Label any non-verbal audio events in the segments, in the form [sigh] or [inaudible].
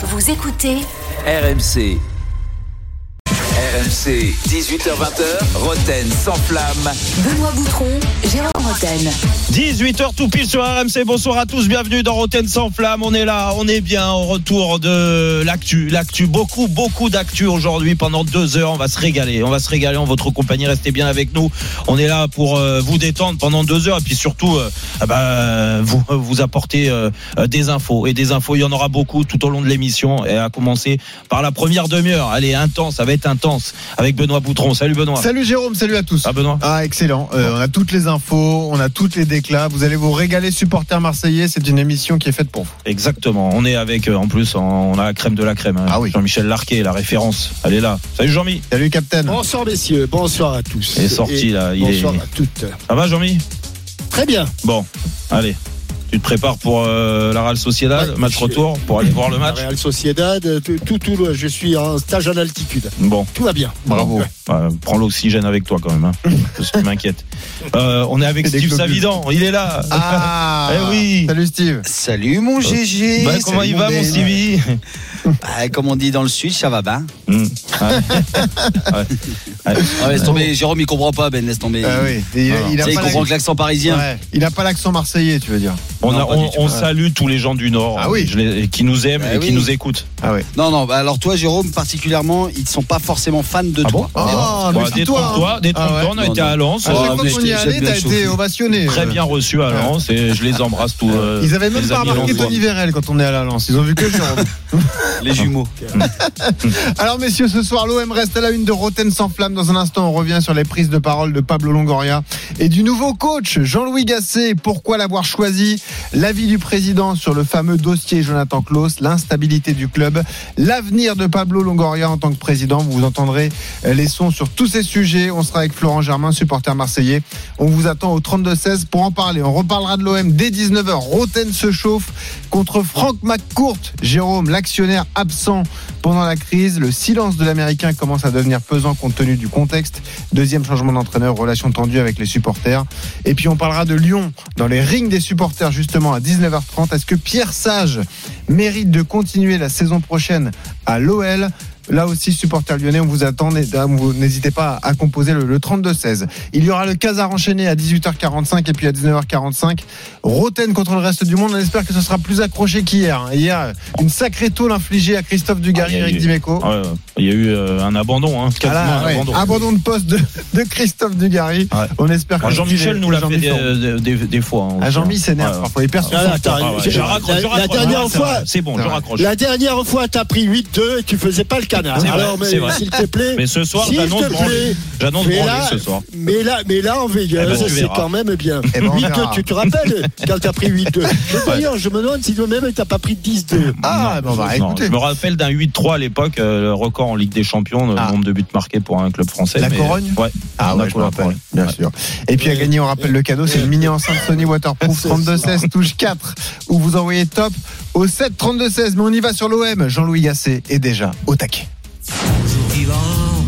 Vous écoutez RMC. RMC, 18h20h, Roten sans flamme. Benoît Boutron, Jérôme Roten. 18h tout pile sur RMC. Bonsoir à tous, bienvenue dans Roten sans flamme. On est là, on est bien au retour de l'actu. L'actu, beaucoup, beaucoup d'actu aujourd'hui pendant deux heures. On va se régaler, on va se régaler en votre compagnie. Restez bien avec nous. On est là pour euh, vous détendre pendant deux heures et puis surtout euh, ah bah, vous, vous apporter euh, des infos. Et des infos, il y en aura beaucoup tout au long de l'émission. Et à commencer par la première demi-heure. Allez, intense, ça va être intense avec Benoît Boutron. Salut Benoît. Salut Jérôme, salut à tous. Ah Benoît. Ah excellent. Euh, on a toutes les infos, on a toutes les déclats. Vous allez vous régaler supporters marseillais. C'est une émission qui est faite pour vous. Exactement. On est avec, euh, en plus, on a la crème de la crème. hein. Ah oui. Jean-Michel Larquet, la référence. Elle est là. Salut Jean-Mi. Salut Captain. Bonsoir messieurs, bonsoir à tous. Il est sorti, Et là, il bonsoir est- à toutes. Ça va Jean-Mi? Très bien. Bon, allez. Tu te prépares pour euh, la Real Sociedad, Ouais, match je- pour pour aller voir le La match. Real Sociedad, tout, tout, tout, je suis en stage en altitude. Bon, Tout va bien. Bravo. euh, prends l'oxygène avec toi quand même. Hein. C'est ce qui m'inquiète. Euh, on est avec [laughs] Steve. Savidan. Il est là. Ah Eh oui. Salut Steve. Salut mon GG. Bah, comment Salut il va mon. Stevie? Bah, Comme on dit dans le sud, ça va bien. [laughs] Ouais. Ouais. Ouais. Ah, laisse tomber, Jérôme il comprend pas, Ben, laisse tomber. Ah oui. Il, Ah, il a pas comprend que l'accent parisien. Ouais. Il a pas l'accent marseillais, tu veux dire. On, Non, a- on, on salue tous les gens du Nord Ah oui. je les- qui nous aiment Bah et qui oui. nous écoutent. Ah oui. Non, non, bah, alors toi, Jérôme, particulièrement, ils ne sont pas forcément fans de Ah toi. bon Ah, Bah, Détrompe-toi, hein. Ah on a été à Lens. Ah, qu'on je y t'as été ovationné. Très Euh, bien reçu à Lens et je les embrasse tous. euh, Ils avaient même les pas remarqué. Tony Vérel quand on est à Lance. Ils ont vu que Jérôme. [laughs] Les jumeaux. [laughs] Alors messieurs, ce soir l'OM reste à la une de Roten sans flamme. Dans un instant, on revient sur les prises de parole de Pablo Longoria et du nouveau coach Jean-Louis Gasset. Pourquoi l'avoir choisi? L'avis du président sur le fameux dossier Jonathan Klaus, l'instabilité du club, l'avenir de Pablo Longoria en tant que président. Vous entendrez les sons sur tous ces sujets. On sera avec Florent Germain, supporter marseillais. On vous attend au 32-16 pour en parler. On reparlera de l'OM dès 19h. Roten se chauffe contre Franck McCourt. Jérôme, l'actionnaire absent pendant la crise. Le silence de l'Américain commence à devenir pesant compte tenu du contexte. Deuxième changement d'entraîneur, relation tendue avec les supporters. Et puis on parlera de Lyon dans les rings des supporters justement à 19h30. Est-ce que Pierre Sage mérite de continuer la saison prochaine à l'OL Là aussi, supporters lyonnais, on vous attend. N'hésitez pas à composer le, le 32-16. Il y aura le Casar enchaîné à 18h45 et puis à 19h45. Roten contre le reste du monde. On espère que ce sera plus accroché qu'hier. hein. Hier, une sacrée tôle infligée à Christophe Dugarry Ah, et a Eric Dimeco. Ouais. il y a eu euh, un abandon, hein, Ah là, un ouais, abandon. abandon de poste de, de Christophe Dugarry. Ouais. On espère que Ah, Jean-Michel les- nous l'a fait des, des- des fois. hein, Ah, Jean-Mi hein. s'énerve Ouais, parfois. Il perd Ah, Ah, je raccroche, je la- dernière Ah, fois- C'est bon, je raccroche. La dernière fois, t'as pris 8-2 et tu faisais pas le canard. C'est vrai, Alors, s'il te plaît. Mais ce soir, j'annonce J'annonce mais branler là- ce soir. Mais là, mais là, en Eh ben, veilleuse, tu c'est quand même bien. Eh ben, 8-2, tu te rappelles quand t'as pris 8-2 Mais D'ailleurs, je me demande si toi-même t'as pas pris 10-2. Ah, bon, bah, Non, écoutez. je me rappelle d'un 8-3 à l'époque, euh, le record en Ligue des Champions, le Ah. nombre de buts marqués pour un club français. La mais- Corogne Ouais. Ah ouais, je me Corogne, rappelle, bien sûr. Et puis à gagner, on rappelle le cadeau, c'est le mini enceinte Sony Waterproof [laughs] 3216 touche 4 où vous envoyez top au 7 32 16. Mais on y va sur l'OM. Jean-Louis Gasset est déjà au taquet. Toujours vivant,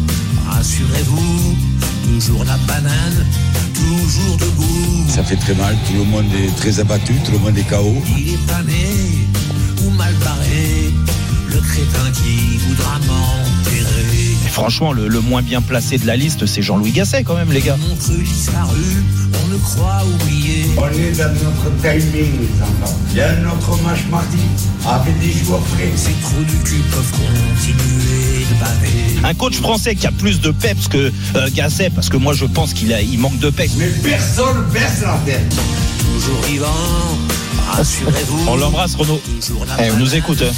rassurez-vous, toujours la banane, toujours debout. Ça fait très mal, tout le monde est très abattu, tout le monde est KO. Il est pas né ou mal barré, le crétin qui voudra m'enterrer. Franchement, le, le moins bien placé de la liste, c'est Jean-Louis Gasset quand même, les gars. Montre disparu, on ne croit oublier. On est dans notre timing, les enfants. Il y a notre match mardi avec des joueurs frais. Ces trous du cul peuvent continuer de baver. Un coach français qui a plus de peps que euh, Gasset, parce que moi je pense qu'il a, il manque de peps. Mais personne baisse la tête. Toujours vivant. On l'embrasse, Renaud. Eh, on nous écoute. hein.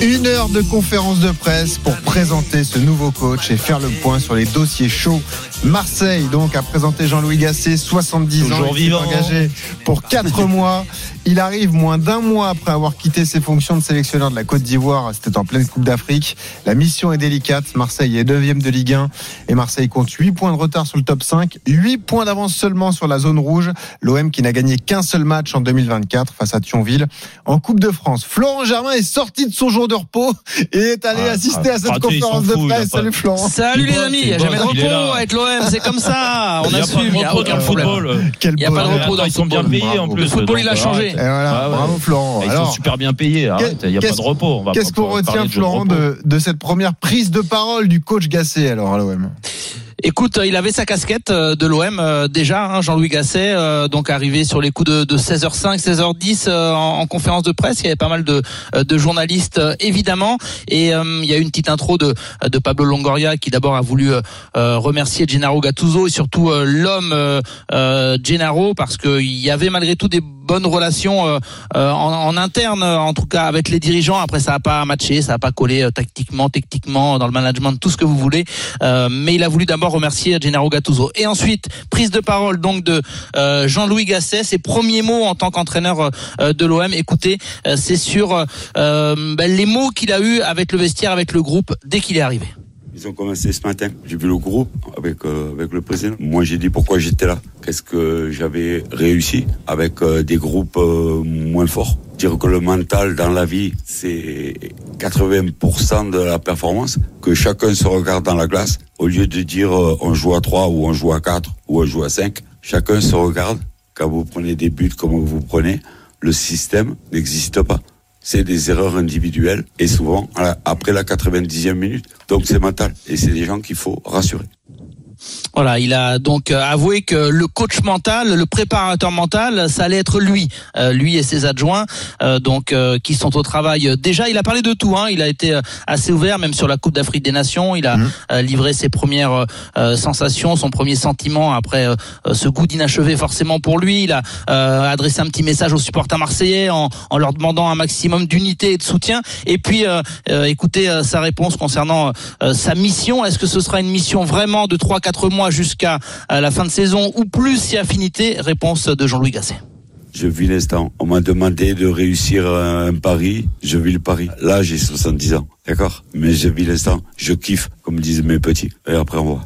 Une heure de conférence de presse pour présenter ce nouveau coach et faire le point sur les dossiers chauds. Marseille, donc, a présenté Jean-Louis Gasset, 70 ans, Toujours vivant. engagé pour 4 [laughs] mois. Il arrive moins d'un mois après avoir quitté ses fonctions de sélectionneur de la Côte d'Ivoire. C'était en pleine Coupe d'Afrique. La mission est délicate. Marseille est 9 de Ligue 1 et Marseille compte 8 points de retard sur le top 5, 8 points d'avance seulement sur la zone rouge. L'OM qui n'a gagné qu'un seul match en 2024 face à Thionville en Coupe de France. Florent Germain est sorti de son jour de repos et est allé Ah, assister ah, à cette ah, conférence de a presse. Salut Florent. Salut les amis, il jamais de repos avec l'OM, c'est comme ça. On Il y a assume. il aucun football. Il y a pas de repos dans le Ils sont bien football. payés en Bravo. plus. Le football, il a changé. Ah bravo Florent. Ils sont super bien payés. Arrête, il n'y a pas qu'est-ce- de repos. Qu'est-ce qu'on retient Florent de cette première prise de parole du coach Gasset alors à l'OM Écoute, euh, il avait sa casquette euh, de l'OM euh, déjà, hein, Jean-Louis Gasset, donc arrivé sur les coups de, de 16h05, 16h10 euh, en, en conférence de presse. Il y avait pas mal de, journalistes euh, évidemment, et il y a eu une petite intro de, de Pablo Longoria qui d'abord a voulu remercier Gennaro Gattuso et surtout l'homme Gennaro parce qu'il y avait malgré tout des bonnes relations euh, euh, en, interne, euh, en tout cas avec les dirigeants. Après, ça n'a pas matché, ça n'a pas collé euh, tactiquement, techniquement, dans le management, tout ce que vous voulez. Euh, mais il a voulu d'abord remercier Gennaro Gattuso. Et ensuite, prise de parole donc de Jean-Louis Gasset, ses premiers mots en tant qu'entraîneur de l'OM. Écoutez, c'est sur ben, les mots qu'il a eu avec le vestiaire, avec le groupe dès qu'il est arrivé. Ils ont commencé ce matin. J'ai vu le groupe avec euh, avec le président. Moi, j'ai dit pourquoi j'étais là. Qu'est-ce que j'avais réussi avec euh, des groupes euh, moins forts? Dire que le mental dans la vie, c'est 80% de la performance. Que chacun se regarde dans la glace. Au lieu de dire euh, on joue à 3 ou on joue à 4 ou on joue à 5, chacun se regarde. Quand vous prenez des buts comme vous prenez, le système n'existe pas c'est des erreurs individuelles et souvent après la 90e minute. Donc c'est mental et c'est des gens qu'il faut rassurer. Voilà, il a donc euh, avoué que le coach mental, le préparateur mental, ça allait être lui, Euh, lui et ses adjoints, euh, donc euh, qui sont au travail. Déjà, il a parlé de tout. Hein, il a été euh, assez ouvert, même sur la Coupe d'Afrique des Nations. Il a euh, livré ses premières sensations, son premier sentiment après ce goût d'inachevé forcément pour lui. Il a euh, adressé un petit message aux supporters marseillais en, en leur demandant un maximum d'unité et de soutien. Et puis, écoutez euh, sa réponse concernant euh, sa mission. Est-ce que ce sera une mission vraiment de 3-4 mois jusqu'à euh, la fin de saison ou plus si affinité Réponse de Jean-Louis Gasset. Je vis l'instant. On m'a demandé de réussir un, un pari. Je vis le pari. Là, j'ai 70 ans. D'accord? Mais je vis l'instant. Je kiffe, comme disent mes petits. Et après, on voit.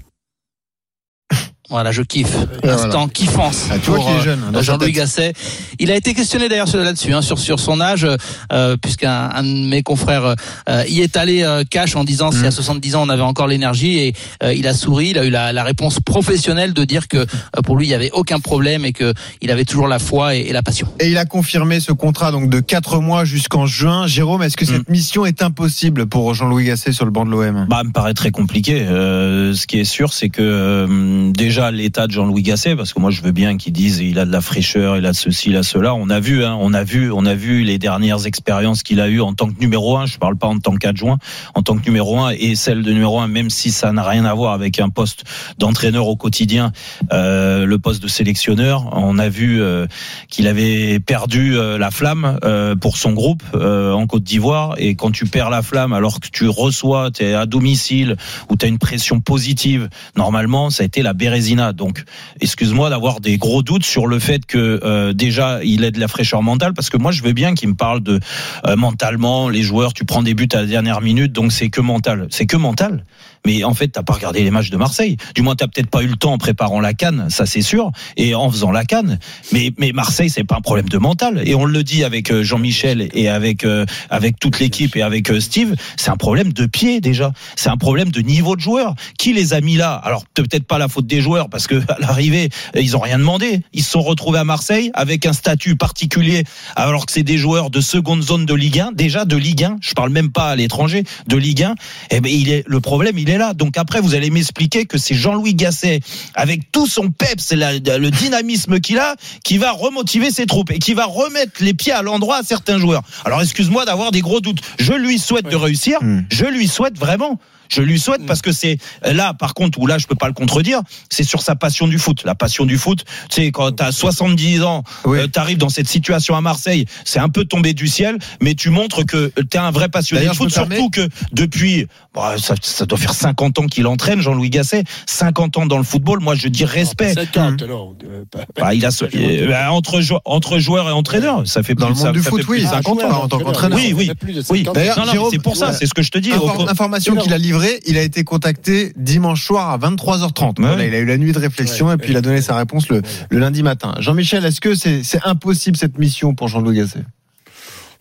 Voilà, je kiffe. Et Instant voilà. kiffance. Ah, tu vois pour, qu'il est jeune, sa Jean-Louis. Gasset. Il a été questionné d'ailleurs sur- là-dessus, hein, sur, sur son âge, euh, puisqu'un un de mes confrères euh, y est allé euh, cash en disant si Mm. à 70 ans on avait encore l'énergie et euh, il a souri, il a eu la, la réponse professionnelle de dire que euh, pour lui il y avait aucun problème et que il avait toujours la foi et, et la passion. Et il a confirmé ce contrat donc de 4 mois jusqu'en juin. Jérôme, est-ce que cette mission est impossible pour Jean-Louis Gasset sur le banc de l'OM Bah, me paraît très compliqué. Euh, ce qui est sûr, c'est que euh, l'état de Jean-Louis Gasset, parce que moi je veux bien qu'ils disent il a de la fraîcheur, il a de ceci, il a cela. On a vu, hein, on a vu, on a vu les dernières expériences qu'il a eues en tant que numéro un. Je parle pas en tant qu'adjoint, en tant que numéro un et celle de numéro un, même si ça n'a rien à voir avec un poste d'entraîneur au quotidien, euh, le poste de sélectionneur. On a vu euh, qu'il avait perdu euh, la flamme pour son groupe en Côte d'Ivoire. Et quand tu perds la flamme alors que tu reçois, tu es à domicile, où tu as une pression positive, normalement, ça a été la Donc, excuse-moi d'avoir des gros doutes sur le fait que euh, déjà, il ait de la fraîcheur mentale, parce que moi, je veux bien qu'il me parle de euh, mentalement, les joueurs, tu prends des buts à la dernière minute, donc c'est que mental. C'est que mental. Mais en fait, t'as pas regardé les matchs de Marseille. Du moins, t'as peut-être pas eu le temps en préparant la canne, ça c'est sûr, et en faisant la canne. Mais, mais Marseille, c'est pas un problème de mental. Et on le dit avec euh, Jean-Michel et avec euh, avec toute l'équipe et avec euh, Steve, c'est un problème de pied déjà. C'est un problème de niveau de joueur. Qui les a mis là? Alors peut-être pas la faute des joueurs parce que [laughs] à l'arrivée, ils ont rien demandé. Ils se sont retrouvés à Marseille avec un statut particulier, alors que c'est des joueurs de seconde zone de Ligue 1, déjà de Ligue 1. Je parle même pas à l'étranger, de Ligue 1. Eh ben il est le problème, il est là. Donc après, vous allez m'expliquer que c'est Jean-Louis Gasset avec tout son peps, et la- le dynamisme qu'il a, qui va remotiver ses troupes et qui va remettre les pieds à l'endroit à certains joueurs. Alors excuse-moi d'avoir des gros doutes. Je lui souhaite de réussir. Je lui souhaite vraiment. Je lui souhaite parce que c'est là, par contre, où là, je peux pas le contredire, c'est sur sa passion du foot. La passion du foot, tu sais, quand t'as 70 ans, euh, t'arrives dans cette situation à Marseille, c'est un peu tombé du ciel, mais tu montres que t'es un vrai passionné je foot, surtout que depuis, bah, ça, ça doit faire 50 ans qu'il entraîne, Jean-Louis Gasset, 50 ans dans le football, moi je dis respect. 50, non. euh, pas- pas- Bah, il a ce- euh, bah, entre, jou- entre joueurs et entraîneurs, ça fait Dans plus, le monde ça- du ça foot, oui, de 50 joueur, ans. en tant qu'entraîneur. Oui, oui, oui. 50 D'ailleurs, Non, non, mais Jérôme, c'est pour ça, ouais. c'est ce que je te dis. Information qu'il a livrée, il a été contacté dimanche soir à 23h30. Voilà, il a eu la nuit de réflexion et puis il a donné sa réponse le, le lundi matin. Jean-Michel, est-ce que c'est impossible cette mission pour Jean-Louis Gasset?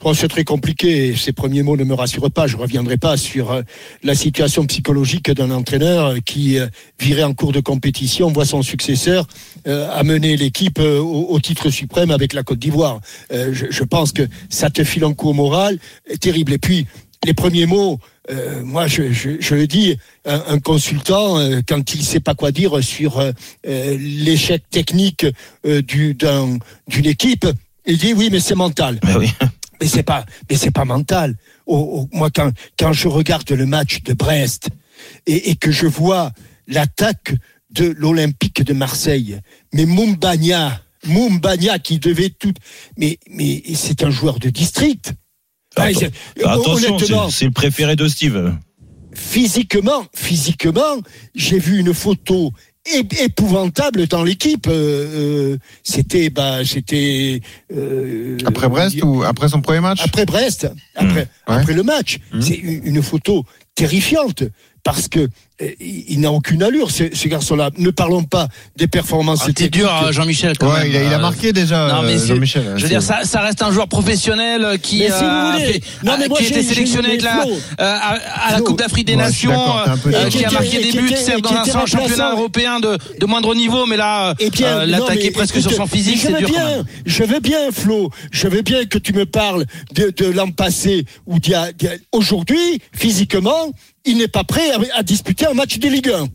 Bon, c'est très compliqué. et Ces premiers mots ne me rassurent pas. Je reviendrai pas sur euh, la situation psychologique d'un entraîneur euh, qui euh, virait en cours de compétition, voit son successeur euh, amener l'équipe au, au titre suprême avec la Côte d'Ivoire. Euh, je, je pense que ça te file un coup au moral terrible. Et puis les premiers mots. euh, moi, je, je, je le dis, un, un consultant, euh, quand il sait pas quoi dire sur euh, l'échec technique du- d'un- d'une équipe, il dit oui, mais c'est mental. Mais oui. [laughs] Mais c'est pas, mais c'est pas mental. Oh, oh, moi, quand, quand je regarde le match de Brest et, et que je vois l'attaque de l'Olympique de Marseille, mais Mumbagna, Mumbagna qui devait tout, mais, mais c'est un joueur de district. Ah, Attends- c'est- Attention, honnêtement, c'est le préféré de Steve. physiquement, physiquement, j'ai vu une photo épouvantable dans l'équipe. Euh, euh, c'était, bah, c'était euh, Après Brest ou après son premier match? Après Brest, après, Ouais. après le match. Mmh. C'est une photo terrifiante parce que euh, il n'a aucune allure, ce, ce garçon-là. Ne parlons pas des performances. Ah, techniques. dur, euh, Jean-Michel. Quand Ouais, même. il a, il a Euh, marqué déjà, Non, mais euh, c'est- Jean-Michel. Je veux dire, ça, ça reste un joueur professionnel euh, qui, Mais si euh, vous a voulez. fait- Non, mais a- moi, qui a été sélectionné avec la, euh, à, à la. Coupe d'Afrique des Ouais, Nations, euh, qui a marqué des buts, certes, dans un championnat européen de, de moindre niveau, mais là, Eh euh, l'attaquer presque écoute, sur son physique, je c'est veux dur quand bien, même. Je veux bien, Flo. Je veux bien que tu me parles de, de l'an passé ou d'il y a- d'il y a- aujourd'hui, physiquement, il n'est pas prêt à, disputer un match de Ligue 1.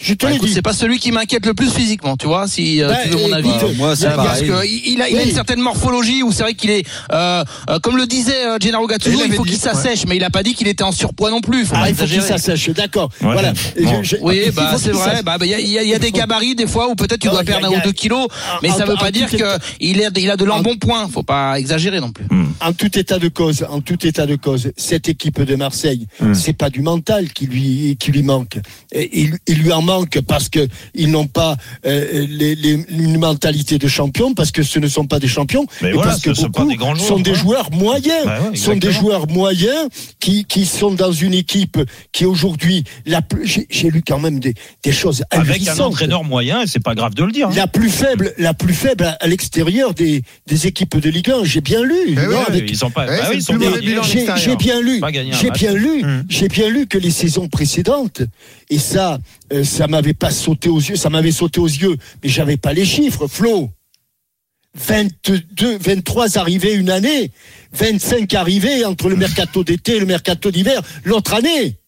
Je te Bah, l'ai écoute, dit. c'est pas celui qui m'inquiète le plus physiquement, tu vois, si euh, Bah, tu veux mon avis. écoute, moi, c'est parce que il il a, il a une certaine morphologie où c'est vrai qu'il est, euh, euh, comme le disait Gennaro Gattuso, Il il faut qu'il s'assèche, mais il a pas dit qu'il était en surpoids non plus. Faut Ah, il faut qu'il s'assèche, d'accord. Ouais. Voilà. Et Bon. je- je- Oui, il bah c'est vrai. s'assèche. Bah, bah, il y, a- il y a- il y a des gabarits des fois où peut-être tu dois il perdre un il ou deux kilos, mais ça veut pas dire est, il a de l'embonpoint. Faut pas exagérer non plus. en tout état de cause, en tout état de cause, cette équipe de Marseille, c'est pas du mental qui lui qui lui manque. Il, il lui en manque parce que ils n'ont pas euh, les, les- une mentalité de champion, parce que ce ne sont pas des champions, Mais et voilà, parce que ce sont pas beaucoup des grands joueurs, sont des voilà. joueurs moyens, Ouais, ouais, sont des joueurs moyens qui qui sont dans une équipe qui aujourd'hui la plus. J'ai j'ai lu quand même des des choses Avec un entraîneur moyen, et c'est pas grave de le dire. hein. La plus faible, la plus faible à, à l'extérieur des, des équipes de Ligue 1. J'ai bien lu. Eh oui, avec- ils sont pas. Bah oui, bilan alignés. j'ai bien lu, j'ai bien lu, Hum. j'ai bien lu que les saisons précédentes, et ça, euh, ça m'avait pas sauté aux yeux, ça m'avait sauté aux yeux, mais j'avais pas les chiffres, Flo. 22, 23 arrivées une année, 25 arrivées entre le mercato d'été et le mercato d'hiver l'autre année.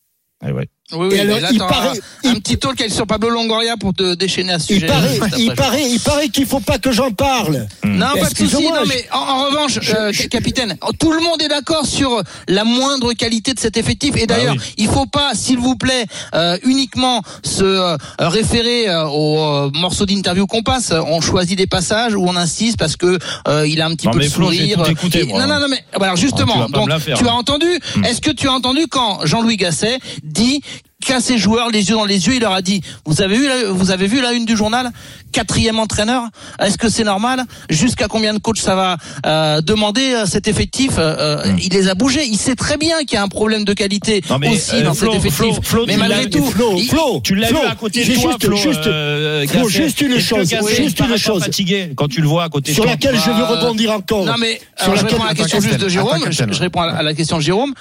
Ouais. Oui, Et oui, alors, mais là, il paraît- un il- petit talk sur Pablo Longoria pour te déchaîner à ce Il sujet. paraît, juste après, il paraît, il paraît qu'il faut pas que j'en parle. Non, pas de souci. Non, mais en, en revanche, euh, capitaine, tout le monde est d'accord sur la moindre qualité de cet effectif. Et d'ailleurs, Bah oui. il faut pas, s'il vous plaît, euh, uniquement se euh, référer euh, au euh, morceau d'interview qu'on passe. On choisit des passages où on insiste parce que euh, il a un petit Non, peu mais de Flo, sourire. tout écouté, Et- moi. non, non, non, mais alors Ah, tu justement, me donc tu hein. as entendu Hmm. Est-ce que tu as entendu quand Jean-Louis Gasset dit qu'à ses joueurs, les yeux dans les yeux, il leur a dit Vous avez vu, la, vous avez vu la une du journal? Quatrième entraîneur. Est-ce que c'est normal? Jusqu'à combien de coachs ça va euh, demander euh, cet effectif? Euh, euh, Il les a bougés. Il sait très bien qu'il y a un problème de qualité Non, mais, aussi euh, dans Flo, cet effectif. Flo, Flo, mais malgré tout, Flo, il- Flo, Tu l'as Flo, vu à côté de toi, juste- Flo, juste- euh, Flo, Gasset. juste une chose, Gasset, juste il une chose. fatigué quand tu le vois à côté Sur de toi? laquelle je veux Bah, rebondir encore. Non mais Sur alors, je laquelle- réponds à la question juste de Jérôme. Je, je réponds à la- question de Jérôme.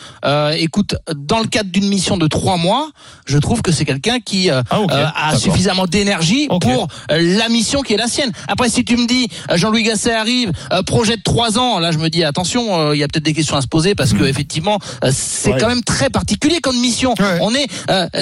Écoute, dans le cadre d'une mission de trois mois, je trouve que c'est quelqu'un qui Ah, a suffisamment d'énergie pour la mission qui est la sienne. Après, si tu me dis euh, Jean-Louis Gasset arrive, euh, projet de trois ans, là je me dis attention, euh, il y a peut-être des questions à se poser parce que effectivement, euh, c'est Ouais. quand même très particulier comme mission. Ouais. On est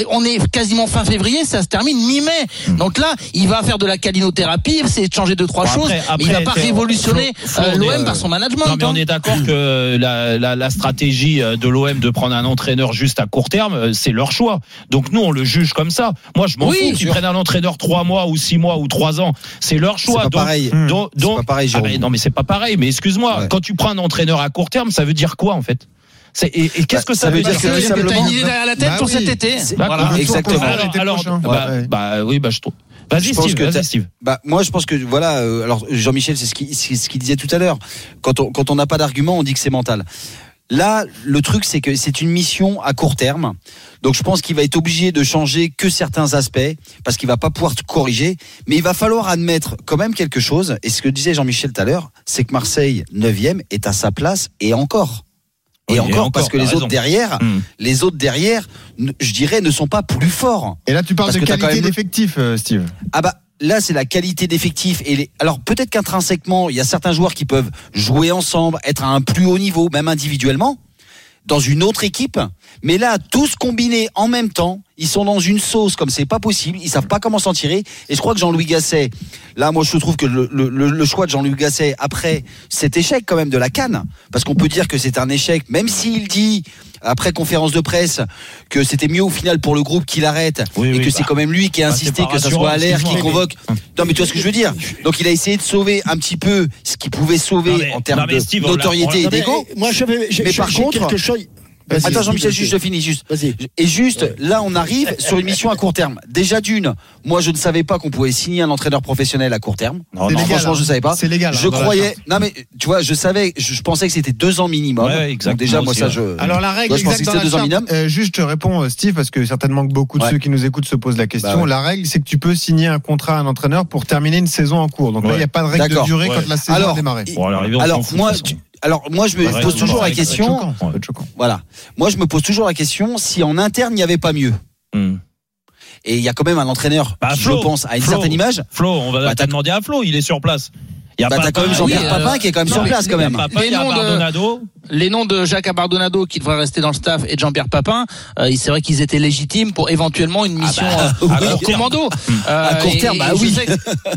on est quasiment fin février, ça se termine mi-mai. Donc là, il va faire de la calinothérapie, c'est changer deux trois Bon, choses, après- mais il va pas révolutionner l'OM par son management. Non, mais on hein. est d'accord que la, la, la stratégie de l'OM de prendre un entraîneur juste à court terme, c'est leur choix. Donc nous, on le juge comme ça. Moi, je m'en Oui, fous qu'ils prennent un entraîneur trois mois ou six mois ou trois ans. C'est leur choix. pas Donc- pareil. donc- C'est donc- pas pareil, Ah, Jérôme. mais non, mais c'est pas pareil. Mais excuse-moi, Ouais. quand tu prends un entraîneur à court terme, ça veut dire quoi en fait? C'est- Et, et qu'est-ce Bah, que ça, ça veut dire dire que que t'as une idée derrière la tête Bah pour oui. cet été? Voilà. Exactement. Alors, bah, Ouais. bah oui, bah je trouve. Vas-y, Steve. que. Bah, moi, je pense que voilà. euh, alors, Jean-Michel, c'est ce qu'il c'est ce qu'il disait tout à l'heure. Quand on quand on n'a pas d'argument, on dit que c'est mental. Là, le truc, c'est que c'est une mission à court terme. Donc, je pense qu'il va être obligé de changer que certains aspects parce qu'il va pas pouvoir tout corriger. Mais il va falloir admettre quand même quelque chose. Et ce que disait Jean-Michel tout à l'heure, c'est que Marseille 9e est à sa place et encore. Et Oui, et encore, parce que t'as les raison. autres derrière, Hmm. les autres derrière, ne- je dirais, ne sont pas plus forts. Et là, tu parles Parce de qualité même- d'effectif, euh, Steve. Ah bah là c'est la qualité d'effectif et alors peut-être qu'intrinsèquement il y a certains joueurs qui peuvent jouer ensemble, être à un plus haut niveau, même individuellement, dans une autre équipe. Mais là tous combinés en même temps, ils sont dans une sauce comme c'est pas possible. Ils savent pas comment s'en tirer. Et je crois que Jean-Louis Gasset, là moi je trouve que le, le- le- le choix de Jean-Louis Gasset après cet échec quand même de la Cannes, parce qu'on peut dire que c'est un échec, même s'il dit après conférence de presse que c'était mieux au final pour le groupe qu'il arrête Oui, et oui, que bah. c'est quand même lui qui a Bah, insisté que ça soit à l'air qui mais- convoque. Non mais tu vois ce que je veux dire. Donc il a essayé de sauver un petit peu ce qu'il pouvait sauver Non, mais- en termes non, de notoriété et d'ego. Moi, j'avais. j'ai- Mais j'ai- par j'ai contre- quelque chose. Vas-y, Attends Jean-Michel, juste je finis juste. Vas-y. Et juste, là, on arrive sur une mission à court terme. Déjà d'une, moi, je ne savais pas qu'on pouvait signer un entraîneur professionnel à court terme. Non, non, légal, franchement, hein. je savais pas. C'est légal. Je hein, la croyais. Non, mais tu vois, je savais, je, je pensais que c'était deux ans minimum. Ouais, Donc déjà, moi, aussi, ça, ouais. je. Alors la règle Moi, je pensais que dans c'était la deux ans minimum. euh, juste je réponds euh, Steve parce que certainement que beaucoup de Ouais. ceux qui nous écoutent se posent la question. Bah ouais. La règle c'est que tu peux signer un contrat à un entraîneur pour terminer une saison en cours. Donc là il n'y a pas de règle de durée quand la saison a démarré. Alors moi, alors moi, je me Ouais, pose toujours la question. choquant, choquant. Voilà. Moi, je me pose toujours la question si en interne il n'y avait pas mieux. Hmm. Et il y a quand même un entraîneur, Bah, je Flo, pense, à une Flo. certaine image. Flo, on va Bah, demandé à Flo, il est sur place. Il y a Bah, pas t'as quand même Jean-Pierre oui, euh, Papin qui est quand même non, sur place quand même. Papin, il y a Bardonado. Les noms de Jacques Abardonado qui devrait rester dans le staff et de Jean-Pierre Papin, euh, c'est vrai qu'ils étaient légitimes pour éventuellement une mission bah, euh, [laughs] commando. Euh, À court et- terme, bah et je oui. sais-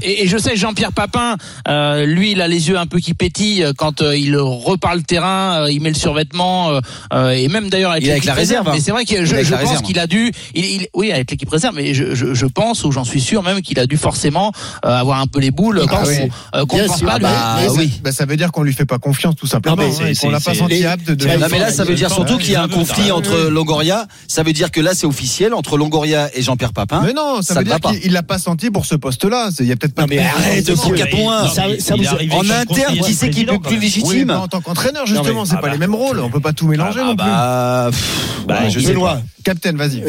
et, et je sais Jean-Pierre Papin, euh, lui, il a les yeux un peu qui pétillent quand euh, il repart le terrain, euh, il met le survêtement et même d'ailleurs avec avec l'équipe la réserve, hein. Mais c'est vrai que je, je pense qu'il a dû, il, il- oui, avec l'équipe réserve, mais je, je, je pense ou j'en suis sûr même qu'il a dû forcément euh, avoir un peu les boules quand oui. on, euh, qu'on ne pense pas Ah lui. bah, oui. bah, ça veut dire qu'on lui fait pas confiance tout simplement. Non, mais hein, pas senti les- apte de. Non, Non mais là ça veut dire surtout qu'il y a un conflit entre. Longoria. Ça veut dire que là c'est officiel entre Longoria et Jean-Pierre Papin. Mais non, ça, Ça veut dire qu'il l'a pas senti pour ce poste-là. Il y a peut-être pas. Non, mais de- arrête de Non, pour mais- quatre points. Non, En interne, qui c'est qui est le plus légitime en tant qu'entraîneur justement, Non, c'est ah pas bah. les mêmes rôles. On peut pas tout mélanger Ah non plus. Bah, pff, Bah, je sais Captain, vas-y.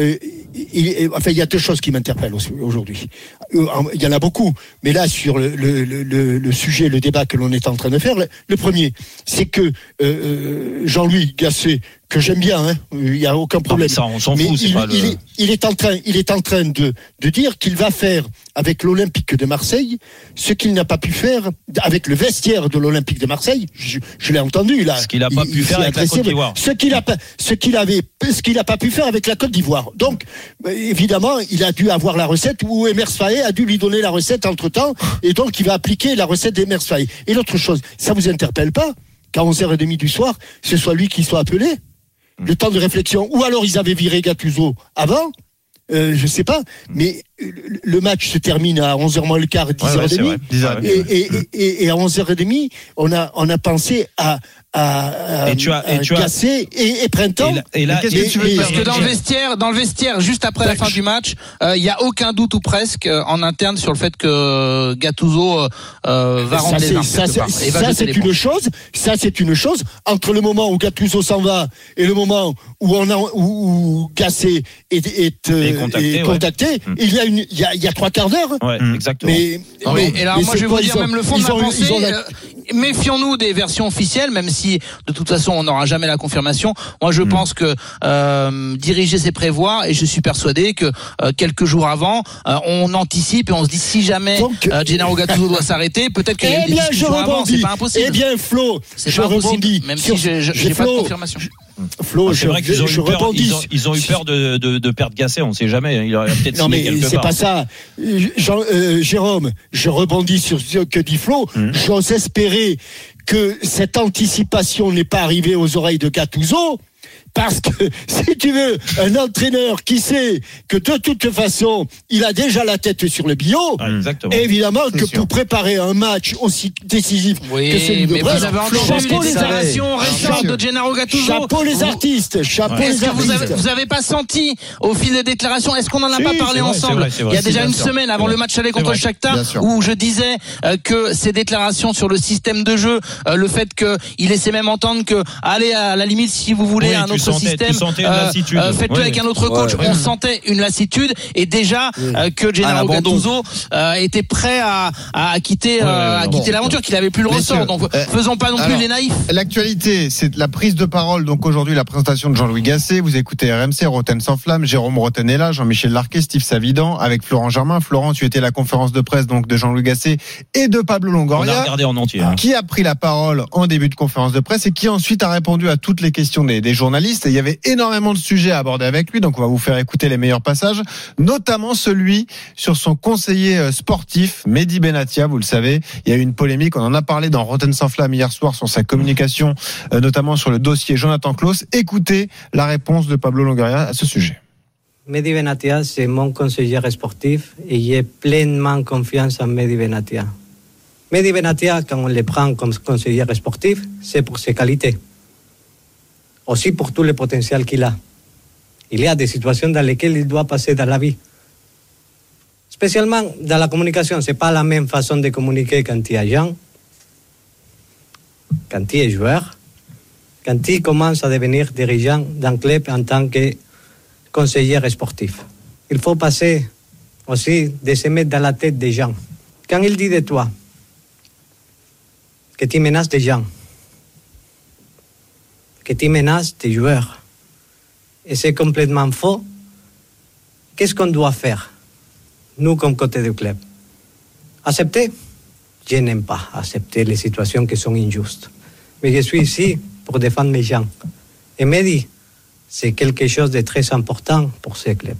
Il, enfin, il y a deux choses qui m'interpellent aujourd'hui. Euh, Il y en a beaucoup, mais là, sur le, le, le- sujet, le débat que l'on est en train de faire, le, le premier, c'est que euh, euh, Jean-Louis Gasset, que j'aime bien, hein, il n'y a aucun Non, mais problème. ça, on s'en Mais fout, c'est il, pas le. il est, il est en train, il est en train de, de dire qu'il va faire avec l'Olympique de Marseille ce qu'il n'a pas pu faire avec le vestiaire de l'Olympique de Marseille. Je, je l'ai entendu là. Ce qu'il a pas Il- pu il faire avec la Côte d'Ivoire. Ce qu'il a ce qu'il avait, ce qu'il n'a pas pu faire avec la Côte d'Ivoire. Donc, évidemment, il a dû avoir la recette ou Emers Faé a dû lui donner la recette entre temps, et donc il va appliquer la recette d'Emers Faé. Et l'autre chose, ça vous interpelle pas qu'à 11h30 du soir, ce soit lui qui soit appelé? Le temps de réflexion. Ou alors ils avaient viré Gattuso avant. Euh, je sais pas, mais euh, le match se termine à 11h moins le quart, 10h30. Ouais, ouais, c'est vrai. 10h30. Ouais, Et, et, et, et à 11h30, on a, on a pensé à, à, à, Et tu as- et tu as- Gasset et, et Printemps. Et là- Et là, qu'est-ce que tu veux faire Parce que dans le vestiaire, dans le vestiaire, juste après la fin du match, euh, il y a aucun doute ou presque euh, en interne sur le fait que Gattuso euh, euh, va Ça, rendre les armes ça, c'est- une chose. Ça, c'est une chose. Entre le moment où Gattuso s'en va et le moment où on a, où, où est, est, euh, Et contacté, est ouais. contacté, Mm. il y a une, il y a, il y a trois quarts d'heure. Ouais, Mm. exactement. Mais, Non, mais- mais- et alors mais moi je vais vous dire même le fond de pensée. la- euh, Méfions-nous des versions officielles, même si de toute façon on n'aura jamais la confirmation. Moi je pense que euh, diriger c'est prévoir, et je suis persuadé que euh, quelques jours avant, euh, on anticipe et on se dit si jamais Donc- euh, Gennaro Gattuso doit s'arrêter, peut-être qu'il y a Eh des bien, je avant. C'est rebondis. pas impossible. Eh bien, Flo, c'est je pas rebondis. même sur- si j'ai pas de confirmation. Flo, Ah, c'est je, vrai qu'ils ont, je eu peur, rebondis. ils ont, ils ont eu peur de, de, de perdre Gasset, on sait jamais. Il aurait peut-être Non mais c'est pas ça. Jean, euh, Jérôme, je rebondis sur ce que dit Flo. Mhm. J'ose espérer que cette anticipation n'est pas arrivée aux oreilles de Gattuso Parce que [laughs] si tu veux un entraîneur qui sait que de toute façon, il a déjà la tête sur le bio, Ah, exactement. évidemment que sûr. pour préparer un match aussi décisif Oui, que celui de mais Brest, vous avez entendu chapeau les récentes de Gennaro Gattuso. Chapeau les artistes, chapeau les que vous avez, artistes. vous avez pas senti au fil des déclarations Est-ce qu'on en a Si, pas parlé vrai, ensemble vrai, c'est vrai, Il y a déjà une sûr. semaine avant le match aller contre le Shakhtar où je disais euh, que ces déclarations sur le système de jeu, euh, le fait qu'il laissait même entendre que allez à la limite si vous voulez Oui, un tu autre sentais- tu système, sentais une lassitude. faites-le Oui, avec un autre coach. Ouais. On sentait une lassitude et déjà euh, que Gennaro. Gattuso euh, était prêt à, à quitter, euh, à quitter bon. l'aventure, qu'il avait plus le Messieurs, ressort. Donc euh, faisons pas non plus alors, les naïfs. L'actualité, c'est la prise de parole. Donc aujourd'hui, la présentation de Jean-Louis Gasset. Vous écoutez RMC, Roten sans flamme, Jérôme Roten est là, Jean-Michel Larquet, Steve Savidan, avec Florent Germain. Florent, tu étais à la conférence de presse donc de Jean-Louis Gasset et de Pablo On a Longoria. regardé en entier. hein. Qui a pris la parole en début de conférence de presse et qui ensuite a répondu à toutes les questions des, des journalistes? Il y avait énormément de sujets à aborder avec lui, donc on va vous faire écouter les meilleurs passages, notamment celui sur son conseiller euh, sportif, Mehdi Benatia. Vous le savez, il y a eu une polémique. On en a parlé dans Rotten sans flamme hier soir sur sa communication, euh, notamment sur le dossier Jonathan Klaus. Écoutez la réponse de Pablo Longoria à ce sujet. Mehdi Benatia, c'est mon conseiller sportif et j'ai pleinement confiance en Mehdi Benatia. Mehdi Benatia, quand on le prend comme conseiller sportif, c'est pour ses qualités. Aussi pour tout le potentiel qu'il a. Il y a des situations dans lesquelles il doit passer dans la vie. Spécialement dans la communication, ce n'est pas la même façon de communiquer quand il est agent, quand il est joueur, quand il commence à devenir dirigeant d'un club en tant que conseiller sportif. Il faut passer aussi de se mettre dans la tête des gens. Quand il dit de toi que tu menaces des gens, que tu menaces des joueurs, et c'est complètement faux, qu'est-ce qu'on doit faire, nous comme côté du club? Accepter? Je n'aime pas accepter les situations qui sont injustes. Mais je suis ici pour défendre les gens. Et Mehdi, c'est quelque chose de très important pour ce club.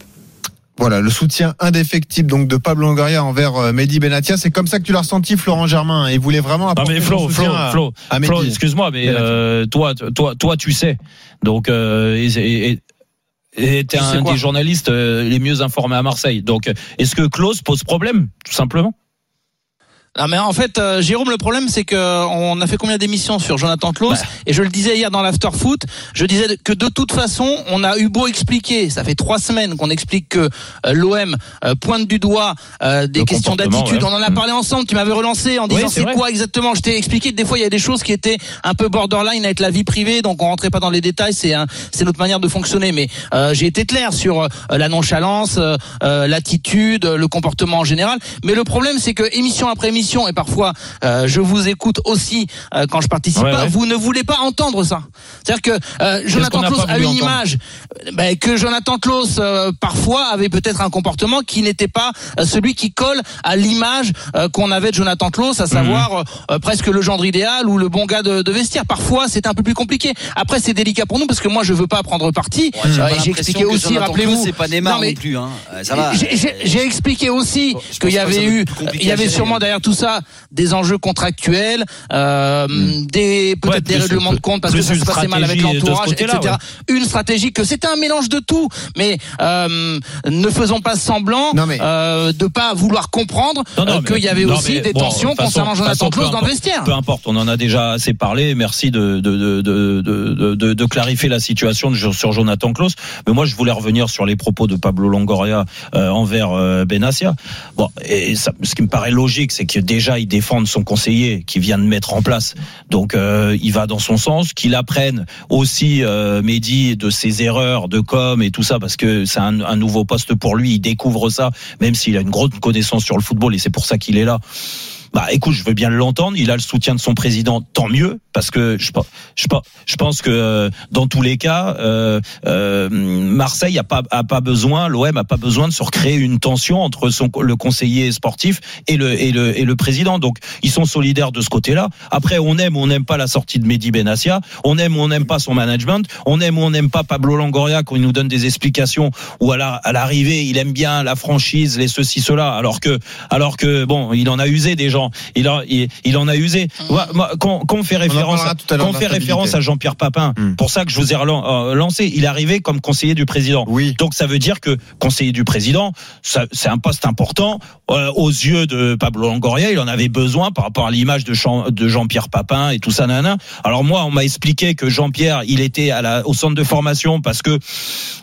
Voilà, le soutien indéfectible donc de Pablo Longoria envers euh, Mehdi Benatia. C'est comme ça que tu l'as ressenti, Florent Germain. Il voulait vraiment Non apporter mais son Flo, soutien Flo, à- Flo, à Flo, Mehdi. excuse-moi, mais euh, toi, toi, toi, tu sais. Donc, euh, et- et- et- et t'es un des journalistes euh, les mieux informés à Marseille. Donc, euh, est-ce que Klaus pose problème, tout simplement? Non mais en fait, euh, Jérôme, le problème c'est que on a fait combien d'émissions sur Jonathan Klaus Ouais. et je le disais hier dans l'after foot, je disais que de toute façon, on a eu beau expliquer, ça fait trois semaines qu'on explique que euh, l'OM euh, pointe du doigt euh, des Le questions d'attitude. ouais. On en a parlé ensemble. Tu m'avais relancé en disant Oui, c'est quoi exactement. Je t'ai expliqué que des fois il y a des choses qui étaient un peu borderline avec la vie privée, donc on rentrait pas dans les détails. C'est c'est notre manière de fonctionner. Mais euh, j'ai été clair sur la nonchalance, l'attitude, le comportement en général. Mais le problème c'est que émission après émission et parfois euh, je vous écoute aussi euh, quand je participe Ouais, pas, ouais. vous ne voulez pas entendre ça. C'est-à-dire que euh, Jonathan n'a Klaus a une entendre image, ben, que Jonathan Klaus euh, parfois avait peut-être un comportement qui n'était pas euh, celui qui colle à l'image euh, qu'on avait de Jonathan Klaus, à savoir Mhm. euh, euh, presque le gendre idéal ou le bon gars de, de vestiaire. Parfois, c'est un peu plus compliqué. Après, c'est délicat pour nous parce que moi, je veux pas prendre parti. J'ai Euh, expliqué que aussi, rappelez-vous. C'est pas Neymar Non, mais- non plus. Hein. Euh, Ça va. J'ai- J'ai j'ai expliqué aussi qu'il y avait eu, il y avait sûrement derrière tout ça des enjeux contractuels, euh, des peut-être Ouais, des règlements de compte parce que ça se passait mal avec ce l'entourage, etc. Une stratégie que c'était un mélange de tout, mais euh, ne faisons pas semblant Non, mais- euh, de pas vouloir comprendre euh, qu'il y avait non, aussi mais des bon, tensions façon- concernant Jonathan peu dans le importe- vestiaire. Peu importe, on en a déjà assez parlé. Merci de, de, de, de, de, de, de clarifier la situation sur Jonathan Klaus. Mais moi, je voulais revenir sur les propos de Pablo Longoria euh, envers euh, Benassia. Bon, et ça, ce qui me paraît logique, c'est que déjà, il défende son conseiller qui vient de mettre en place. Donc, euh, il va dans son sens, qu'il apprenne aussi euh, Mehdi de ses erreurs de com et tout ça, parce que c'est un, un nouveau poste pour lui. Il découvre ça, même s'il a une grosse connaissance sur le football, et c'est pour ça qu'il est là. Bah écoute, je veux bien l'entendre. Il a le soutien de son président, tant mieux, parce que je, je, je pense que euh, dans tous les cas, euh, euh, Marseille a pas a pas besoin, l'OM a pas besoin de se recréer une tension entre son le conseiller sportif et le et le et le président. Donc ils sont solidaires de ce côté-là. Après, on aime ou on n'aime pas la sortie de Mehdi Benassia, on aime ou on n'aime pas son management, on aime ou on n'aime pas Pablo Longoria quand il nous donne des explications ou à la- l'arrivée il aime bien la franchise, les ceci cela, alors que alors que bon, il en a usé des gens il, a, il, il en a usé. Moi, quand, quand on fait référence, à l'heure quand on fait d'instabilité. référence à Jean-Pierre Papin, Hmm. pour ça que je vous ai relan- euh, lancé, il est arrivé comme conseiller du président. Oui. Donc ça veut dire que conseiller du président, c'est un poste important euh, aux yeux de Pablo Longoria. Il en avait besoin par rapport à l'image de, Jean- de Jean-Pierre Papin et tout ça, nana. Alors moi, on m'a expliqué que Jean-Pierre, il était à la, au centre de formation parce que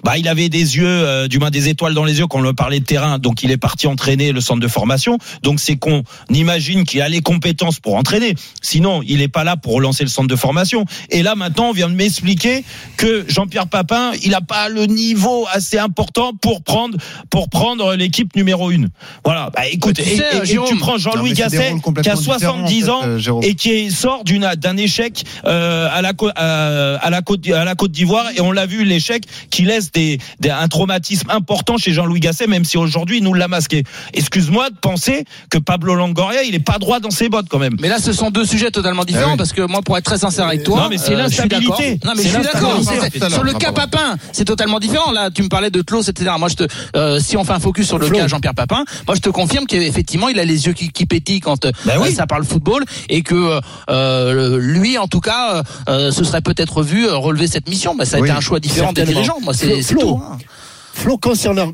bah il avait des yeux, euh, du moins des étoiles dans les yeux quand on lui parlait de terrain. Donc il est parti entraîner le centre de formation. Donc c'est qu'on imagine qu'il a les compétences pour entraîner. Sinon, il n'est pas là pour relancer le centre de formation. Et là maintenant, on vient de m'expliquer que Jean-Pierre Papin, il n'a pas le niveau assez important pour prendre pour prendre l'équipe numéro une. Voilà. Bah écoute, Tu et, sais, et- et Jérôme, tu prends Jean-Louis Gasset qui a 70 différents, en ans fait, euh, et qui sort d'une d'un échec euh, à la Cô- à, à la Côte à la Côte d'Ivoire et on l'a vu l'échec qui laisse des, des- un traumatisme important chez Jean-Louis Gasset même si aujourd'hui il nous l'a masqué. Excuse-moi de penser que Pablo Longoria il est pas droit dans ses bottes quand même. Mais là, ce sont deux sujets totalement différents Ah oui. parce que moi, pour être très sincère avec toi, Non, mais c'est euh, l'instabilité. Non, mais je suis d'accord. Sur le cas Papin, c'est totalement différent. Là, tu me parlais de Klaus, etc. Moi, je te, euh, si on fait un focus sur le Flo. cas Jean-Pierre Papin, moi, je te confirme qu'effectivement, il a les yeux qui, qui pétillent quand euh, Ben oui. ça parle football et que euh, lui, en tout cas, euh, se serait peut-être vu relever cette mission. Bah, ça a Oui, été un choix différent des dirigeants. Moi, c'est tout. Flo, concernant,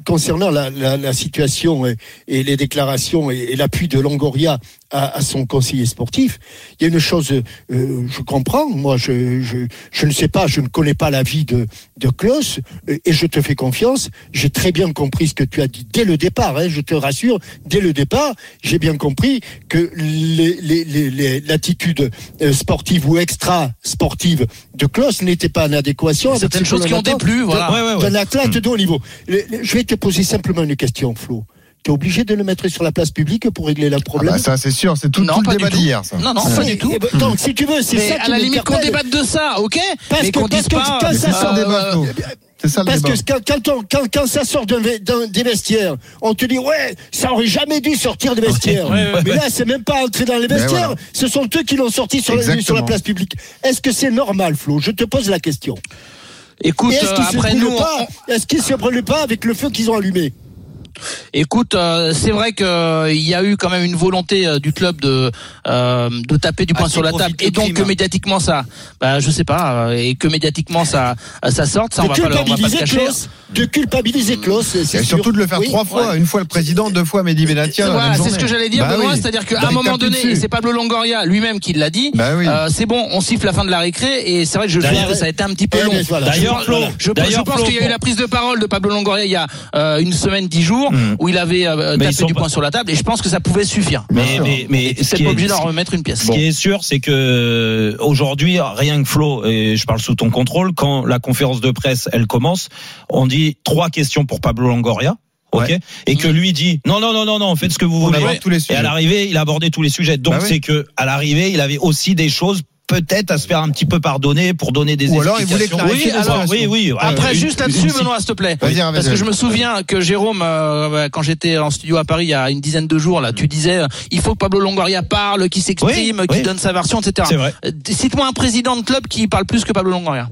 la, situation et, les déclarations et l'appui de Longoria à, à son conseiller sportif, il y a une chose, euh, je comprends, moi je, je, je ne sais pas, je ne connais pas la vie de, de Klaus euh, et je te fais confiance, j'ai très bien compris ce que tu as dit dès le départ, hein, je te rassure, dès le départ, j'ai bien compris que les- les- les- les- l'attitude euh, sportive ou extra-sportive de Klaus n'était pas en adéquation avec Certaines choses qui ont déplu, de- voilà. Ouais, ouais, ouais. d'un athlète de haut niveau. Le- le- Je vais te poser simplement une question, Flo. Tu es obligé de le mettre sur la place publique pour régler le Ah problème bah, ça c'est sûr, c'est tout, Non, tout le débat d'hier. ça. Non, non, Ah, pas du tout. Eh ben, Donc, si tu veux, c'est ça à qui la limite qu'on débatte de ça, ok Parce Mais que- qu'on parce dise que pas. quand ça sort le euh, débat, Flo. C'est ça le Parce débat. que quand, quand, on- quand, quand ça sort d'un ve- d'un- des vestiaires, on te dit ouais, ça aurait jamais dû sortir des vestiaires. Ouais, ouais, Mais là, c'est même pas entré dans les vestiaires. voilà. Ce sont eux qui l'ont sorti sur, la- sur Exactement. la place publique. Est-ce que c'est normal, Flo? Je te pose la question. Écoute, est-ce euh, qu'ils se après on- Est-ce qu'ils se brûlent pas avec le feu qu'ils ont allumé? Écoute, euh, c'est vrai qu'il y a eu quand même une volonté euh, du club de euh, de taper du poing Ah, sur la table, et donc que médiatiquement ça, bah je sais pas, euh, et que médiatiquement ça ça sorte, ça on va pas, on va pas cacher. Klaus, de culpabiliser Klaus, c'est Et sûr. surtout de le faire Oui. trois fois, ouais. une fois le président, deux fois Mehdi Benatia. Voilà, c'est ce que j'allais dire, Bah oui. c'est-à-dire qu'à Bah, un moment donné, et c'est Pablo Longoria lui-même qui l'a dit, Bah oui. euh, c'est bon, on siffle la fin de la récré, et c'est vrai que je trouve que ça a été un petit peu Eh, long. mais voilà. D'ailleurs, Je- pense qu'il y a eu la prise de parole de Pablo Longoria il y a euh, une semaine, dix jours, Hmm. où il avait euh, tapé du poing sur la table, et je pense que ça pouvait suffire. Mais mais mais ce C'est pas obligé d'en remettre une pièce. Ce qui est sûr, c'est que euh, aujourd'hui, rien que Flo, et je parle sous ton contrôle, quand la conférence de presse elle commence, on dit trois questions pour Pablo Longoria. Ok, Ouais. et que lui dit non non non non non faites ce que vous On voulez aborde tous les et à l'arrivée il a abordé tous les sujets donc Bah oui. c'est que à l'arrivée il avait aussi des choses peut-être à se faire un petit peu pardonner pour donner des Ou alors, il voulait explications. clarifier oui alors oui oui Après, juste là-dessus, Benoît, s'il te plaît. Parce que je me souviens que Jérôme, euh, quand j'étais en studio à Paris il y a une dizaine de jours, là, tu disais, euh, il faut que Pablo Longoria parle, qu'il s'exprime, Oui, qu'il oui. donne sa version, etc. c'est vrai Euh, Cite-moi un président de club qui parle plus que Pablo Longoria.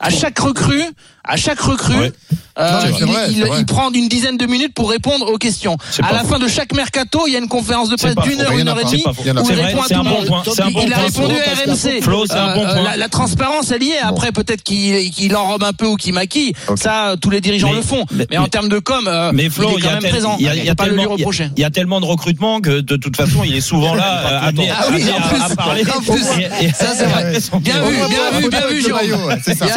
À chaque recrue, à chaque recrue, Ouais. euh, il, vrai, il- c'est vrai. il prend une dizaine de minutes pour répondre aux questions. À pas la fin de chaque mercato, il y a une conférence de presse pas d'une heure, une a heure et pas. demie, pas où pas. il répond à tout le bon monde. Il a répondu à RMC. Flo, c'est un bon Euh. La, la transparence, elle y est. Après, peut-être qu'il enrobe un peu ou qu'il maquille. Ça, tous les dirigeants Mais- le font. Mais, mais- en termes de com, euh, Mais il Flo, est il y quand même tel- présent. il y a, il y a pas tellement, il y a- reprocher. il y a tellement de recrutement que de toute façon, il est souvent là [laughs] amené, Ah à, parler. Ça, c'est vrai. [laughs] Bien vu, bien vu, bien vu, Jérôme.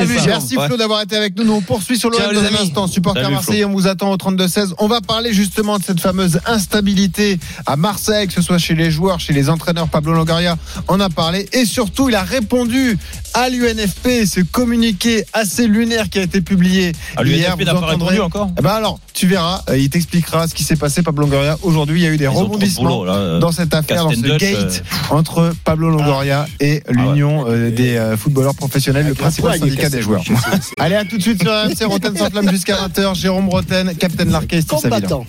Vu. Merci Flo d'avoir été avec nous. Nous on poursuit sur web dans un instant. Supporter Marseille, on vous attend au 32-16. On va parler justement de cette fameuse instabilité à Marseille, que ce soit chez les joueurs, chez les entraîneurs. Pablo Longoria en a parlé et surtout il a répondu à l'UNFP, ce communiqué assez lunaire qui a été publié Ah, hier. l'UNFP n'a Vous pas entendrez- répondu encore Eh ben alors, tu verras, euh, il t'expliquera ce qui s'est passé, Pablo Longoria. Aujourd'hui, il y a eu des Ils rebondissements boulot, là, euh, dans cette affaire, dans ce gate entre Pablo Longoria et l'Union euh, des euh, footballeurs professionnels, le principal syndicat des joueurs. [laughs] Allez, à tout de suite sur RMC, Roten sans flamme jusqu'à 20h. Jérôme Roten, Captain Larquet, Steve Savillon. Combattant.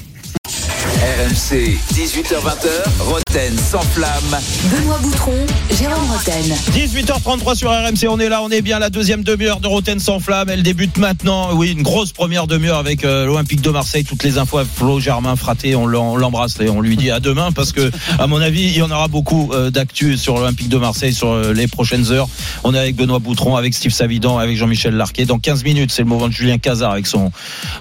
RMC, 18h20h, Roten sans flamme. Benoît Boutron, Jérôme Roten. 18h33 sur RMC, on est là, on est bien la deuxième demi-heure de Roten sans flamme. Elle débute maintenant. Oui, une grosse première demi-heure avec euh, l'Olympique de Marseille. Toutes les infos à Flo Germain Fraté, on l'em- on l'embrasse et on lui dit à demain parce que, à mon avis, il y en aura beaucoup euh, d'actu sur l'Olympique de Marseille sur euh, les prochaines heures. On est avec Benoît Boutron, avec Steve Savidan, avec Jean-Michel Larquet. Dans 15 minutes, c'est le moment de Julien Cazard avec son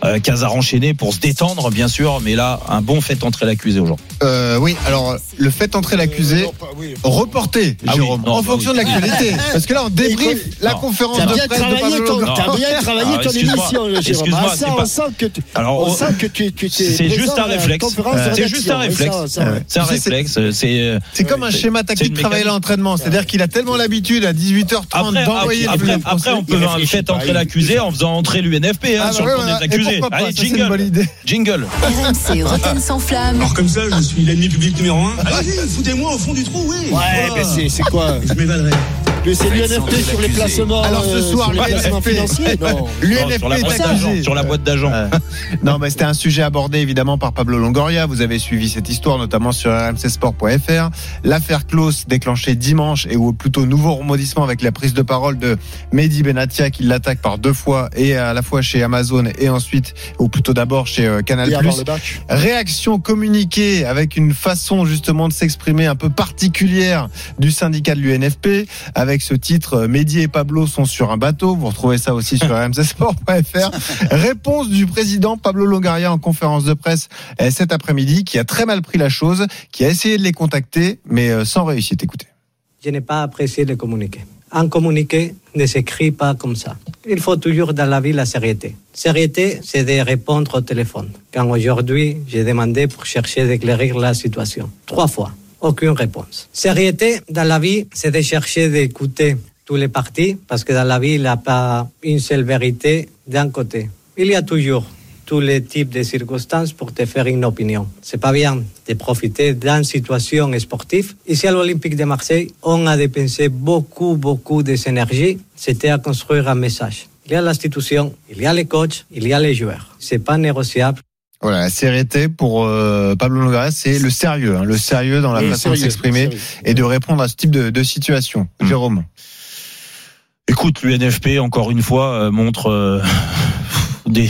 euh, Cazard enchaîné pour se détendre, bien sûr. Mais là, un bon fait entrer l'accusé aujourd'hui. Euh, oui, alors le fait entrer l'accusé, reporté, Ah oui, Jérôme, non, en bah fonction oui. de l'actualité. [laughs] Parce que là, on débrief la Non. conférence T'as de bien presse de ton, bien travaillé Alors, ton excuse-moi, émission, Jérôme. Ah, c'est ça, pas- on sent que tu, Alors, on on- sent que tu, tu t'es C'est juste un réflexe. de C'est juste un réflexe. C'est un réflexe. C'est comme un schéma tactique à mécanique. l'entraînement. C'est-dire qu'il a tellement l'habitude à 18h30 Après, d'envoyer après, le après, après, on peut faire fait entrer l'accusé en faisant entrer l'UNFP hein, Ah, sur le des accusés. Allez, jingle. Jingle. RMC, sans flamme. Alors comme ça, je suis l'ennemi public numéro un. Allez-y, foutez-moi au fond du trou, oui. Ouais, mais c'est, c'est quoi? Je m'évaderai. Mais c'est l'UNFP sur les placements. Alors, ce euh, soir, l'UNFP. sur la est boîte d'agent. accusé. Sur la boîte d'agent. Ouais. [laughs] Non, mais c'était un sujet abordé évidemment par Pablo Longoria. Vous avez suivi cette histoire notamment sur rmcsport.fr. L'affaire Klaus déclenchée dimanche et ou plutôt nouveau remodissement avec la prise de parole de Mehdi Benatia qui l'attaque par deux fois et à la fois chez Amazon et ensuite ou plutôt d'abord chez euh, Canal+. Réaction communiquée avec une façon justement de s'exprimer un peu particulière du syndicat de l'UNFP avec ce titre euh, Mehdi et Pablo sont sur un bateau. Vous retrouvez ça aussi sur [laughs] rmcsport.fr. Réponse du président Pablo Longoria en conférence de presse euh, cet après-midi qui a très mal pris la chose, qui a essayé de les contacter mais euh, sans réussite. Écoutez. Je n'ai pas apprécié le communiqué. Un communiqué ne s'écrit pas comme ça. Il faut toujours dans la vie la sérieuxité. Sérieuxité, c'est de répondre au téléphone. Quand aujourd'hui, j'ai demandé pour chercher d'éclairir la situation. Trois fois. Aucune réponse. Sérieuxité, dans la vie, c'est de chercher d'écouter tous les partis, parce que dans la vie, il n'y a pas une seule vérité d'un côté. Il y a toujours tous les types de circonstances pour te faire une opinion. C'est pas bien de profiter d'une situation sportive. Ici à l'Olympique de Marseille, on a dépensé beaucoup, beaucoup d'énergie. C'était à construire un message. Il y a l'institution, il y a les coachs, il y a les joueurs. C'est pas négociable. Voilà, la sérieuxité pour euh, Pablo Longoria, c'est le sérieux, hein, le sérieux dans la Oui, façon de s'exprimer et de répondre à ce type de, de situation. Hmm. Jérôme. Écoute, l'UNFP encore une fois euh, montre euh, [laughs] des,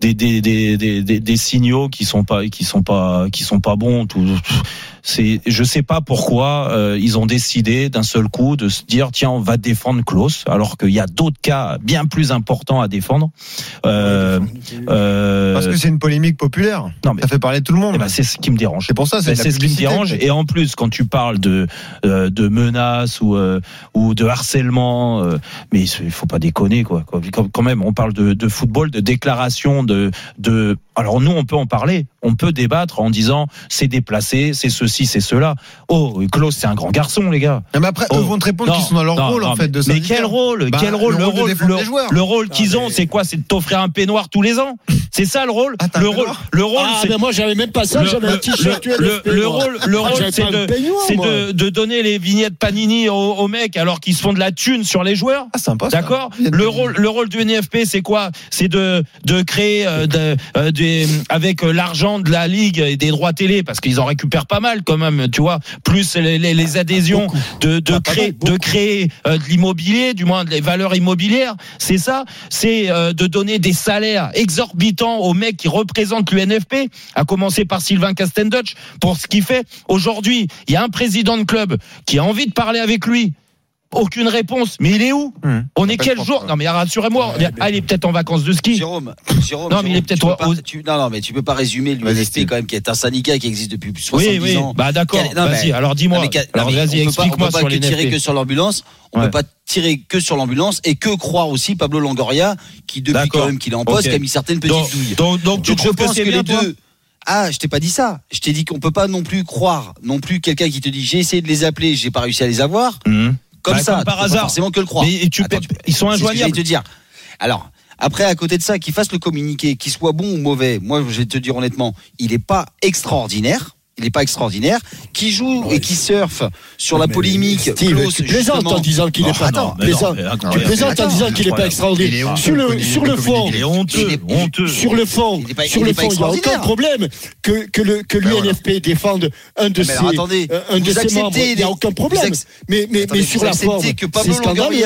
des, des, des, des, des, des signaux qui sont pas qui sont pas qui sont pas bons. Tout, c'est, je sais pas pourquoi euh, ils ont décidé d'un seul coup de se dire tiens on va défendre Klaus alors qu'il y a d'autres cas bien plus importants à défendre. Euh, euh, Parce que c'est une polémique populaire. non mais Ça fait parler tout le monde. eh ben, c'est ce qui me dérange. c'est pour ça, c'est Ben, c'est ce qui me dérange. Et en plus, quand tu parles de euh, de menaces ou euh, ou de harcèlement, euh, mais il faut pas déconner quoi. Quand quand même, on parle de, de football, de déclaration, de de. Alors nous, on peut en parler, on peut débattre en disant c'est déplacé, c'est ceci, c'est cela. Oh, Klaus, c'est un grand garçon, les gars. Non, mais après, Oh. eux vont te répondre qu'ils sont dans leur non, rôle, non, en fait, de mais quel rôle Bah, Quel rôle le Le rôle le, le qu'ils ont, mais- c'est quoi? C'est de t'offrir un peignoir tous les ans? C'est ça le rôle? Ah, Le rôle, le rôle, Ah, c'est ben moi, j'avais même pas ça, le, j'avais un le- t-shirt le- UNFP, le- le moi. rôle, le Ah, rôle, c'est de, donner les vignettes Panini aux, aux mecs alors qu'ils se font de la thune sur les joueurs. Ah, sympa. ça. D'accord? Le rôle, le rôle du NFP, c'est quoi? C'est de de créer euh, de, euh, avec euh, l'argent de la ligue et des droits télé parce qu'ils en récupèrent pas mal quand même, tu vois. Plus les, les, les adhésions de de Pas- pas créer mal, de créer euh, de l'immobilier, du moins des valeurs immobilières. C'est ça. C'est de donner des salaires exorbitants aux mecs qui représentent l'UNFP, à commencer par Sylvain Castendutch pour ce qu'il fait aujourd'hui. Il y a un président de club qui a envie de parler avec lui. Aucune réponse. Mais il est où Hum. On est pas quel jour. Non mais rassurez-moi. Ah, il est peut-être en vacances de ski. Jérôme, Jérôme, Non, mais il est peut-être tu non, non, mais tu peux pas résumer Steve. quand même, qui est un syndicat qui existe depuis 70 Oui, oui. ans. Bah d'accord. Vas-y. mais- Alors dis-moi. vas-y, explique-moi On peut sur pas les que tirer que sur l'ambulance. On Ouais. peut pas tirer que sur l'ambulance et que croire aussi Pablo Longoria, qui depuis quand même qu'il est en poste, qui a mis certaines petites Donc, douilles. donc, donc tu Donc je pense que les deux. Ah, je t'ai pas dit ça. Je t'ai dit qu'on peut pas non plus croire, non plus quelqu'un qui te dit j'ai essayé de les appeler, j'ai pas réussi à les avoir. Hum. Comme Bah, ça, comme par hasard. forcément que le croire. Mais tu Attends, peux- tu- ils sont injoignables. j'allais te dire. Alors, après, à côté de ça, qu'il fasse le communiqué, qu'il soit bon ou mauvais, moi, je vais te dire honnêtement, il est pas extraordinaire. Il n'est pas extraordinaire, qui joue et qui surfe sur la Mais polémique. Steve, Klaus, tu plaisantes en disant qu'il n'est pas non, mais plaisant. non, attends, Tu plaisantes en attends, disant qu'il n'est pas extraordinaire. Sur le sur le fond, honteux, sur le fond, Il n'y a aucun problème que, que, le, que l'UNFP défende un de ses, euh, un de ses membres. Il n'y a aucun problème. mais mais, mais sur la forme, c'est scandaleux.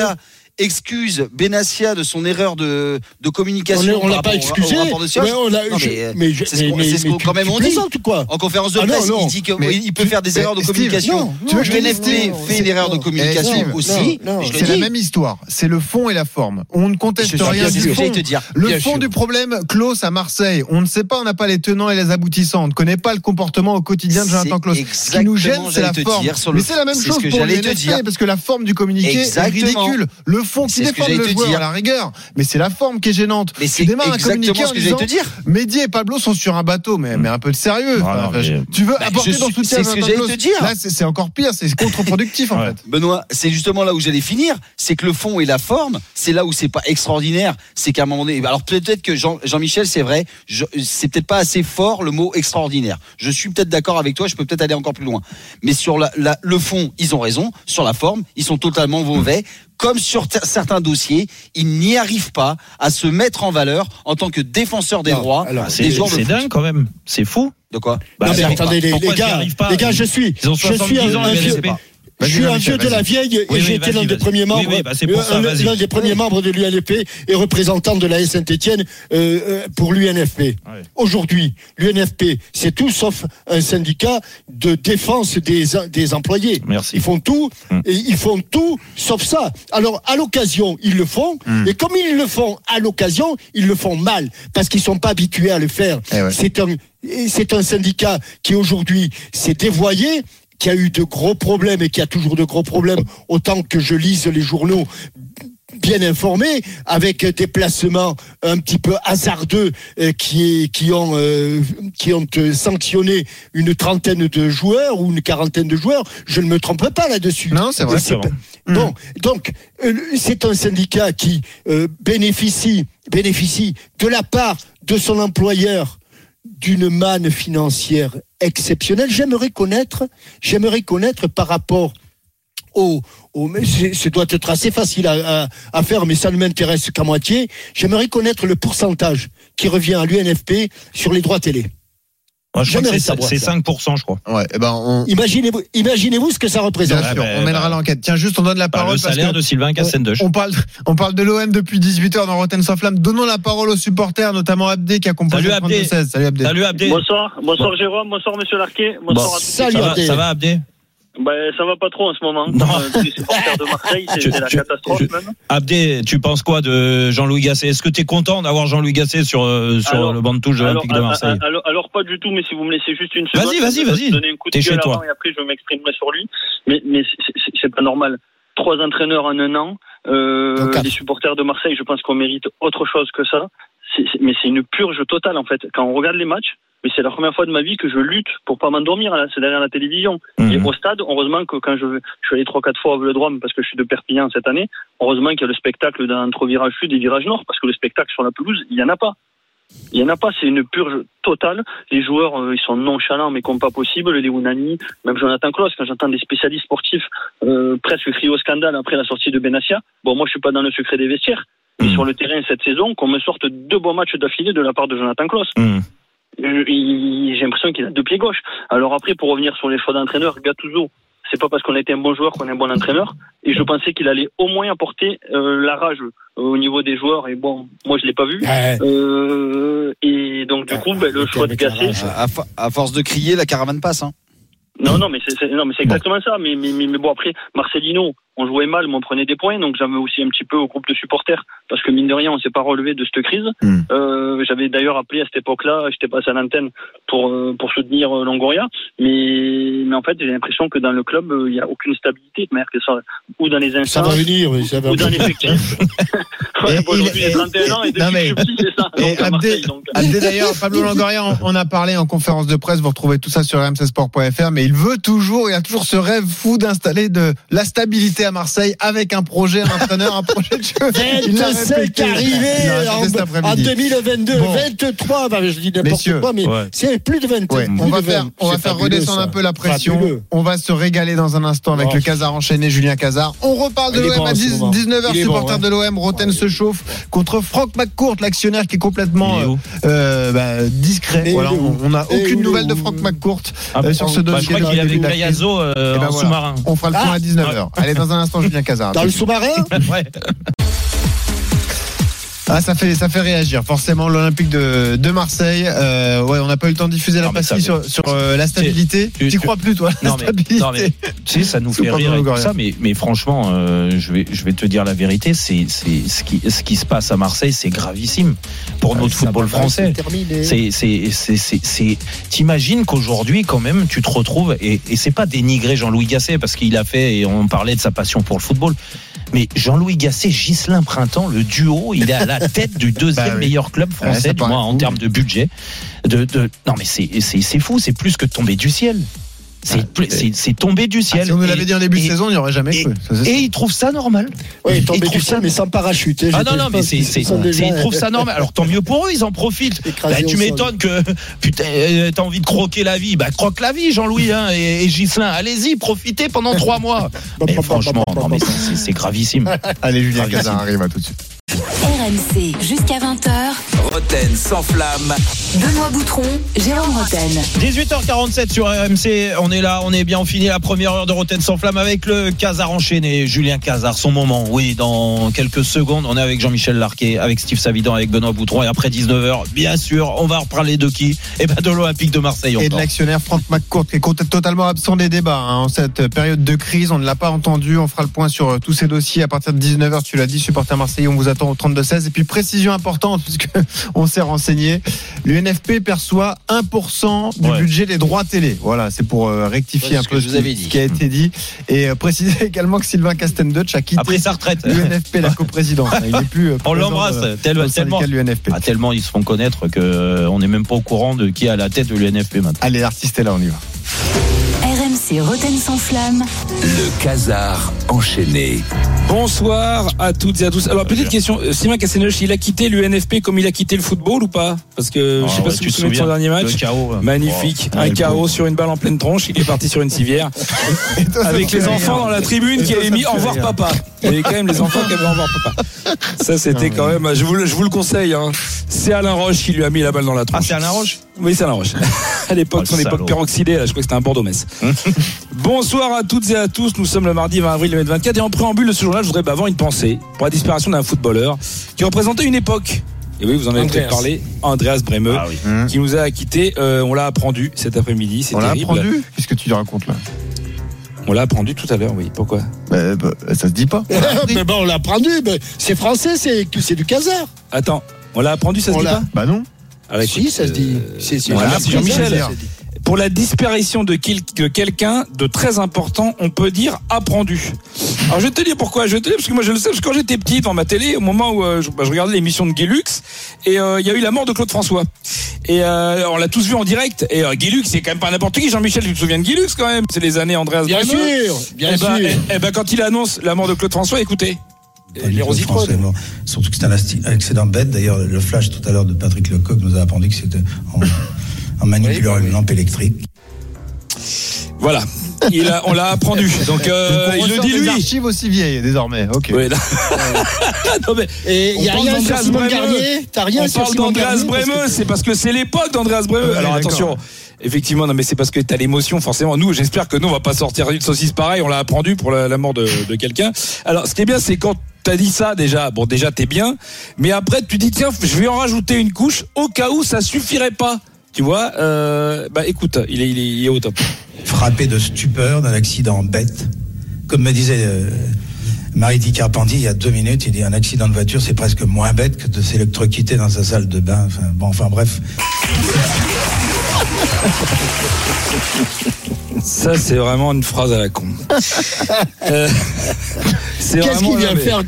Excuse Benassia de son erreur de, de On communication. ne- on l'a pas au- excusé. au de mais on l'a- Non, je- mais, mais je- c'est ce qu'on- ce quand même on dit. quoi En conférence de Ah non, presse, non. il dit qu'il peut faire des erreurs de communication. tu veux que fait une erreur de Eh, communication Steve, aussi. C'est la même histoire. C'est le fond et la forme. On ne conteste rien du fond. Le fond du problème, Klaus à Marseille, on ne sait pas, on n'a pas les tenants et les aboutissants. On ne connaît pas le comportement au quotidien de Jonathan Klaus. Ce qui nous gêne, c'est la forme. Mais c'est la même chose pour les parce que la forme du communiqué est ridicule. Le fond qui C'est ce que défend j'allais le joueur dire. à la rigueur, mais c'est la forme qui est gênante. Mais c'est exactement ce que j'allais te dire. Mehdi et Pablo sont sur un bateau, mais, mais un peu de sérieux. Enfin, mais- Tu veux Bah, apporter ton soutien c'est à ce que j'allais te dire. Là, c'est encore pire, c'est contre-productif en fait. Benoît, c'est justement là où j'allais finir, c'est que le fond et la forme, c'est là où c'est pas extraordinaire, c'est qu'à un moment donné, alors peut-être que Jean, Jean-Michel, c'est vrai, c'est peut-être pas assez fort le mot extraordinaire. Je suis peut-être d'accord avec toi, je peux peut-être aller encore plus loin. Mais sur la, la- le fond, ils ont raison, sur la forme, ils sont totalement mauvais. Comme sur certains dossiers, ils n'y arrivent pas à se mettre en valeur en tant que défenseur des Non, droits C'est de dingue quand même. C'est fou. De quoi? Bah, non mais c'est- attendez les, gars, les gars, je suis, je suis 70 un, un vieux. Je suis un vieux de la vieille et Oui, j'ai été l'un des premiers membres, oui, bah, c'est pour ça, euh, vas-y. l'un des premiers membres de l'UNFP et représentant de la Saint-Etienne pour l'UNFP. Aujourd'hui, l'UNFP, c'est tout sauf un syndicat de défense des, des employés. Merci. Ils font tout, et ils font tout sauf ça. Alors, à l'occasion, ils le font, Mm. et comme ils le font à l'occasion, ils le font mal, parce qu'ils sont pas habitués à le faire. Eh ouais. C'est un, et c'est un syndicat qui aujourd'hui s'est dévoyé, qui a eu de gros problèmes et qui a toujours de gros problèmes, autant que je lise les journaux bien informés, avec des placements un petit peu hasardeux euh, qui, qui ont, euh, qui ont euh, sanctionné une trentaine de joueurs ou une quarantaine de joueurs. Je ne me trompe pas là-dessus. Non, c'est vrai. C'est Bon, donc euh, c'est un syndicat qui bénéficie, bénéficie de la part de son employeur d'une manne financière exceptionnelle. J'aimerais connaître, j'aimerais connaître par rapport au, au mais ce doit être assez facile à, à- à faire, mais ça ne m'intéresse qu'à moitié. J'aimerais connaître le pourcentage qui revient à l'UNFP sur les droits télé. Je crois que c'est savoir c'est ça. 5%, je crois. Ouais, eh ben on, Imaginez-vous, imaginez-vous ce que ça représente. Bien sûr, Ah, ben, on mènera bah, l'enquête. Tiens, juste on donne la Par parole le parce salaire que de Sylvain Cassendush. on parle, on parle de l'OM depuis 18h dans Rotten sans flamme. Donnons la parole aux supporters, notamment Abdé qui a composé Salut, le Abdé. 32-16. Salut Abdé. Salut Abdé. Bonsoir, bonsoir Jérôme, bonsoir Monsieur Larquet, bonsoir Bon. à tous. Salut, Ça va, Abdé. ça va Abdé? Ben, ça va pas trop en ce moment. Non. Euh, les supporters de Marseille, [laughs] c'est la catastrophe je- même. Abdé, tu penses quoi de Jean-Louis Gasset? Est-ce que tu es content d'avoir Jean-Louis Gasset sur, euh, sur Alors- le banc de touche de Alors, l'Olympique de Marseille? alors, alors, pas du tout, mais si vous me laissez juste une seconde, Vas-y, vas-y, je vais vas-y. donner un coup de chez gueule toi. avant et après je m'exprimerai sur lui. Mais, mais c'est- pas normal. Trois entraîneurs en un an, euh, Donc, les supporters de Marseille, je pense qu'on mérite autre chose que ça. Mais c'est une purge totale en fait. Quand on regarde les matchs, mais c'est la première fois de ma vie que je lutte pour pas m'endormir. C'est derrière la télévision. Mhm. Et au stade, heureusement que quand je, je suis allé trois quatre fois au Vélodrome parce que je suis de Perpignan cette année, heureusement qu'il y a le spectacle d'entre virage sud et virage nord parce que le spectacle sur la pelouse, il y en a pas. Il y en a pas, c'est une purge totale. Les joueurs, euh, ils sont nonchalants, mais comme pas possible. Les Unani, même Jonathan Klaus, quand j'entends des spécialistes sportifs euh, presque crier au scandale après la sortie de Benassia. Bon, moi, je suis pas dans le secret des vestiaires. Mais Mhm. sur le terrain cette saison, qu'on me sorte deux bons matchs d'affilée de la part de Jonathan Klaus. Euh, J'ai l'impression qu'il a deux pieds gauche. Alors après, pour revenir sur les choix d'entraîneur, Gattuso, c'est pas parce qu'on a été un bon joueur qu'on est un bon entraîneur. Et je pensais qu'il allait au moins apporter euh, la rage euh, au niveau des joueurs. Et bon, moi je l'ai pas vu. Ouais. Euh, et donc du coup, ben, le choix de Gasset. À, fo- à force de crier, la caravane passe. Hein. Non, non, mais c'est exactement ça. Mais, mais, mais, mais bon, après, Marcelino, on jouait mal, mais on prenait des points, donc j'avais aussi un petit peu au groupe de supporters, parce que mine de rien, on s'est pas relevé de cette crise. Mm. Euh, j'avais d'ailleurs appelé à cette époque-là, j'étais passé à l'antenne pour euh, pour soutenir euh, Longoria, mais mais en fait, j'ai l'impression que dans le club, euh, il y a aucune stabilité, mais que ça, ou dans les Ça instances, va venir, oui, ça va ou dans l'effectif. [laughs] Et ouais, il- bon, aujourd'hui, j'ai et- 31 ans et non, depuis mais- que je suis petit, c'est ça. Et Donc, à Abdé, Marseille, donc. Abdé, d'ailleurs, Pablo Longoria, on, on a parlé en conférence de presse, vous retrouvez tout ça sur rmcsport.fr, mais il veut toujours, il a toujours ce rêve fou d'installer de la stabilité à Marseille avec un projet, un entraîneur, un projet de jeu. [laughs] Il l'a 25 répété. arrivés en en après-midi. 2022, Bon. 23, bah, je dis n'importe quoi, mais Ouais. c'est plus de 20. Ouais, plus on va de faire, 20. on va faire redescendre ça. un peu la pression. Fabuleux. On va se régaler dans un instant avec Oh. le Casar enchaîné, Julien Casar. On reparle de l'OM bon, à en ce 10 moment. 19h, Il est bon, supporter de l'OM. Roten se chauffe contre Franck McCourt, l'actionnaire qui est complètement où euh, bah, discret. Voilà, on n'a aucune nouvelle de Franck McCourt Ah, euh, sur ce bah, dossier. je crois qu'il avait euh, en voilà. sous-marin. On fera le point Ah. à 19h. Allez, dans un instant, Julien Casar. Dans le sous-marin [laughs] Ouais. Ah, ça fait, ça fait réagir. Forcément, l'Olympique de, de Marseille. Euh, ouais, on n'a pas eu le temps de diffuser la sur, sur euh, la stabilité. tu- Tu crois plus, toi, la Non mais, non mais tu sais ça nous fait rire et tout Longoria. ça mais mais franchement euh, je vais je vais te dire la vérité c'est c'est ce qui ce qui se passe à Marseille c'est gravissime pour notre football français. c'est c'est c'est c'est t'imagines qu'aujourd'hui quand même tu te retrouves et et c'est pas dénigrer Jean-Louis Gasset parce qu'il a fait et on parlait de sa passion pour le football mais Jean-Louis Gasset Ghislain Printemps le duo il est à la [laughs] tête du deuxième Bah oui. meilleur club français ça du moins en termes de budget. De de non mais c'est fou c'est plus que de tomber du ciel c'est plus- c'est c'est tombé du Ah, ciel si on nous l'avait dit en début de saison, on n'y aurait jamais et, cru. Ça, c'est et sûr. il trouve ça normal. Oui, Il trouve du ça- ciel, mais sans parachute. hein, Ah non, non, mais c'est, ils trouvent ça normal. Alors tant mieux pour eux, ils en profitent. Bah, tu m'étonnes que putain, euh, t'as envie de croquer la vie. Bah croque la vie, Jean-Louis hein, et, et Ghislain. Allez-y, profitez pendant trois mois. Mais franchement, non, mais c'est, c'est- c'est gravissime. Allez, Julien. Casar arrive à tout de suite. RMC jusqu'à 20h. Roten sans flamme. Benoît Boutron, Jérôme Roten. 18h47 sur RMC, on est là, on est bien, on finit la première heure de Rotten sans flamme avec le Casar enchaîné, Julien Casar, son moment, oui, dans quelques secondes, on est avec Jean-Michel Larquet, avec Steve Savidan, avec Benoît Boutron, et après 19h, bien sûr, on va reparler de qui? Eh ben de l'Olympique de Marseille Et de l'actionnaire Franck McCourt qui est totalement absent des débats hein, en cette période de crise. On ne l'a pas entendu. On fera le point sur euh, tous ces dossiers à partir de 19h. Tu l'as dit, supporter Marseillais, on vous attend au 32-16. Et puis précision importante puisque [laughs] on s'est renseigné. L'UNFP perçoit 1% du Ouais. budget des droits télé. Voilà, c'est pour euh, rectifier Ouais, un peu ce vous qui, avais dit. qui a été dit. Et euh, préciser [laughs] également que Sylvain Castendutch a quitté Après sa retraite. l'UNFP, la [laughs] coprésidence. Il n'est plus euh, On l'embrasse, tel- tellement, l'UNFP. ah, tellement ils se font connaître que euh, on n'est même pas au courant de qui est à la tête de l'UNFP maintenant. Allez, l'artiste est là, on y va. RMC Roten sans flamme. Le casar enchaîné. Bonsoir à toutes et à tous. Alors, petite question. euh, Sylvain Cassenoche, il a quitté l'UNFP comme il a quitté le football ou pas? Parce que je sais Ah pas ouais, si tu vous te vous souvenez de son dernier match. le chaos, hein. Magnifique. Oh, un pauvre. sur une balle en pleine tronche. Il est parti sur une civière. [laughs] Avec les enfants dans la tribune Et qui avaient mis au revoir papa. Il y avait quand même les enfants qui avaient au revoir papa. Ça, c'était quand même. Je vous, le- je vous le conseille. hein. C'est Alain Roche qui lui a mis la balle dans la Ah, tronche. c'est Alain Roche? Oui, c'est Alain Roche. [laughs] à l'époque, Oh, son époque peroxydée, je crois que c'était un Bordeaux-Metz. Bonsoir à toutes et à tous. Nous sommes le mardi 20 avril 2024 et en préambule de ce jour-là, je voudrais bah, avoir une pensée pour la disparition d'un footballeur qui représentait une époque. Et oui, vous en avez peut-être Andreas. parlé, Andreas Bremeux, Ah oui. Hum. qui nous a quittés. Euh, on l'a apprendu cet après-midi. C'est On l'a apprendre Qu'est-ce que tu racontes là? On l'a apprendu tout à l'heure, oui. Pourquoi? Bah, bah, Ça se dit pas. [laughs] mais bon, on l'a mais C'est français, c'est c'est du casar. Attends, on l'a apprendu, ça se dit pas? Bah non. Ah, bah, Si, ça se dit. C'est- voilà, c'est- Jean-Michel. Pour la disparition de, quel- de quelqu'un de très important, on peut dire appendu. Alors je vais te dire pourquoi. Je vais te dire parce que moi je le sais parce que quand j'étais petit dans ma télé, au moment où euh, je, bah, je regardais l'émission de Guy Lux, et euh, il y a eu la mort de Claude François. Et euh, on l'a tous vu en direct. Et euh, Guy Lux, c'est quand même pas n'importe qui. Jean-Michel, tu te souviens de Guy Lux quand même? C'est les années Andreas Bien sûr, bien Eh ben, sûr. eh- eh ben, quand il annonce la mort de Claude François, écoutez. Français, bon. Surtout que c'est un accident bête. D'ailleurs, le flash tout à l'heure de Patrick Lecoq nous a appris que c'était en, en manipulant une lampe électrique. Voilà. Il a- on l'a apprendu. [laughs] Donc euh, Donc, il le dit des lui. archives aussi vieilles désormais. Ok. Là. [laughs] non, mais Et il on n'y a parle rien sur d'Andreas Simon Bremeux. Garnier T'as rien on sur parle d'Andreas Bremeux, c'est parce que c'est l'époque d'Andreas Bremeux. Ouais, Alors attention, effectivement, non mais c'est parce que t'as l'émotion, forcément. Nous, j'espère que nous, on va pas sortir une saucisse pareille, on l'a apprendu pour la, la mort de, de quelqu'un. Alors, ce qui est bien, c'est quand t'as dit ça déjà, bon déjà t'es bien, mais après tu dis tiens, je vais en rajouter une couche au cas où ça suffirait pas. Tu vois, euh, bah écoute, il est, il est, au top. Frappé de stupeur d'un accident bête. Comme me disait euh, Marie-Di il y a deux minutes, il dit un accident de voiture, c'est presque moins bête que de s'électrocuter dans sa salle de bain. Enfin, bon, enfin bref. Ça, c'est vraiment une phrase à la con. [laughs] Euh, C'est Qu'est-ce vraiment qu'il vient faire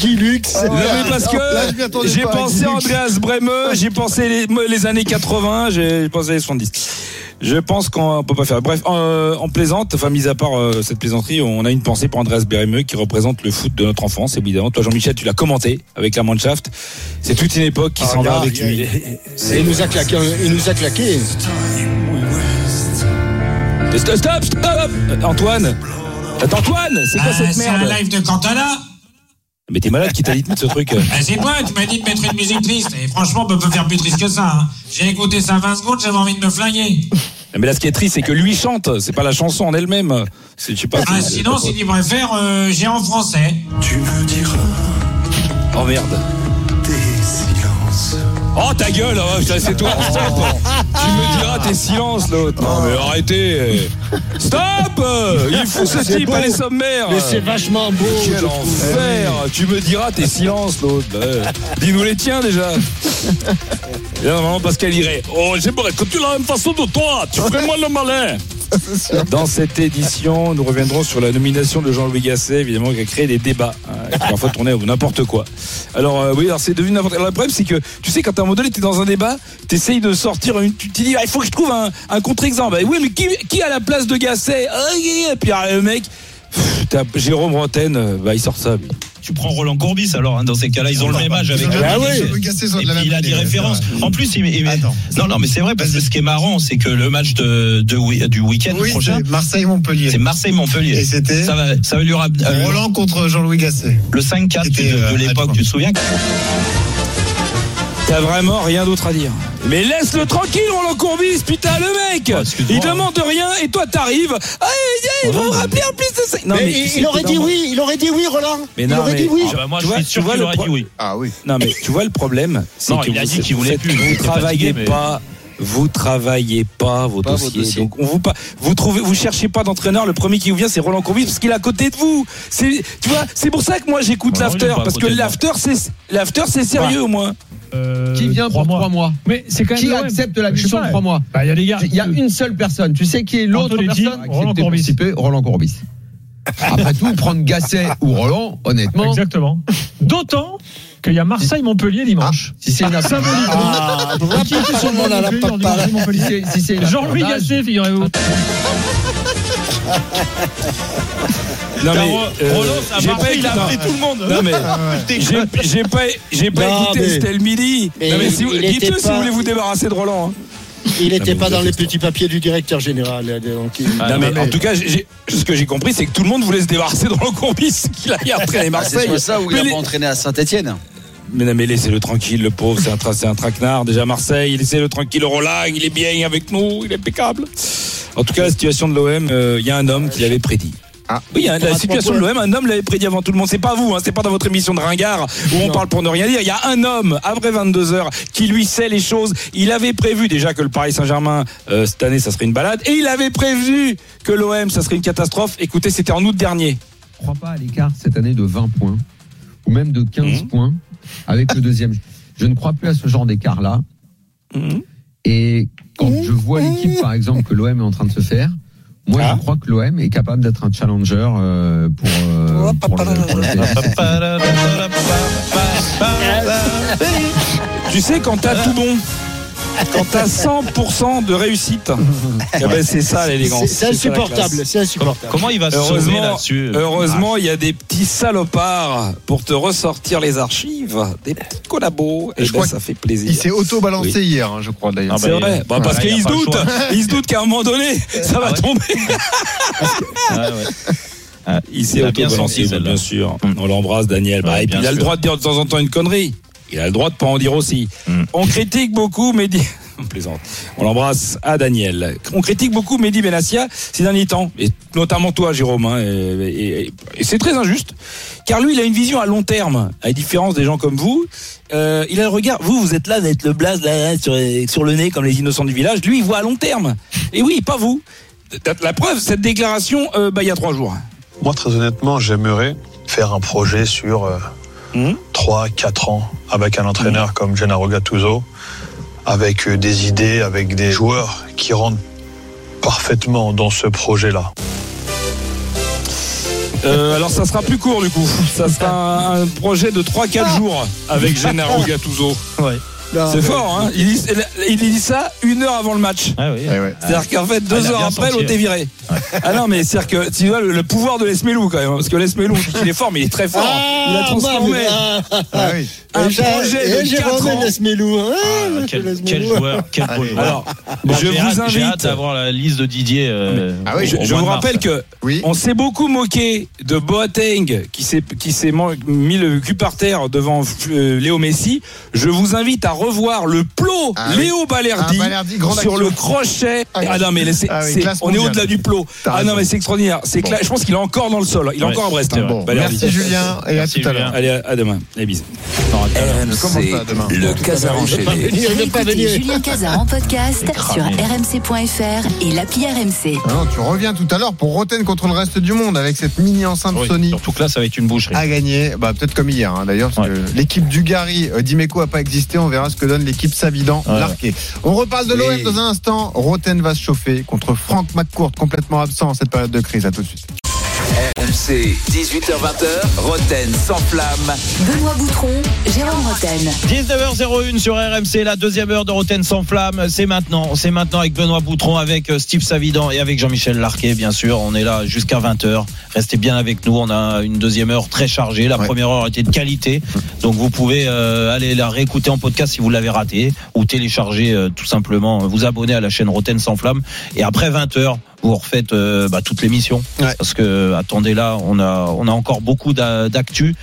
Guy Lux Non, mais parce que Là, j'ai pensé. Andreas Bremeux, j'ai pensé les, les années 80, j'ai pensé les 70. Je pense qu'on peut pas faire. Bref, euh, en plaisante, enfin, mis à part euh, cette plaisanterie, on a une pensée pour Andreas Bremeux qui représente le foot de notre enfance, évidemment. Toi, Jean-Michel, tu l'as commenté avec la Mannschaft. C'est toute une époque qui Ah, s'en va avec lui. il- il nous a claqué. Il nous a claqué. Stop, stop, stop Antoine Attends, Antoine, c'est quoi Ah, cette c'est merde un live de Cantona. Mais t'es malade qui t'a dit de mettre ce truc Ah, c'est toi, tu m'as dit de mettre une musique triste. Et franchement, on peut pas faire plus triste que ça. hein. J'ai écouté ça 20 secondes, j'avais envie de me flinguer. Mais là, ce qui est triste, c'est que lui chante, c'est pas la chanson en elle-même. C'est- Je sais pas. Ah, sinon, s'il y préfère, euh, j'ai en français. Tu me diras Oh merde. Oh ta gueule, oh, c'est toi, stop Tu me diras tes silences l'autre. Non mais arrêtez Stop Il faut ce C'est type beau. à les sommaires Mais c'est vachement beau. Quel enfer Tu me diras tes silences l'autre. Ouais. Dis-nous les tiens déjà Et là, normalement Pascal irait Oh j'aimerais que tu la même façon de toi Tu ferais moins le malin Dans cette édition, nous reviendrons sur la nomination de Jean-Louis Gasset, évidemment, qui a créé des débats, hein, parfois tournaient au n'importe quoi. Alors euh, oui, alors c'est devenu n'importe. Alors le problème, c'est que tu sais, quand à un moment donné, t'es dans un débat, t'essayes de sortir une, tu te dis, ah, il faut que je trouve un, un contre-exemple. Oui, mais qui, qui a la place de Gasset? Ah, Et puis ah, le mec, pff, Jérôme Roten, euh, bah il sort ça. lui. Tu prends Roland Courbis alors hein, dans ces cas-là ils ont le même âge avec Ah ouais. Et puis il a des références. En plus, il, non, non, mais c'est vrai parce que ce qui est marrant, c'est que le match de, du week-end Oui, prochain, c'est Marseille-Montpellier. c'est Marseille-Montpellier. Et c'était ça va, ça va lui rappeler euh, Roland contre Jean-Louis Gasset. le 5-4 C'était, de, euh, de l'époque. Tu te souviens? T'as vraiment rien d'autre à dire. Mais laisse-le tranquille, Roland Courbis, putain, le mec Oh. Il demande rien et toi t'arrives. Ah, il va me rappeler en plus de ça. Non, Mais mais il, aurait dit oui, il aurait dit oui, Roland. Mais il non, aurait mais- dit oui. Ah bah, Moi, Tu je vois- suis tu sûr vois qu'il le aurait pro- dit oui. Ah oui. Non mais tu vois le problème, c'est Non, que il a vous- dit qu'il voulait vous plus, Vous était travaillez pas, vous travaillez pas vos Pas vos dossiers. Donc on vous pas, vous trouvez, vous cherchez pas d'entraîneur. Le premier qui vous vient, c'est Roland Courbis parce qu'il est à côté de vous. C'est, tu vois, c'est pour ça que moi j'écoute Bah, l'after parce que l'after c'est, l'after c'est sérieux au moins. Qui vient pour trois mois Mais c'est quand même Qui accepte la mission de trois mois Bah, il y a des gars. Il y a une seule personne. Tu sais qui est l'autre personne qui Roland Courbis. participer Roland Courbis. Après tout, prendre Gasset ou Roland, honnêtement, Exactement. D'autant qu'il y a Marseille-Montpellier dimanche. si c'est une. Ah, si c'est- si c'est Jean-Louis Gasset, figurez-vous. Non mais euh, Roland, ça a j'ai marché, pas il a écouté- appelé tout le monde. Non mais [laughs] j'ai, pas, j'ai pas Non, écouté mais- c'était le midi. Mais non mais il- si vous- il dites-le si vous voulez vous débarrasser de Roland. Il n'était vous pas dans les petits papiers du directeur général. euh, donc il- Ah, non, mais, mais- en tout cas, ce que j'ai compris, c'est que tout le monde voulait se débarrasser de Roland Courbis, qu'il aille entraîner C'est Marseille. soit ça ou il Mais a les- pas entraîné à Saint-Etienne. Mais non, mais laissez-le tranquille, le pauvre, c'est un, tra- c'est un traquenard. Déjà, Marseille, laissez-le tranquille, Roland, il est bien avec nous, il est impeccable. En tout cas, la situation de l'OM, euh, il y a un homme qui l'avait prédit. Ah. Oui, hein, la situation de l'OM, un homme l'avait prédit avant tout le monde. C'est pas vous, hein, c'est pas dans votre émission de ringard où on parle pour ne rien dire. Il y a un homme, après 22 heures, qui lui sait les choses. Il avait prévu déjà que le Paris Saint-Germain, euh, cette année, ça serait une balade. Et il avait prévu que l'OM, ça serait une catastrophe. Écoutez, c'était en août dernier. Je crois pas à l'écart cette année de 20 points ou même de 15 points avec le deuxième. Je ne crois plus à ce genre d'écart-là. Mhm. Et quand je vois l'équipe, par exemple, que l'OM est en train de se faire, moi, Ah. je crois que l'OM est capable d'être un challenger euh, pour, euh, pour le, pour le PSG. Tu sais, quand t'as tout bon, quand t'as 100% de réussite, [laughs] eh ben, c'est ça l'élégance. C'est c'est insupportable, c'est insupportable. Comment il va se sauver Heureusement, là-dessus heureusement, il y a des petits salopards pour te ressortir les archives, des petits collabos, et Je ben, crois ça fait plaisir. Il s'est auto-balancé Oui. hier, hein, je crois d'ailleurs. Ah C'est bah, vrai, Bah, parce qu'il se doute, il se doute qu'à un moment donné, ça va Ah ouais. tomber. [laughs] Ah ouais. Ah, Il s'est auto-balancé, senti, celle-là. bien sûr. On l'embrasse, Daniel. Bah, et puis il a le droit de dire de temps en temps une connerie. Il a le droit de pas en dire aussi. Mm. On critique beaucoup Mehdi. [laughs] On plaisante. On l'embrasse à Daniel. On critique beaucoup Mehdi Benassia ces derniers temps, et notamment toi, Jérôme. hein, et et- et c'est très injuste, car lui, il a une vision à long terme, à la différence des gens comme vous. Euh, il a le regard. Vous, vous êtes là d'être le blaze là, sur, sur le nez comme les innocents du village. Lui, il voit à long terme. Et oui, pas vous. La preuve, cette déclaration, euh, bah, il y a trois jours. Moi, très honnêtement, j'aimerais faire un projet sur euh, Mhm. 3-4 ans avec un entraîneur comme Gennaro Gattuso, avec euh, des idées, avec des joueurs qui rentrent parfaitement dans ce projet-là. Euh, alors ça sera plus court du coup. Ça sera un, un projet de 3-4 jours avec Gennaro [laughs] Gattuso. Ouais. C'est fort, hein il dit, il dit ça une heure avant le match. Ah oui. C'est-à-dire qu'en fait, Ah, deux il a heures après, l'autre est viré. Ah non, mais c'est-à-dire que tu vois le, le pouvoir de Lesmelou quand même. Parce que Lesmelou, il est fort, mais il est très fort. il a transformé Ah, oui. un projet et de j'ai 4 Romain ans. Lesmelou, hein. Ah, quel, quel joueur, quel beau joueur. Alors, Bon, je vous hâte- J'ai hâte invite. d'avoir la liste de Didier. euh, Ah oui, au- Je, au je mois vous mars. rappelle que Oui. on s'est beaucoup moqué de Boateng qui s'est mis le cul par terre devant euh, Léo Messi. Je vous invite à revoir le plot Ah oui. Léo Balerdi, Ah, Balerdi, grande sur action. le crochet. Ah, Ah non mais ah oui, on est au-delà du plot. Ah non mais c'est extraordinaire. C'est clair. Je pense qu'il est encore dans le sol. Il est Ouais, encore à Brest. hein. Bon, merci Julien et à Merci, tout à l'heure. Allez à, à demain. Allez bisous. Comment RMC, le Casar enchaîné. Julien Cazard en podcast sur rmc.fr et l'appli RMC. Ah non, tu reviens tout à l'heure pour Roten contre le reste du monde avec cette mini enceinte Oui, Sony Surtout que là, ça va être une boucherie. à gagner. Bah, peut-être comme hier, hein, d'ailleurs, l'équipe du Gary, euh, Dimeco a pas existé. On verra ce que donne l'équipe Savidan, Ouais, Larqué. On reparle de l'OM dans un instant. Roten va se chauffer contre Franck McCourt, complètement absent en cette période de crise. À tout de suite. RMC, 18h20h, Roten sans flamme. Benoît Boutron, Jérôme Roten. 19h01 sur RMC, la deuxième heure de Roten sans flamme. C'est maintenant. C'est maintenant avec Benoît Boutron, avec euh, Steve Savidan et avec Jean-Michel Larquet, bien sûr. On est là jusqu'à 20h. Restez bien avec nous. On a une deuxième heure très chargée. La Ouais. première heure était de qualité. Donc vous pouvez euh, aller la réécouter en podcast si vous l'avez raté ou télécharger euh, tout simplement, euh, vous abonner à la chaîne Roten sans flamme. Et après 20h, vous refaites euh, bah, toute l'émission. Ouais. Parce que, attendez là, on a, on a encore beaucoup d'a- d'actu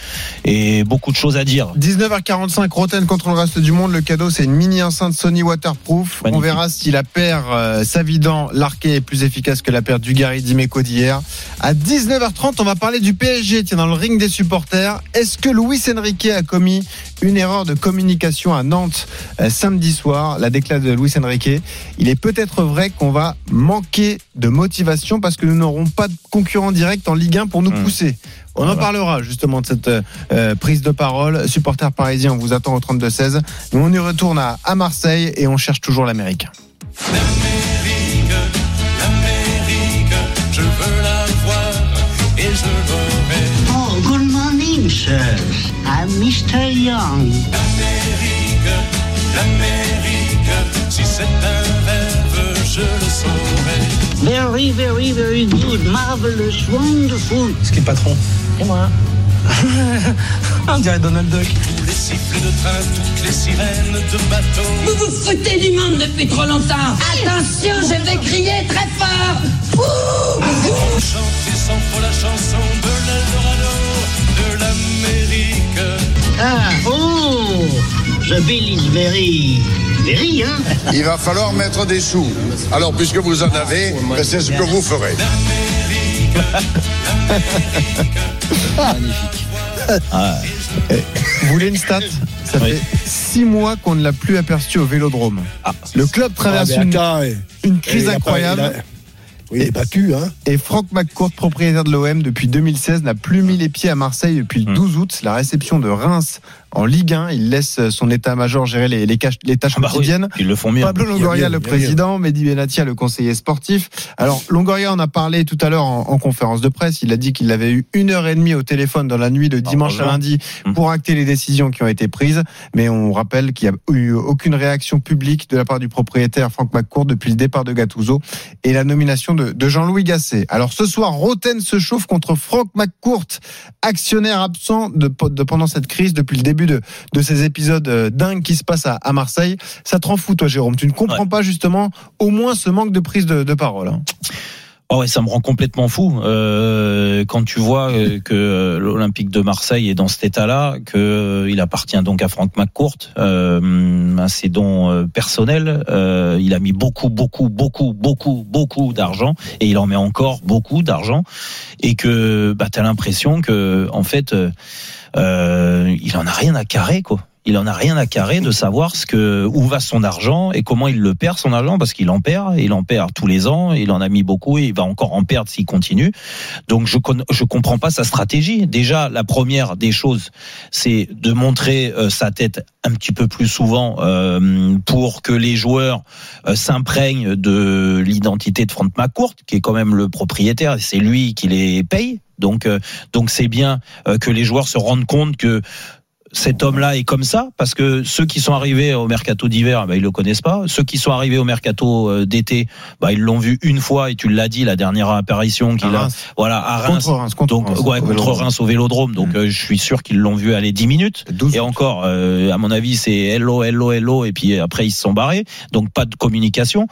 et beaucoup de choses à dire. 19h45, Roten contre le reste du monde. Le cadeau, c'est une mini enceinte Sony Waterproof. On verra si la paire euh, Savidan Larquet est plus efficace que la paire du Gary Dimeco d'hier. À 19h30, on va parler du PSG, tiens, dans le ring des supporters. Est-ce que Luis Enrique a commis une erreur de communication à Nantes euh, samedi soir? La déclaration de Luis Enrique. Il est peut-être vrai qu'on va manquer de motivation parce que nous n'aurons pas de concurrent direct en Ligue 1 pour nous Mmh. pousser. On en parlera justement de cette euh, prise de parole. Supporters parisiens, on vous attend au 32-16. Nous, on y retourne à, à Marseille et on cherche toujours. L'Amérique, je veux la voir et je l'aurai. Oh, good morning, sir. I'm Mr. Young. L'Amérique, l'Amérique, si c'est un rêve, je le saurai. Very, very, very good. Marvelous, wonderful. Ce qui est patron Et moi [laughs] On dirait Donald Duck. Tous les sifflets de train, toutes les sirènes de bateau. Vous vous foutez du monde depuis trop longtemps Attention, je vais crier très fort Ouh Chanter sans faux la chanson de l'Eldorado, de l'Amérique. Ah, oh, the bill is very, very, hein. Il va falloir mettre des sous. Alors, puisque vous en avez, c'est ce que vous ferez. Vous voulez une stat? Ça fait six mois qu'on ne l'a plus aperçu au Vélodrome. Le club traverse Ah, une, crise pas- incroyable. il a- Oui, il est battu, hein. Et Franck McCourt, propriétaire de l'OM depuis 2016, n'a plus mis les pieds à Marseille depuis le 12 août. La réception de Reims en Ligue 1, il laisse son état-major gérer les, les, caches- les tâches Ah bah oui, quotidiennes. ils le font mieux. Pablo Longoria, le président, Mehdi Benatia, le conseiller sportif. Alors, Longoria en a parlé tout à l'heure en, en conférence de presse. Il a dit qu'il avait eu une heure et demie au téléphone dans la nuit de dimanche à lundi Mmh. pour acter les décisions qui ont été prises. Mais on rappelle qu'il n'y a eu aucune réaction publique de la part du propriétaire Franck McCourt depuis le départ de Gattuso et la nomination de, de Jean-Louis Gasset. Alors ce soir, Roten se chauffe contre Franck McCourt, actionnaire absent de, de- pendant cette crise depuis le début de, de ces épisodes euh, dingues qui se passent à, à Marseille. Ça te rend fou, toi, Jérôme. Tu ne comprends pas justement au moins ce manque de prise de, de parole. hein. Oh ouais, ça me rend complètement fou euh, quand tu vois euh, que l'Olympique de Marseille est dans cet état-là, que euh, il appartient donc à Franck McCourt, euh, à ses dons personnels. Il a mis beaucoup, beaucoup, beaucoup, beaucoup, beaucoup d'argent et il en met encore beaucoup d'argent et que bah t'as l'impression que en fait euh, il en a rien à carrer quoi. Il en a rien à carrer de savoir ce que où va son argent et comment il le perd son argent parce qu'il en perd, il en perd tous les ans, il en a mis beaucoup et il va encore en perdre s'il continue. Donc je je comprends pas sa stratégie. Déjà la première des choses, c'est de montrer euh, sa tête un petit peu plus souvent euh, pour que les joueurs euh, s'imprègnent de l'identité de Franck McCourt qui est quand même le propriétaire c'est lui qui les paye Donc, euh, donc c'est bien euh, que les joueurs se rendent compte que cet homme-là est comme ça parce que ceux qui sont arrivés au mercato d'hiver, bah, ils le connaissent pas. Ceux qui sont arrivés au mercato euh, d'été, bah, ils l'ont vu une fois et tu l'as dit la dernière apparition qu'il a, Reims. voilà à Reims, Contre Reims, contre donc Reims, ouais, au contre Vélodrome. Reims au Vélodrome. Donc euh, je suis sûr qu'ils l'ont vu aller 10 minutes. Et encore, euh, à mon avis, c'est hello, hello, hello, et puis après ils se sont barrés. Donc pas de communication.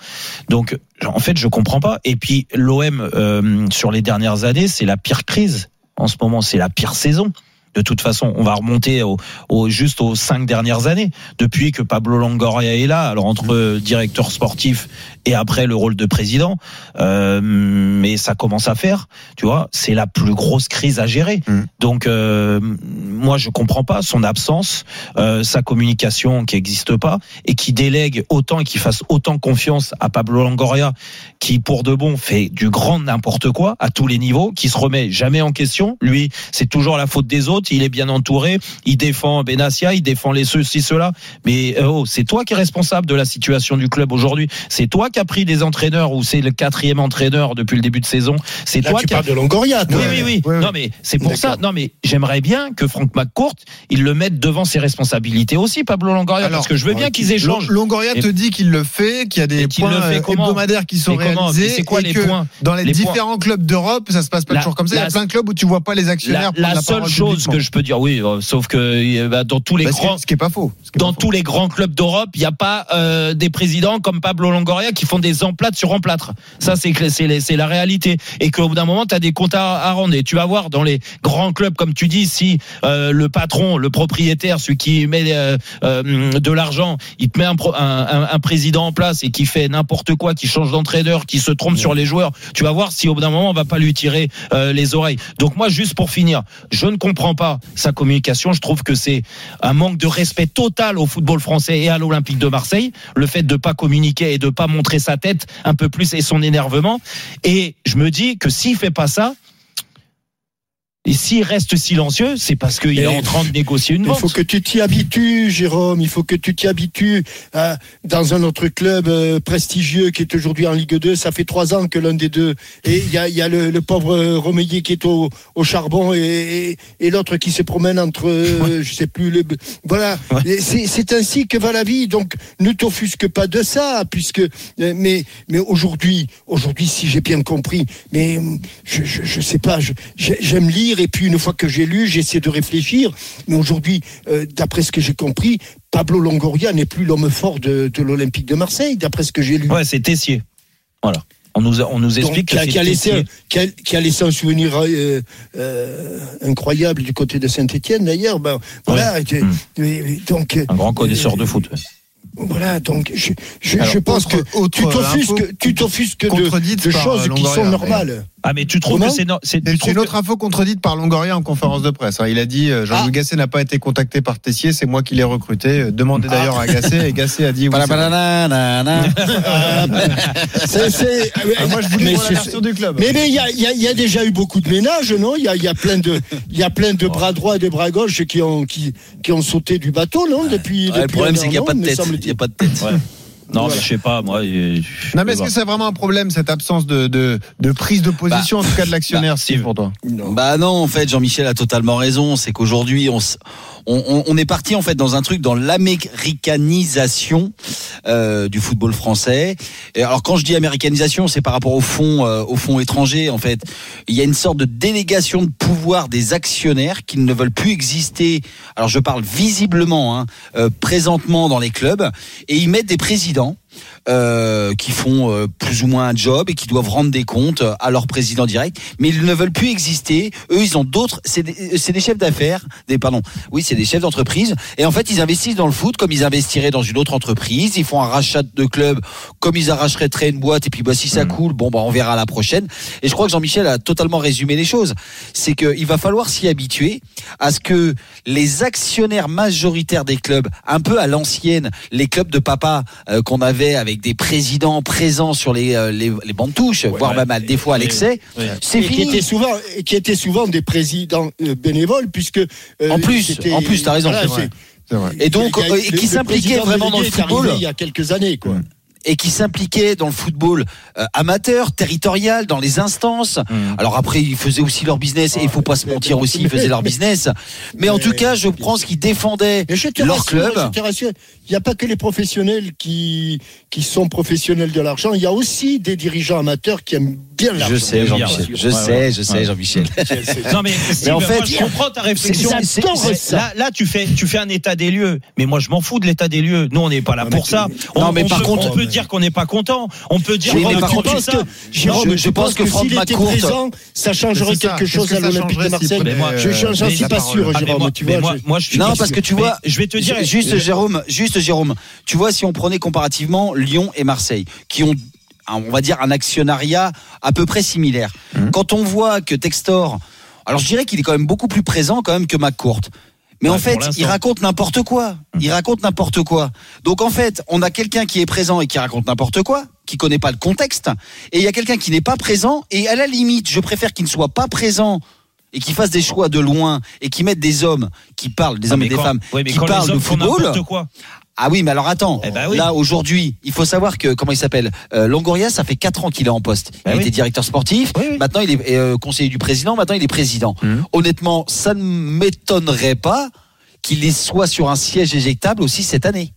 Donc en fait, je comprends pas. Et puis l'OM euh, sur les dernières années, c'est la pire crise en ce moment, c'est la pire saison. De toute façon, on va remonter au, au- juste aux cinq dernières années, depuis que Pablo Longoria est là. Alors entre euh, directeur sportif et après le rôle de président, euh, mais ça commence à faire. Tu vois, c'est la plus grosse crise à gérer. Donc euh, moi, je comprends pas son absence, euh, sa communication qui n'existe pas et qui délègue autant et qui fasse autant confiance à Pablo Longoria, qui pour de bon fait du grand n'importe quoi à tous les niveaux, qui se remet jamais en question. Lui, c'est toujours la faute des autres. Il est bien entouré. Il défend Benassia, il défend les ceux-ci, ceux-là. Mais euh, oh, c'est toi qui es responsable de la situation du club aujourd'hui. C'est toi qui as pris des entraîneurs ou c'est le quatrième entraîneur depuis le début de saison. C'est toi tu qui as- parles de Longoria, toi. Oui, oui, oui. Non, mais c'est pour ça. Non, mais j'aimerais bien que Franck McCourt, il le mette devant ses responsabilités aussi, Pablo Longoria, parce que je veux bien qu'ils échangent. Longoria Et- te dit qu'il le fait, qu'il y a des points euh, hebdomadaires qui sont réalisés. C'est quoi et les que points Dans les, Les points. différents clubs d'Europe, ça se passe pas La- toujours comme ça. Il y a la- plein de clubs où tu vois pas les actionnaires. La, prendre la seule parole chose publiquement. Que je peux dire, oui, euh, sauf que euh, bah, dans tous les grands, ce qui est pas faux. dans tous les grands clubs d'Europe, il n'y a pas euh, des présidents comme Pablo Longoria qui font des emplâtres sur emplâtres. Ça, c'est c'est la réalité. Et qu'au bout d'un moment, tu as des comptes à, à rendre. Et tu vas voir dans les grands clubs, comme tu dis, si euh, le patron, le propriétaire, celui qui met euh, de l'argent, il te met un, pro- un, un- président en place et qui fait n'importe quoi, qui change d'entraîneur, qui se trompe sur les joueurs, tu vas voir si au bout d'un moment, on va pas lui tirer les oreilles. Donc moi, juste pour finir, je ne comprends pas sa communication. Je trouve que c'est un manque de respect total au football français et à l'Olympique de Marseille. Le fait de pas communiquer et de pas montrer sa tête un peu plus et son énervement. Et je me dis que s'il fait pas ça, et s'il reste silencieux, c'est parce qu'il est en train de négocier une Il vente. faut que tu t'y habitues, Jérôme. Il faut que tu t'y habitues à- dans un autre club euh, prestigieux qui est aujourd'hui en Ligue 2. Ça fait trois ans que l'un des deux. Et il y a, il y a le, le pauvre euh, Romeillet qui est au, au charbon et, et, et l'autre qui se promène entre, euh, je sais plus, le, voilà. C'est ainsi que va la vie. Donc ne t'offusque pas de ça, puisque euh, mais mais aujourd'hui, aujourd'hui, si j'ai bien compris, mais je je, je sais pas, j'aime lire et puis une fois que j'ai lu, j'essaie de réfléchir. Mais aujourd'hui, euh, d'après ce que j'ai compris, Pablo Longoria n'est plus l'homme fort de, de l'Olympique de Marseille, d'après ce que j'ai lu. Ouais, c'est Tessier. Voilà. On nous, a- on nous Donc, explique qui, a, que qui c'est a laissé, Tessier. qui, a, qui a laissé un souvenir euh, euh, incroyable du côté de Saint-Etienne d'ailleurs. Ben, voilà, et- et- donc, Un grand connaisseur de foot. ouais. voilà, donc je, je, Alors, je pense autre- que autre tu t'offusques, info tu t'offusques de, choses qui sont normales. Ah, mais tu trouves Comment que c'est. no- c'est- une que- autre info contredite par Longoria en conférence de presse. hein. Il a dit euh, Jean-Louis Gasset n'a pas été contacté par Tessier, c'est moi qui l'ai recruté. Euh, Demandez d'ailleurs à Gasset et Gasset a dit oui. c'est c'est- Ah, moi, je voulais mais la du club. Mais mais il y a, y a- y a déjà eu beaucoup de ménages, non? Il y a, y a plein de il y a plein de bras droits et de bras gauches qui ont qui, qui ont sauté du bateau, non? Depuis. Ouais, le depuis problème, un c'est qu'il n'y a an, pas de tête. Non, mais je sais pas, moi. Non, mais est-ce que c'est vraiment un problème cette absence de, de, de prise de position, en tout cas de l'actionnaire, Steve, pour toi? Bah non, en fait, Jean-Michel a totalement raison. C'est qu'aujourd'hui, on, s- on, on- on est parti en fait dans un truc dans l'américanisation euh, du football français. Et alors quand je dis américanisation, c'est par rapport au fonds, euh, au fonds étranger. En fait, il y a une sorte de délégation de pouvoir des actionnaires qui ne veulent plus exister. Alors je parle visiblement, hein, euh, présentement dans les clubs, et ils mettent des présidents euh, qui font euh, plus ou moins un job et qui doivent rendre des comptes à leur président direct, mais ils ne veulent plus exister. Eux, ils ont d'autres. C'est des, chefs d'affaires, des pardon. Oui, c'est des chefs d'entreprise. Et en fait, ils investissent dans le foot comme ils investiraient dans une autre entreprise. Ils font un rachat de club comme ils arracheraient très une boîte. Et puis, bah, si ça coule, bon, bah, on verra la prochaine. Et je crois que Jean-Michel a totalement résumé les choses. C'est qu'il va falloir s'y habituer à ce que les actionnaires majoritaires des clubs, un peu à l'ancienne, les clubs de papa euh, qu'on avait avec des présidents présents sur les, euh, les, les bancs de touche, voire même à- des fois à l'excès, c'est Et qui fini. étaient souvent, qui étaient souvent des présidents euh, bénévoles, puisque euh, En plus, en plus, t'as raison, voilà, c'est vrai. c'est- Et donc, a- euh, qui président vraiment dans le football. Il y a quelques années, quoi. Et qui s'impliquaient dans le football euh, amateur, territorial, dans les instances. Hmm. Alors après, ils faisaient aussi leur business et il faut pas se mentir aussi, ils faisaient leur [laughs] business. Mais en tout cas, je pense qu'ils défendaient Mais leur rassure, club. il n'y a pas que les professionnels qui, qui sont professionnels de l'argent, il y a aussi des dirigeants amateurs qui aiment bien l'argent. Je sais, Jean-Michel. Je sais, je sais, Jean-Michel. Non mais, Steve, en fait, moi, je comprends ta réflexion. Mais Là, là, tu fais, tu fais un état des lieux. Mais moi, je m'en fous de l'état des lieux. Nous, on n'est pas là pour ça. On, Non, mais on par peut, contre- on peut dire qu'on n'est pas content. On peut dire Oui, qu'on mais est par contre, ça. penses que- Jérôme, je pense que Franck s'il était présent, ça changerait ça. quelque chose à que l'Olympique de Marseille. Je euh, j'en suis pas sûr, Ah, Jérôme. moi- Tu mais vois, moi, je- moi, je suis Non, parce que tu vois, Mais je vais te dire, juste Jérôme, juste Jérôme, tu vois, si on prenait comparativement Lyon et Marseille, qui ont, on va dire, un actionnariat à peu près similaire. Hum. Quand on voit que Textor, alors je dirais qu'il est quand même beaucoup plus présent quand même que McCourt. Mais Ouais, en fait, il raconte n'importe quoi. Il raconte n'importe quoi. Donc en fait, on a quelqu'un qui est présent et qui raconte n'importe quoi, qui connaît pas le contexte, et il y a quelqu'un qui n'est pas présent. Et à la limite, je préfère qu'il ne soit pas présent et qui fasse des choix de loin et qui mette des hommes qui parlent, des Ah, hommes et des quand- femmes ouais, qui parlent de football. quoi. Ah oui, mais alors attends. Eh ben oui. Là aujourd'hui, il faut savoir que comment il s'appelle euh, Longoria, ça fait 4 ans qu'il est en poste. Il Ben a oui. été directeur sportif. Oui. Maintenant, il est euh, conseiller du président. Maintenant, il est président. Mhm. Honnêtement, ça ne m'étonnerait pas qu'il soit sur un siège éjectable aussi cette année.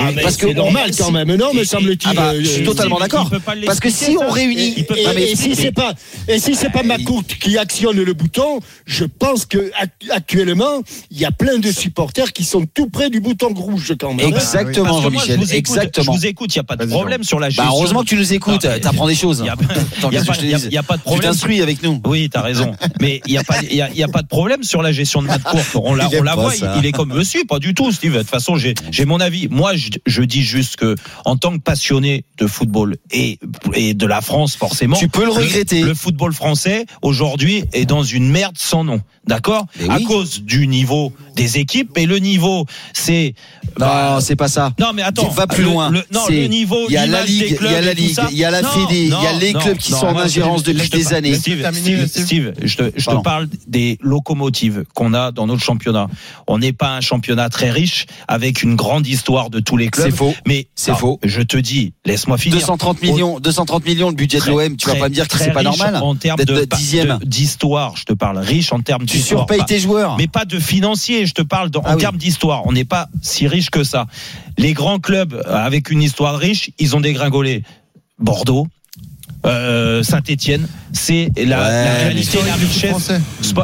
Ah, mais parce que c'est normal quand même, non, me semble-t-il. Ah bah, je suis euh, totalement d'accord. Parce que si on réunit, Et, pas Ah, et si c'est pas et si c'est pas McCourt qui actionne le bouton, je pense que ac- actuellement il y a plein de supporters qui sont tout près du bouton rouge quand même. Exactement, je Jean-Michel. vous écoute, Exactement. Je vous écoute, il n'y a pas de problème sur la gestion. Bah, heureusement que tu nous écoutes. Non, mais- T'apprends des choses. Il n'y a, pas- [laughs] je de Tu problème. t'instruis avec nous. Oui, t'as raison. [laughs] Mais il n'y a, pas- il y a, il y a pas de problème sur la gestion de Matt Court. [laughs] On la, on la voit, il, il est comme monsieur, pas du tout, Steve. De toute façon, j'ai j'ai mon avis. Moi, je, je dis juste que, en tant que passionné de football et, et de la France, forcément. Tu peux le regretter. Le, football français, aujourd'hui, est dans une merde sans nom. D'accord À cause du niveau des équipes. Et le niveau, c'est. Non, bah, c'est pas ça. non, mais attends. Va plus le- loin. le- non, le niveau. Il y a la ligue, il y a la ligue, il y a la Fédé, il y a les non, clubs qui non, sont en ingérence depuis des années. Steve, Terminé, Steve, Steve, je te, je te parle des locomotives qu'on a dans notre championnat. On n'est pas un championnat très riche avec une grande histoire de tous les clubs. C'est faux. Mais C'est faux. Je te dis, laisse-moi finir. 230 millions, 230 millions le budget de l'OM. Tu vas pas me dire que c'est pas riche normal en termes de dixième. de- d'histoire. Je te parle riche en termes Tu surpayes tes joueurs. mais pas de financier. Je te parle Ah en oui. termes d'histoire. On n'est pas si riche que ça. Les grands clubs avec une histoire riche, ils ont dégringolé. Bordeaux. Euh, Saint-Étienne, c'est la, Ouais, la réalité, la richesse.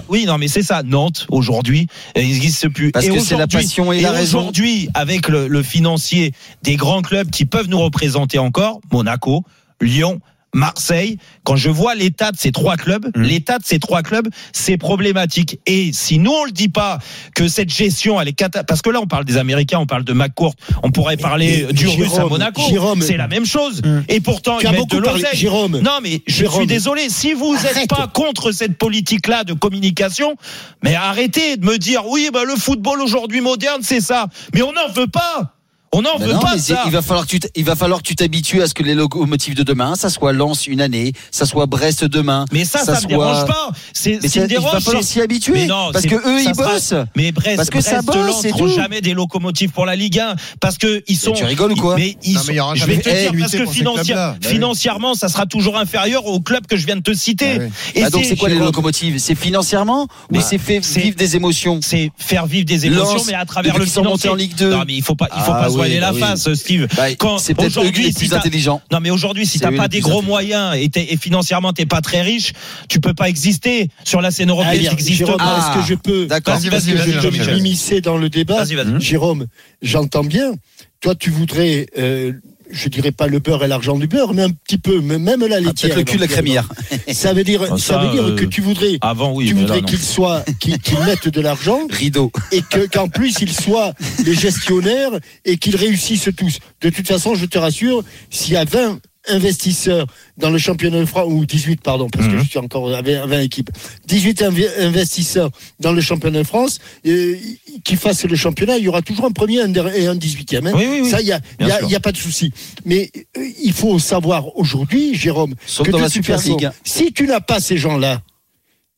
oui, non, mais c'est ça. Nantes aujourd'hui, il n'existe plus. Parce et que c'est la passion et la raison. Aujourd'hui, avec le, le financier des grands clubs qui peuvent nous représenter encore, Monaco, Lyon. Marseille, quand je vois l'état de ces trois clubs, Mmh. l'état de ces trois clubs, c'est problématique. Et si nous on le dit pas que cette gestion, elle est cata, parce que là on parle des Américains, on parle de McCourt, on pourrait parler du Jérôme, Russe à Monaco, c'est la même chose. Et pourtant Tu ils as mettent beaucoup de l'oseille. Jérôme. Non mais je Jérôme. suis désolé, si vous n'êtes pas contre cette politique-là de communication, mais arrêtez de me dire oui, bah le football aujourd'hui moderne c'est ça, mais on n'en veut pas. On n'en veut non, pas ça. il va falloir que tu il va falloir que tu t'habitues à ce que les locomotives de demain, ça soit Lens une année, ça soit Brest demain. Mais ça, ça, me soit- dérange pas. C'est, me ça- il va dérange, falloir c'est- s'y habituer, non, parce que eux, ça ils sera- bossent. Mais Brest, Parce que ça Brest, bosse, Lens jamais des locomotives pour la Ligue 1 parce que ils sont. tu rigoles ou quoi Mais ils Non, sont- mais il y aura je jamais vais te dire parce que financière-. Bah financièrement, ça sera toujours inférieur aux clubs que je viens de te citer. Bah oui. Et Ah, donc c'est quoi les locomotives? C'est financièrement ou Mais c'est fait c'est- vivre des émotions? c'est faire vivre des émotions, Lens, mais à travers le financier. en Ligue 2. Non, mais il faut pas, il faut Ah pas voiler la bah oui. face, Steve. Bah, Quand c'est peut-être aujourd'hui, les si plus intelligents. Non, mais aujourd'hui, si t'as pas des gros moyens et, et financièrement t'es pas très riche, tu peux pas exister sur la scène européenne. Jérôme. Ah, est-ce que je peux d'accord. Vas-y, Est-ce vas-y, que vas-y, je peux Jean-Michel. m'immiscer dans le débat Vas-y, vas-y. Jérôme, j'entends bien. Toi, tu voudrais, euh, je dirais pas le beurre et l'argent du beurre, mais un petit peu, mais même la Ah, laitière. Peut-être le cul de la crémière. [laughs] Ça veut dire, Ah, ça, ça, veut dire euh, que tu voudrais, Avant, oui, tu voudrais non. qu'il soit, qu'il qu'il mette de l'argent Rideau. et que qu'en plus ils soient les gestionnaires et qu'ils réussissent tous. De toute façon, je te rassure, s'il y a 20 investisseurs dans le championnat de France, ou 18 pardon, parce que Mhm. je suis encore à 20, à 20 équipes, 18 invi- investisseurs dans le championnat de France, euh, qui fassent le championnat, il y aura toujours un premier et un 18e. hein. Oui, oui, oui. Ça, il n'y a, y a- y a pas de souci. Mais euh, il faut savoir aujourd'hui, Jérôme, Sauf que dans la Super façon, League. si tu n'as pas ces gens-là,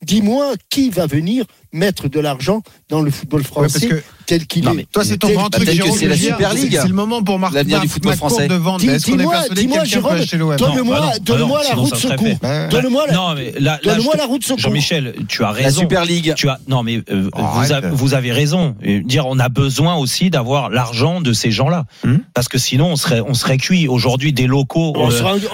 dis-moi qui va venir mettre de l'argent dans le football français que- tel qu'il est. mais Toi, c'est ton grand truc, Jérôme. c'est la Super League. C'est le moment pour Marc L'avenir du football français. dis-moi- dis-moi, Jérôme, donne-moi- donne-moi la route fait. Donne-moi la- donne-moi la route secours. Jean-Michel, tu as La raison. Super League. Tu as non mais euh, vous, avez, vous avez raison. Dire on a besoin aussi d'avoir l'argent de ces gens-là Hmm. parce que sinon on serait on serait cuit aujourd'hui des locaux. On euh,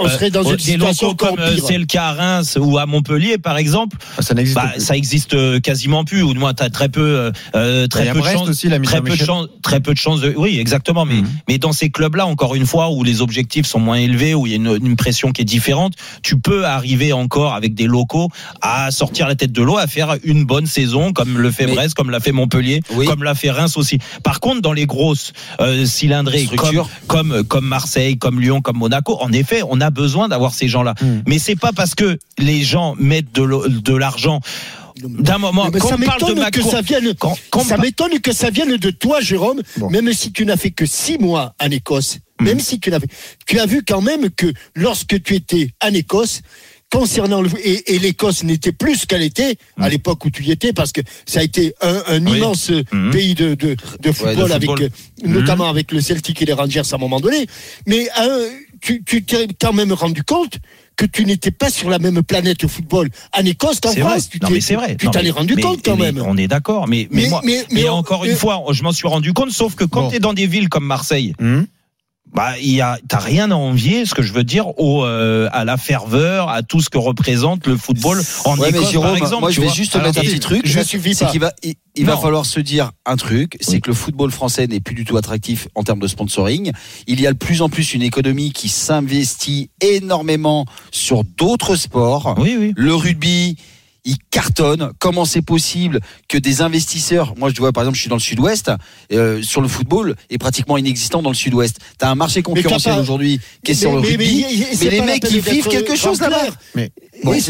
serait- dans une situation comme euh, c'est le cas à Reims ou à Montpellier par exemple. Ah, Ça n'existe Bah, ça existe euh, quasiment plus ou du moins t'as très peu euh, euh, très peu chances aussi, très peu de chances très peu de chances de oui exactement mais Mhm. mais dans ces clubs là encore une fois où les objectifs sont moins élevés où il y a une, une pression qui est différente tu peux arriver encore avec des locaux à sortir la tête de l'eau à faire une bonne saison comme le fait Mais- Brest comme l'a fait Montpellier Oui. comme l'a fait Reims aussi par contre dans les grosses euh, cylindrées comme, comme comme Marseille comme Lyon comme Monaco en effet on a besoin d'avoir ces gens là Mhm. mais c'est pas parce que les gens mettent de l'argent d'un moment Mais quand ça m'étonne que ça vienne. quand- quand ça on par- m'étonne que ça vienne de toi, Jérôme. Bon. Même si tu n'as fait que six mois en Écosse, Hmm. même si tu n'as fait, tu as vu quand même que lorsque tu étais en Écosse. Concernant le et, et l'Écosse n'était plus ce qu'elle était à l'époque où tu y étais parce que ça a été un, un Hmm. Oui. immense Mhm. pays de, de, de football, avec football. euh, notamment avec le Celtic et les Rangers à un moment donné. Mais euh, tu tu t'es quand même rendu compte que tu n'étais pas sur la même planète au football en Écosse qu'en vrai. France. Tu Non, t'es- mais c'est vrai. Tu Non, t'en mais- es rendu mais- compte quand mais même. On est d'accord. Mais, moi, mais- encore une fois, je m'en suis rendu compte. Sauf que quand Bon. tu es dans des villes comme Marseille, Hum. Bah, il y a, t'as rien à envier, ce que je veux dire, au, euh, à la ferveur, à tout ce que représente le football en Ouais, Écosse, Jérôme, par exemple. moi je vais vois. juste Alors, mettre un et- petit truc. je suffis C'est qu'il va, il, il va falloir se dire un truc, c'est Oui. que le football français n'est plus du tout attractif en termes de sponsoring. Il y a de plus en plus une économie qui s'investit énormément sur d'autres sports. Oui, oui. Le rugby, il cartonne. Comment c'est possible que des investisseurs, moi je vois par exemple, je suis dans le sud-ouest, euh, sur le football est pratiquement inexistant dans le sud-ouest. T'as un marché concurrentiel pas- aujourd'hui qui est Mais- sur le mais- rugby, mais- les pas mecs qui vivent quelque chose grand là-bas. Mais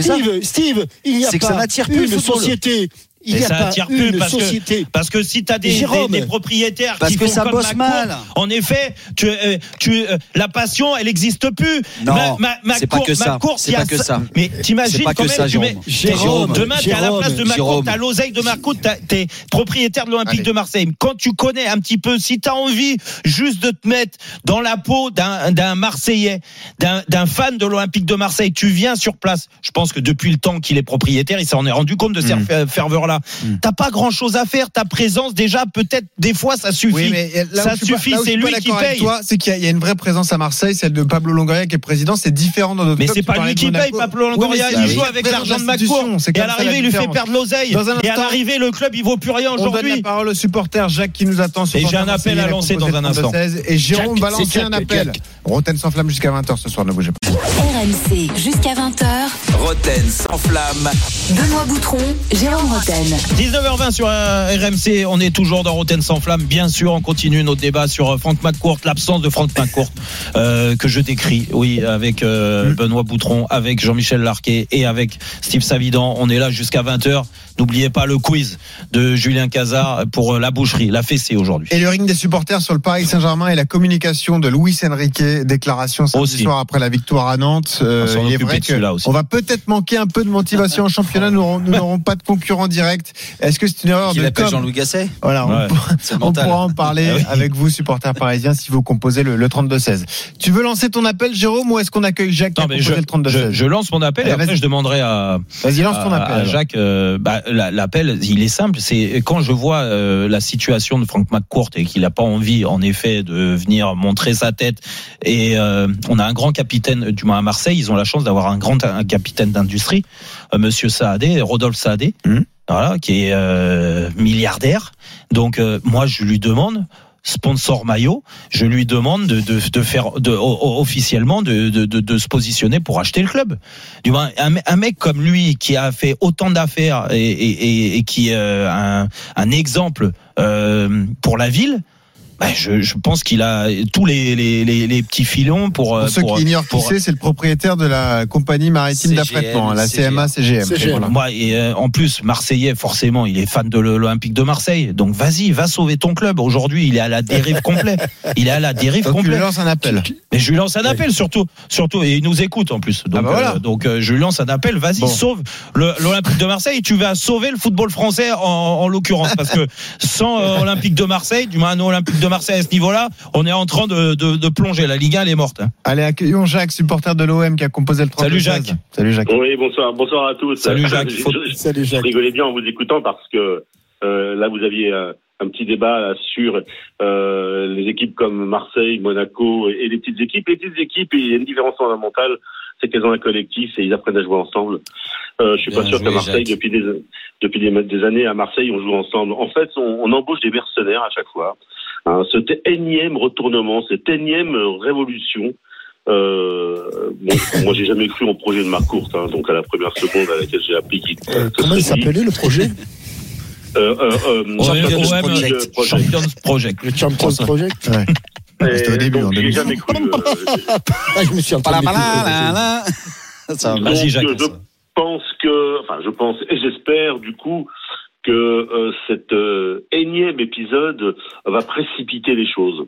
ça. Steve, Steve, il n'y a C'est que pas ça plus une football. société. Il n'y a ça pas attire plus parce que- société. Parce que si tu as des, Jérôme. des- des propriétaires Parce qui que font ça comme bosse ma cour, mal. en effet, tu, euh, tu, euh, la passion, elle n'existe plus. Non, ma, ma, ma c'est pas que ça. C'est y pas que ça. Mais t'imagines quand que même, ça, tu mets- Jérôme. demain, t'es à la Jérôme, place de Macron, Jérôme. t'as l'oseille de Macron, t'es propriétaire de l'Olympique de Marseille. Quand tu connais un petit peu, si t'as envie juste de te mettre dans la peau d'un d'un Marseillais, d'un d'un fan de l'Olympique de Marseille, tu viens sur place. Je pense que depuis le temps qu'il est propriétaire, il s'en est rendu compte de ces Mm. Ferveurs-là. T'as pas grand chose à faire. Ta présence, déjà, peut-être, des fois, ça suffit. Oui, mais là où ça je suis pas- suffit, c'est lui qui d'accord avec paye. Toi, c'est qu'il y, a- une vraie présence à Marseille, celle de Pablo Longoria qui est président. C'est différent dans d'autres Mais c'est pas lui qui paye. Pablo Longoria, il joue avec l'argent de Macron. Et à l'arrivée, la il lui fait perdre l'oseille. Dans un Et à instant- l'arrivée, le club, il vaut plus rien On donne aujourd'hui. la parole au supporter Jacques qui nous attend sur Et j'ai un appel à lancer dans un instant. Et Jérôme va lancer un appel. Roten sans flamme jusqu'à 20h ce soir, ne bougez pas. RMC jusqu'à 20h. Roten sans flamme. Benoît Boutron, Jérôme Roten. 19h20 sur euh, RMC, on est toujours dans Rotten sans flamme. Bien sûr, on continue notre débat sur euh, Franck McCourt, l'absence de Franck McCourt euh, que je décris, oui, avec euh, Benoît Boutron, avec Jean-Michel Larquet et avec Steve Savidan. On est là jusqu'à 20h. N'oubliez pas le quiz de Julien Cazard pour la boucherie, la fessée aujourd'hui. Et le ring des supporters sur le Paris Saint-Germain et la communication de Luis Enrique, déclaration samedi Aussi. soir après la victoire à Nantes. Euh, On s'en il est occupe vrai de celui-là que aussi. on va peut-être manquer un peu de motivation en championnat. Nous n'aurons- nous n'aurons pas de concurrent direct. Est-ce que c'est une erreur Qui de com Jean-Louis Gasset Voilà, on Ouais. pourra- on, en parler Ah oui. avec vous, supporters parisiens, si vous composez le, le 32-16. Tu veux lancer ton appel, Jérôme, ou est-ce qu'on accueille Jacques qui Non, a mais composé je, le 32-16 je, je lance mon appel et après je demanderai à, Vas-y, lance ton à- appel. à. Jacques, euh, bah, la- l'appel, il est simple. C'est quand je vois euh, la situation de Franck McCourt et qu'il n'a pas envie, en effet, de venir montrer sa tête. Et euh, on a un grand capitaine, du moins à Marseille, ils ont la chance d'avoir un grand un capitaine d'industrie, euh, Monsieur Saadé, Rodolphe Saadé, Mhm. Voilà, qui est euh, milliardaire. Donc euh, moi, je lui demande sponsor maillot, je lui demande de, de, de faire de, officiellement de, de, de, se positionner pour acheter le club. Du moins, un, un mec comme lui qui a fait autant d'affaires et, et, et, et qui est euh, un, un exemple euh, pour la ville. Bah, je, je pense qu'il a tous les, les, les, les petits filons pour. Pour ceux pour- qui ignorent qui c'est, c'est le propriétaire de la compagnie maritime d'affrètement, la CMA CGM. Et Voilà. Moi, et euh, en plus, Marseillais, forcément, il est fan de l'Olympique de Marseille. Donc, vas-y, va sauver ton club. Aujourd'hui, il est à la dérive [laughs] complète. Il est à la dérive Donc, complète. lui lances un appel. Mais je lui lance un appel, surtout, surtout, et il nous écoute en plus. Donc, bah voilà. euh, donc, euh, je lui lance un appel. Vas-y, Bon. sauve l'Olympique de Marseille. Tu vas sauver le football français en, en l'occurrence, parce que sans euh, Olympique de Marseille, du moins, nous, Olympique de Marseille à ce niveau-là, on est en train de, de, de plonger. La Ligue 1, elle est morte. Allez, accueillons Jacques, supporter de l'OM qui a composé le 32 Salut, Jacques. Salut Jacques. Oui, bonsoir, bonsoir à tous. Salut, Jacques. [laughs] Je- Faut- je- Salut, Je rigolais bien en vous écoutant parce que euh, là, vous aviez euh, un petit débat là, sur euh, les équipes comme Marseille, Monaco et, et les petites équipes. Les petites équipes, il y a une différence fondamentale, c'est qu'elles ont un collectif et ils apprennent à jouer ensemble. Euh, je suis Bien pas sûr qu'à Marseille, Jacques. depuis des depuis des, des années à Marseille, on joue ensemble. En fait, on, on embauche des mercenaires à chaque fois. Hein, cet énième retournement, cette énième révolution. Euh, bon, [laughs] moi, j'ai jamais cru au projet de Marc Courte, hein, donc à la première seconde à laquelle j'ai appris qu'il Euh, comment il s'appelait le projet? Euh, euh, euh, OM, Champions OM, Project. Champions Project. Le Champions Project? Et C'était au début, donc, en j'ai 2000. jamais cru. euh, Ah, je me suis entendu. Vas-y, Jacques. je pense que, enfin, je pense et j'espère du coup que euh, cet euh, énième épisode va précipiter les choses.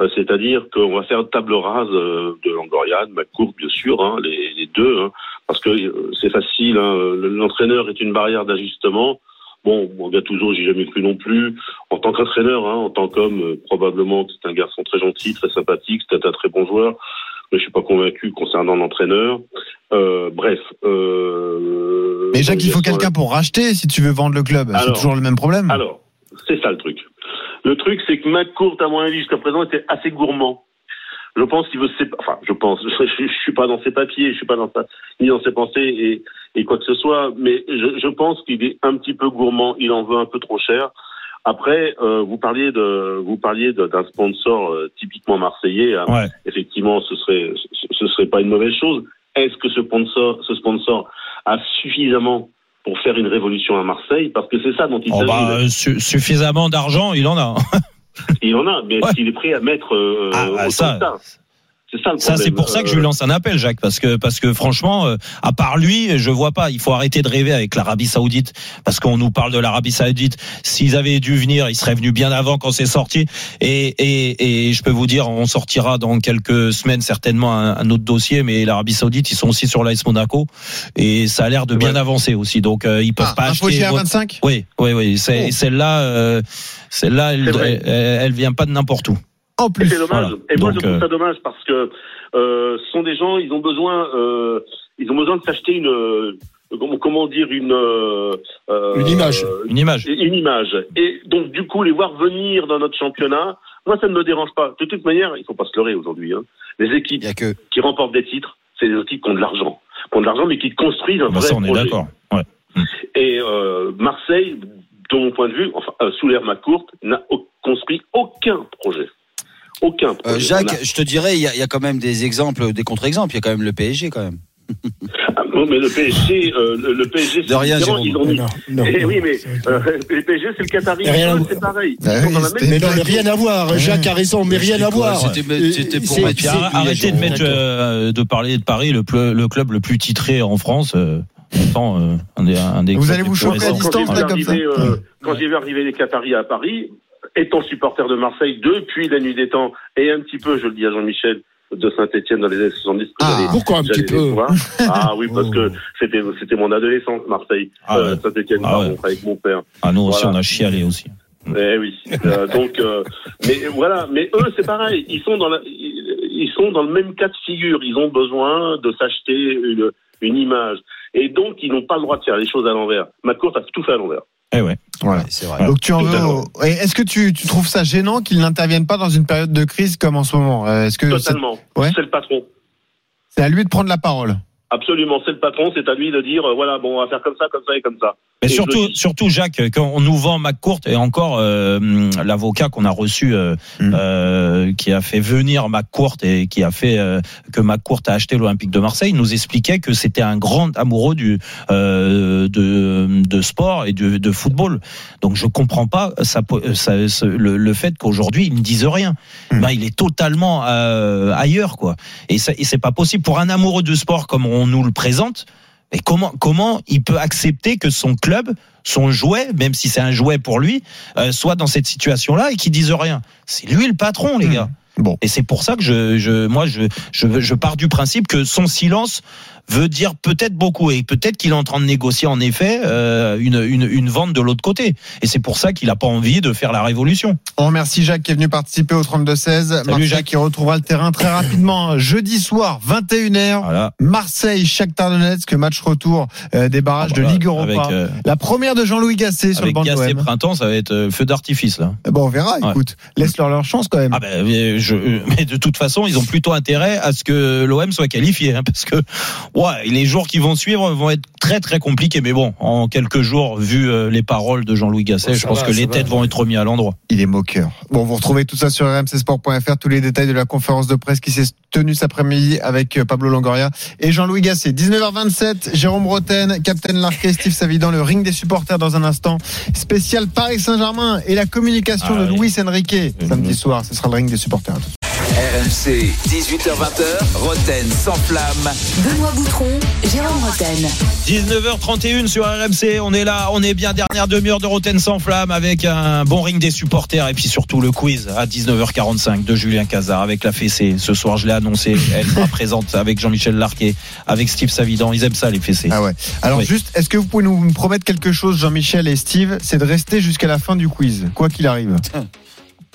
Euh, C'est-à-dire qu'on va faire table rase euh, de Langorian, McCourt, bien sûr, hein, les, deux, hein, parce que euh, c'est facile. hein, le- L'entraîneur est une barrière d'ajustement. Bon, bon Gattuso, j'ai jamais cru non plus. En tant qu'entraîneur, hein, en tant qu'homme, probablement c'est un garçon très gentil, très sympathique, c'est un très bon joueur. Mais je suis pas convaincu concernant l'entraîneur. Euh, bref. Euh, Mais Jacques, il faut quelqu'un pour racheter si tu veux vendre le club. C'est toujours le même problème. Alors, c'est ça le truc. Le truc, c'est que McCourt, à mon avis, jusqu'à présent, était assez gourmand. Je pense qu'il veut se sépa- Enfin, je pense. [laughs] Je, je, je suis pas dans ses papiers, je suis pas dans sa, ni dans ses pensées et, et quoi que ce soit, mais je, je pense qu'il est un petit peu gourmand. Il en veut un peu trop cher. Après, euh, vous parliez de, vous parliez d'un sponsor euh, typiquement marseillais. hein. Ouais. Effectivement, ce serait, ce, ce serait pas une mauvaise chose. Est-ce que ce sponsor, ce sponsor a suffisamment pour faire une révolution à Marseille? Parce que c'est ça dont il Oh, s'agit. bah, euh, su- suffisamment d'argent, il en a. Il en a, mais [laughs] est-ce qu'il est prêt à mettre euh, Ah, bah, ça, ça C'est ça le Ça, c'est pour ça que je lui Euh, lance un appel, Jacques, parce que parce que franchement, euh, à part lui, je vois pas. Il faut arrêter de rêver avec l'Arabie Saoudite, parce qu'on nous parle de l'Arabie Saoudite. S'ils avaient dû venir, ils seraient venus bien avant quand c'est sorti. Et, et et je peux vous dire, on sortira dans quelques semaines certainement un, un autre dossier. Mais l'Arabie Saoudite, ils sont aussi sur l'AS Monaco, et ça a l'air de bien avancer aussi. Donc euh, ils peuvent Ah, pas un acheter. À votre- 25 Oui, oui, oui. C'est- Oh. Celle-là, euh, celle-là, elle, elle, elle vient pas de n'importe où. En plus. C'est dommage. Voilà. Et moi, Donc, je trouve euh, ça dommage parce que euh, ce sont des gens, ils ont besoin, euh, ils ont besoin de s'acheter une, euh, comment, comment dire, une, euh, euh, Une image. Une image. une image. Et donc, du coup, les voir venir dans notre championnat, moi, ça ne me dérange pas. De toute manière, il faut pas se leurrer aujourd'hui. Hein. Les équipes qui remportent des titres, c'est des équipes qui ont de l'argent, qui ont de l'argent, mais qui construisent un Bah, vrai ça, on est projet. d'accord. Ouais. Et euh, Marseille, de mon point de vue, enfin, euh, sous l'ère McCourt, n'a au- construit aucun projet. Aucun projet. Euh, Jacques, a- je te dirais, il y, y a quand même des exemples, des contre-exemples. Il y a quand même le PSG quand même. Ah, non, mais le PSG, euh, le, le PSG, De rien, Jérôme. ils ont mis- non, Eh non. oui, mais euh, le PSG, c'est le Qatari. C'est pareil. Ah oui, même Mais non, mais rien à voir. Jacques a raison, mais rien à voir. C'était pour mettre arrêtez de mettre euh, de parler de Paris, le, club le plus titré en France. Euh, pourtant, euh, un des, un des Vous clubs allez les vous plus chauffer à distance, quand j'ai là, comme ça euh, quand j'ai vu arriver les Qataris à Paris, étant supporter de Marseille depuis la nuit des temps, et un petit peu, je le dis à Jean-Michel, de Saint-Etienne dans les années 70. que Ah, pourquoi un petit peu. [laughs] Ah oui, parce que c'était, c'était mon adolescence, Marseille. Ah Euh. Saint-Etienne, Ah ouais. avec mon père. Ah, nous aussi, on a chialé aussi. Eh oui. Euh, donc, euh, mais voilà, mais eux, c'est pareil. Ils sont dans la, ils sont dans le même cas de figure. Ils ont besoin de s'acheter une, une image, et donc ils n'ont pas le droit de faire les choses à l'envers. McCourt a tout fait à l'envers. Eh ouais. Voilà. c'est vrai. Donc tu en veux. Est-ce que tu, tu trouves ça gênant qu'ils n'interviennent pas dans une période de crise comme en ce moment? Euh, Est-ce que c'est Totalement. Ouais. C'est le patron. c'est à lui de prendre la parole Absolument, c'est le patron, c'est à lui de dire euh, voilà, bon, on va faire comme ça, comme ça et comme ça. Mais Et surtout, surtout Jacques, quand on nous vend McCourt et encore euh, hum, l'avocat qu'on a reçu, euh, Mm. euh, qui a fait venir McCourt et qui a fait euh, que McCourt a acheté l'Olympique de Marseille, nous expliquait que c'était un grand amoureux du euh, de, de sport et de, de football. Donc je comprends pas ça, ça- ce- le, le fait qu'aujourd'hui ils ne disent rien. Ben, il est totalement euh, ailleurs quoi. Et, ça- et c'est pas possible pour un amoureux de sport comme on nous le présente. Et comment comment il peut accepter que son club, son jouet, même si c'est un jouet pour lui, euh, soit dans cette situation-là et qu'il dise rien? C'est lui le patron, les gars. Bon. Et c'est pour ça que je, je moi je, je je pars du principe que son silence veut dire peut-être beaucoup et peut-être qu'il est en train de négocier en effet euh, une, une une vente de l'autre côté. Et c'est pour ça qu'il a pas envie de faire la révolution. On remercie Jacques qui est venu participer au 32-16. Marseille Jacques. qui retrouvera le terrain très rapidement jeudi soir, 21h. Marseille, Shakhtar Donetsk, match retour euh, des barrages Voilà, de Ligue Europa. avec, euh, La première de Jean-Louis Gasset sur le banc de Gasset l'OM. printemps, ça va être feu d'artifice là. Bon, on verra, Ouais. écoute. Laisse-leur leur chance quand même. Ah ben, mais, je, mais de toute façon, ils ont plutôt intérêt à ce que l'OM soit qualifié, hein, parce que ouais, les jours qui vont suivre vont être très très compliqués. Mais bon, en quelques jours, vu euh, les paroles de Jean-Louis Gasset, Oh, je pense va, que les va. têtes vont être remis à l'endroit. Il est moqueur. Bon, vous retrouvez tout ça sur rmcsport.fr, tous les détails de la conférence de presse qui s'est tenue cet après-midi avec euh, Pablo Longoria et Jean-Louis Gasset. 19h27, Jérôme Roten, Captain Larquet, Steve Savidan, le ring des supporters dans un instant. Spécial Paris Saint-Germain et la communication Ah de oui. Luis Enrique. Samedi soir, ce sera le ring des supporters. RMC, 18h20h, Roten sans flamme. Benoît Boutron, Jérôme Roten. 19h31 sur RMC, on est là, on est bien dernière demi-heure de Roten sans flamme avec un bon ring des supporters et puis surtout le quiz à 19h45 de Julien Cazard avec la fessée. Ce soir, je l'ai annoncé, elle sera [laughs] présente avec Jean-Michel Larquet, avec Steve Savidan. Ils aiment ça les fessées. Ah ouais. Alors Oui. juste, est-ce que vous pouvez nous promettre quelque chose, Jean-Michel et Steve? C'est de rester jusqu'à la fin du quiz, quoi qu'il arrive. [laughs]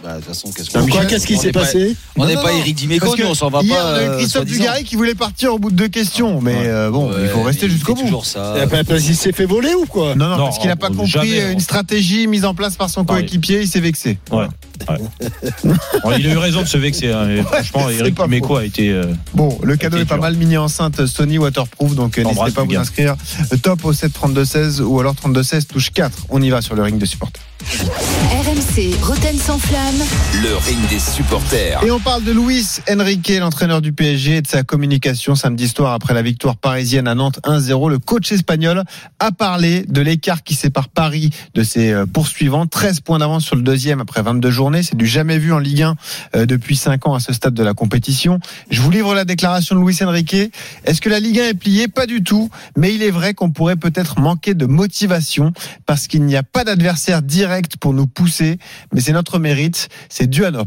Bah, de toute façon, qu'est-ce Pourquoi Qu'est-ce qui on s'est n'est pas- passé On n'est pas. Eric Dimeco, Parce nous, que on s'en va pas. on a eu euh, Christophe. Dugarry qui voulait partir au bout de deux questions, mais euh, bon, il faut rester jusqu'au bout. toujours ça. Eh ben, qu'il s'est fait voler ou quoi? Non, non, Non, parce qu'il n'a pas compris une stratégie mise en place par son coéquipier, il s'est vexé. Ouais. Ouais. Bon, [laughs] il a eu raison de se vexer. hein. Franchement, c'est Eric faux. a été. euh, Bon, le cadeau est pas dur. mal mini enceinte Sony waterproof, donc euh, n'hésitez pas à vous inscrire. Top au 7 32 16 ou alors 32 16 touche 4. On y va sur le ring de supporters. RMC, Roten sans flamme. Le ring des supporters. Et on parle de Luis Enrique, l'entraîneur du PSG, et de sa communication samedi soir après la victoire parisienne à Nantes 1-0. Le coach espagnol a parlé de l'écart qui sépare Paris de ses euh, poursuivants. 13 points d'avance sur le deuxième après 22 C'est du jamais vu en Ligue 1 euh, depuis 5 ans à ce stade de la compétition. Je vous livre la déclaration de Luis Enrique. Est-ce que la Ligue 1 est pliée? Pas du tout. Mais il est vrai qu'on pourrait peut-être manquer de motivation parce qu'il n'y a pas d'adversaire direct pour nous pousser. Mais c'est notre mérite. C'est dû à nos,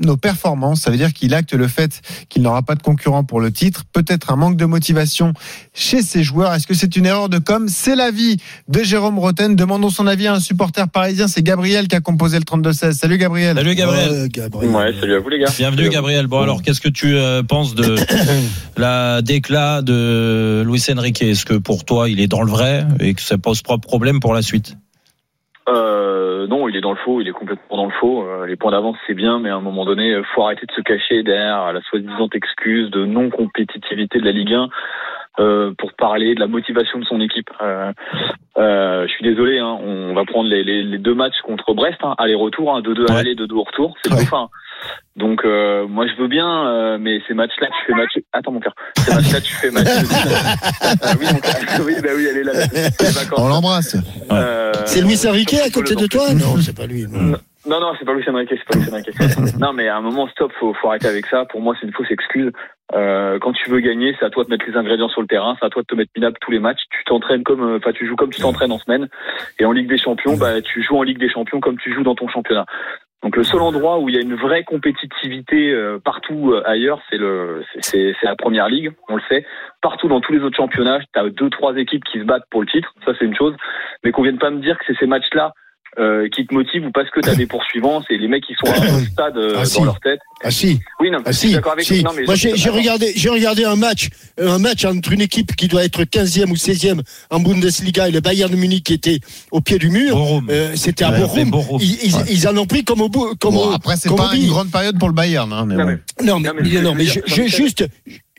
nos performances. Ça veut dire qu'il acte le fait qu'il n'aura pas de concurrent pour le titre. Peut-être un manque de motivation chez ses joueurs. Est-ce que c'est une erreur de com? C'est l'avis de Jérôme Roten. Demandons son avis à un supporter parisien. C'est Gabriel qui a composé le 32-16. Salut Gabriel. Salut Gabriel. Ouais, salut à vous les gars. Bienvenue Gabriel. Bon alors, qu'est-ce que tu euh, penses de [coughs] la déclat de Luis Enrique? Est-ce que pour toi, il est dans le vrai et que ça pose pas de problème pour la suite? Euh, non, il est dans le faux, il est complètement dans le faux. Euh, les points d'avance, c'est bien, mais à un moment donné, faut arrêter de se cacher derrière la soi-disant excuse de non-compétitivité de la Ligue 1 euh, pour parler de la motivation de son équipe. Euh, euh, je suis désolé, hein, on va prendre les, les, les deux matchs contre Brest, hein, aller-retour, hein, 2-2 à aller, 2-2 au retour, c'est le dauphin. Donc euh, moi je veux bien, euh, mais ces matchs-là, tu fais match. Attends mon cœur. Ces matchs-là, tu fais match. Ah oui, mon cœur. oui, bah oui, elle est là. vacances. On l'embrasse. Euh, C'est Louis Enrique à côté de toi. Non, c'est pas lui. non. Non, non, c'est pas Luis Enrique, c'est pas Luis [laughs] Enrique. non, mais à un moment, stop, faut, faut arrêter avec ça. Pour moi, c'est une fausse excuse. Euh, quand tu veux gagner, c'est à toi de mettre les ingrédients sur le terrain, c'est à toi de te mettre minable tous les matchs. Tu t'entraînes comme, euh, enfin, tu joues comme tu t'entraînes en semaine. Et en Ligue des Champions, bah, tu joues en Ligue des Champions comme tu joues dans ton championnat. Donc le seul endroit où il y a une vraie compétitivité euh, partout euh, ailleurs, c'est le, c'est- c'est c'est la première ligue, on le sait. Partout dans tous les autres championnats, tu as deux trois équipes qui se battent pour le titre, ça c'est une chose. Mais qu'on vienne pas me dire que c'est ces matchs-là euh, qui te motivent ou parce que tu as [laughs] des poursuivants, c'est les mecs qui sont à un [coughs] stade euh, Ah, dans si. leur tête. Ah si. Oui, non, Ah je suis si, d'accord avec si. non, mais Moi j'ai j'ai regardé, j'ai regardé un match, un match entre une équipe qui doit être 15e ou 16e en Bundesliga et le Bayern de Munich qui était au pied du mur. Euh, C'était à Bochum. Ils, ils- Ouais. ils en ont pris comme au bout. Comme Bon, au- après, c'est comme pas une grande période pour le Bayern. Hein, mais bon. Non mais, Non, mais ce que non, je mais je, juste,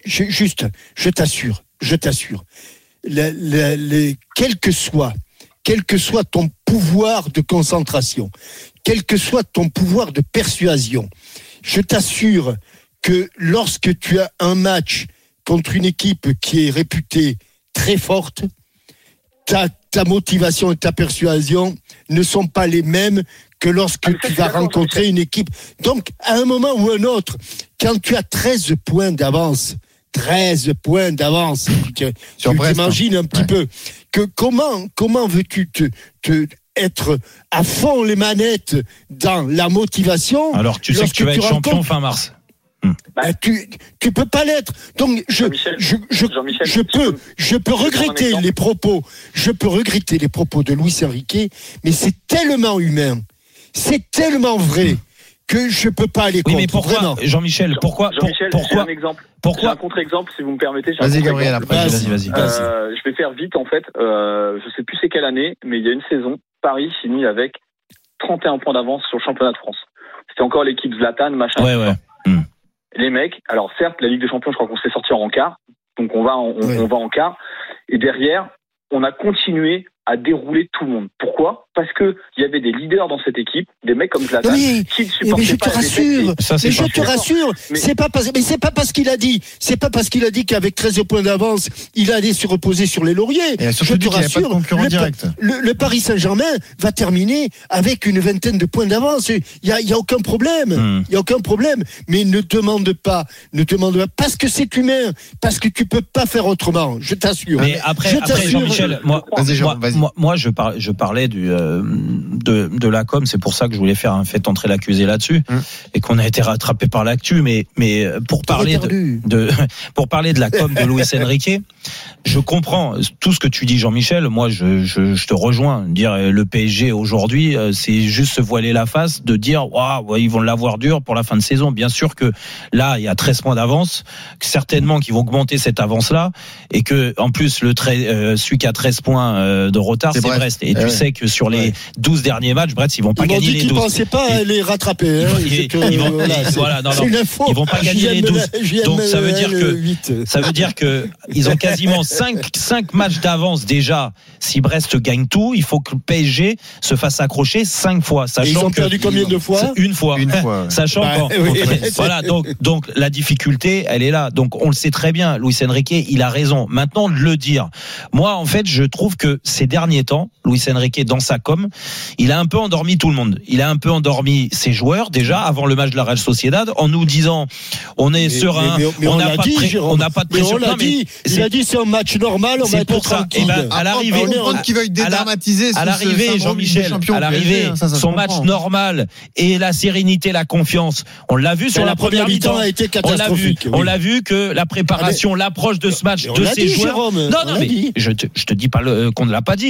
je, juste, je t'assure je t'assure, les- quel que soit, quel que soit ton pouvoir de concentration, quel que soit ton pouvoir de persuasion, je t'assure que lorsque tu as un match contre une équipe qui est réputée très forte, ta, ta motivation et ta persuasion ne sont pas les mêmes que lorsque tu vas rencontrer une équipe. Donc, à un moment ou un autre, quand tu as 13 points d'avance, 13 points d'avance, tu Brest, t'imagines un petit peu que comment, comment veux-tu te, te être à fond les manettes dans la motivation Alors tu sais que tu vas être champion fin mars. bah, tu, tu peux pas l'être. Donc je, je, je, je peux, je peux regretter les propos, je peux regretter les propos de Luis Enrique, mais c'est tellement humain, c'est tellement vrai que je peux pas aller Oui, contre. mais pourquoi. Jean-Michel, pourquoi, pour- Jean-Michel, j'ai pourquoi, un exemple. pourquoi J'ai un contre-exemple, si vous me permettez. Vas-y. Gabriel, après. Vas-y, vas-y, vas-y. Euh, je vais faire vite en fait. Euh, je sais plus c'est quelle année, mais il y a une saison, Paris finit avec 31 points d'avance sur le championnat de France. C'était encore l'équipe Zlatan, machin. Ouais, ouais. Les mecs, alors certes, la Ligue des Champions, je crois qu'on s'est sorti en quart, donc on va, en- on, Ouais. on va en quart. Et derrière, on a continué à dérouler tout le monde. Pourquoi? Parce que il y avait des leaders dans cette équipe, des mecs comme Zlatan, mais- qui ne Mais, supportaient je te pas rassure, Ça, mais je te rassure, c'est pas parce, mais c'est pas parce qu'il a dit, c'est pas parce qu'il a dit qu'avec 13 points d'avance, il allait se reposer sur les lauriers. Et a je te pas de rassure, le, direct. le, le Paris Saint-Germain va terminer avec une vingtaine de points d'avance. Il y a, y a aucun problème, Hmm. il y a aucun problème. Mais ne demande pas, ne demande pas, parce que c'est humain, parce que tu peux pas faire autrement. Je t'assure. Mais après, Je après t'assure. Jean-Michel, moi, Vas-y, moi. Moi, moi, je, par- je parlais du, euh, de, de la com, c'est pour ça que je voulais faire un fait entrer l'accusé là-dessus, Hum. et qu'on a été rattrapé par l'actu, mais, mais pour T'aurais parler de, de, [laughs] pour parler de la com de Luis Enrique, je comprends tout ce que tu dis, Jean-Michel. Moi, je, je, je te rejoins. Dire euh, le PSG aujourd'hui, euh, c'est juste se voiler la face de dire, waouh, ils vont l'avoir dur pour la fin de saison. Bien sûr que là, il y a 13 points d'avance, que certainement qu'ils vont augmenter cette avance-là, et que en plus le trai- euh, celui qui a 13 points euh, retard, C'est c'est Brest. Brest. Et Eh tu sais que sur les 12 derniers matchs, Brest, ils vont pas Ils gagner dit les qu'ils 12. pensaient pas les rattraper. [laughs] Ils- C'est ils vont- c'est- c'est. Ils pas gagner les JML, 12. Donc ça veut dire que- 8. Ça veut dire que ils ont quasiment [laughs] 5, cinq matchs d'avance déjà. Si Brest gagne tout, il faut que le PSG se fasse accrocher 5 fois. Et Sachant ils ont que perdu combien de fois une fois. Une fois. [laughs] Sachant Bah, voilà donc donc la difficulté elle est là donc on le sait très bien Luis Enrique il a raison maintenant de le dire moi en fait je trouve que ces derniers temps Luis Enrique dans sa com il a un peu endormi tout le monde il a un peu endormi ses joueurs déjà avant le match de la Real Sociedad en nous disant on est Mais- serein mais- mais on n'a pas, de pas pression on Non, mais dit. Il a dit c'est un match normal, on va être pour ça. tranquille. Eh ben, à l'arrivée, qu'il veuille à l'arrivée, Jean-Michel, à au l'arrivée, son match normal et la sérénité, la confiance. On l'a vu sur la, la première mi-temps a été On l'a vu. catastrophique, On oui. l'a vu que la préparation, l'approche de ce match de dit, joueurs. Jérôme, non, on non, mais je te, je te dis pas qu'on ne l'a pas dit.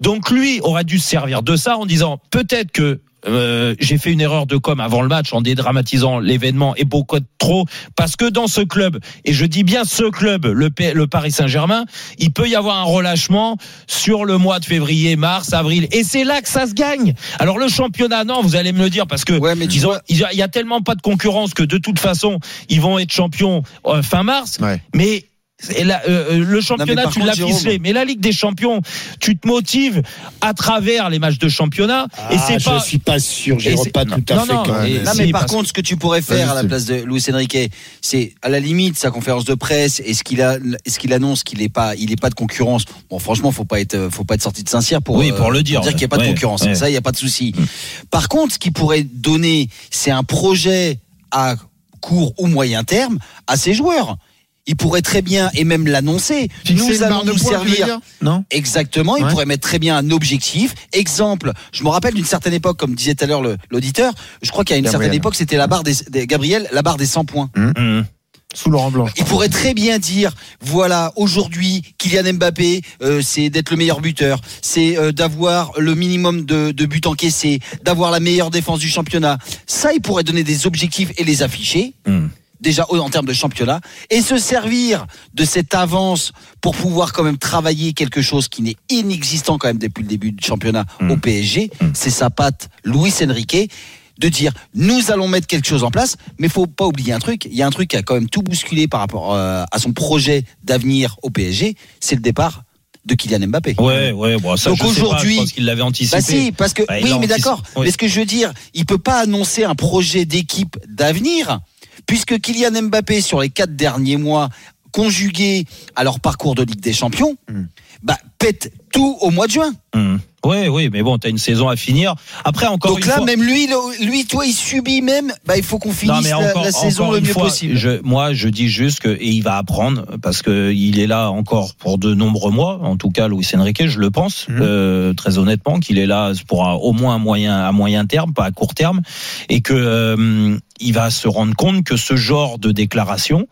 Donc lui aurait dû se servir de ça en disant peut-être que euh, j'ai fait une erreur de com avant le match en dédramatisant l'événement et beaucoup trop parce que dans ce club et je dis bien ce club le, P- le Paris Saint-Germain il peut y avoir un relâchement sur le mois de février mars avril et c'est là que ça se gagne. Alors le championnat non vous allez me le dire parce que Ouais, mais tu ils ont- vois- il y a- il y a tellement pas de concurrence que de toute façon ils vont être champions euh, fin mars. Ouais. mais et là, euh, euh, le championnat, tu l'as ficelé. Mais la Ligue des Champions, tu te motives à travers les matchs de championnat. et Ah, c'est je pas. suis pas sûr, Et Jérôme, c'est- pas non, tout à non, fait. non, quand et- même. Non, mais par contre, ce que tu pourrais faire à la c'est- place de Luis Enrique, c'est à la limite sa conférence de presse et ce qu'il a, ce qu'il annonce qu'il est pas, il est pas de concurrence. Bon, franchement, faut pas être, faut pas être sorti de Saint-Cyr pour, Oui, pour le dire. qu'il n'y a pas de concurrence. ouais. Ça, il y a pas de souci. Par contre, ce qu'il pourrait donner, c'est un projet à court ou moyen terme à ses joueurs. Il pourrait très bien, et même l'annoncer, nous allons nous servir Non Exactement, il pourrait mettre très bien un objectif. Exemple, je me rappelle d'une certaine époque, comme disait tout à l'heure l'auditeur, je crois qu'à une Gabriel. certaine époque, c'était la barre des, des- Gabriel, la barre des 100 points. Mmh. Sous Laurent Blanc. Il pourrait très bien dire, voilà, aujourd'hui, Kylian Mbappé, euh, c'est d'être le meilleur buteur, c'est euh, d'avoir le minimum de, de buts encaissés, d'avoir la meilleure défense du championnat. Ça, il pourrait donner des objectifs et les afficher. Mmh. Déjà en termes de championnat et se servir de cette avance pour pouvoir quand même travailler quelque chose qui n'est inexistant quand même depuis le début du championnat Mmh. au PSG, c'est sa patte Luis Enrique. de dire nous allons mettre quelque chose en place, mais faut pas oublier un truc. Il y a un truc qui a quand même tout bousculé par rapport euh, à son projet d'avenir au PSG, c'est le départ de Kylian Mbappé. Ouais, ouais, bon, ça, Donc aujourd'hui, je pense qu'il l'avait anticipé. Bah si, parce que Bah, oui, mais d'accord. Oui. Mais ce que je veux dire, il peut pas annoncer un projet d'équipe d'avenir, puisque Kylian Mbappé sur les quatre derniers mois, conjugué à leur parcours de Ligue des Champions, Hmm. Bah pète tout au mois de juin. Hum. Oui, oui, mais bon, t'as une saison à finir. Après, encore Donc une là, fois. même lui, lui, toi, il subit même. Bah, il faut qu'on finisse Non, mais la, encore, la saison le mieux fois, possible. Je, moi, je dis juste que et il va apprendre parce que il est là encore pour de nombreux mois. En tout cas, Luis Enrique, je le pense Mhm. euh, très honnêtement qu'il est là pour un- au moins un moyen à moyen terme, pas à court terme, et que euh, il va se rendre compte que ce genre de déclaration,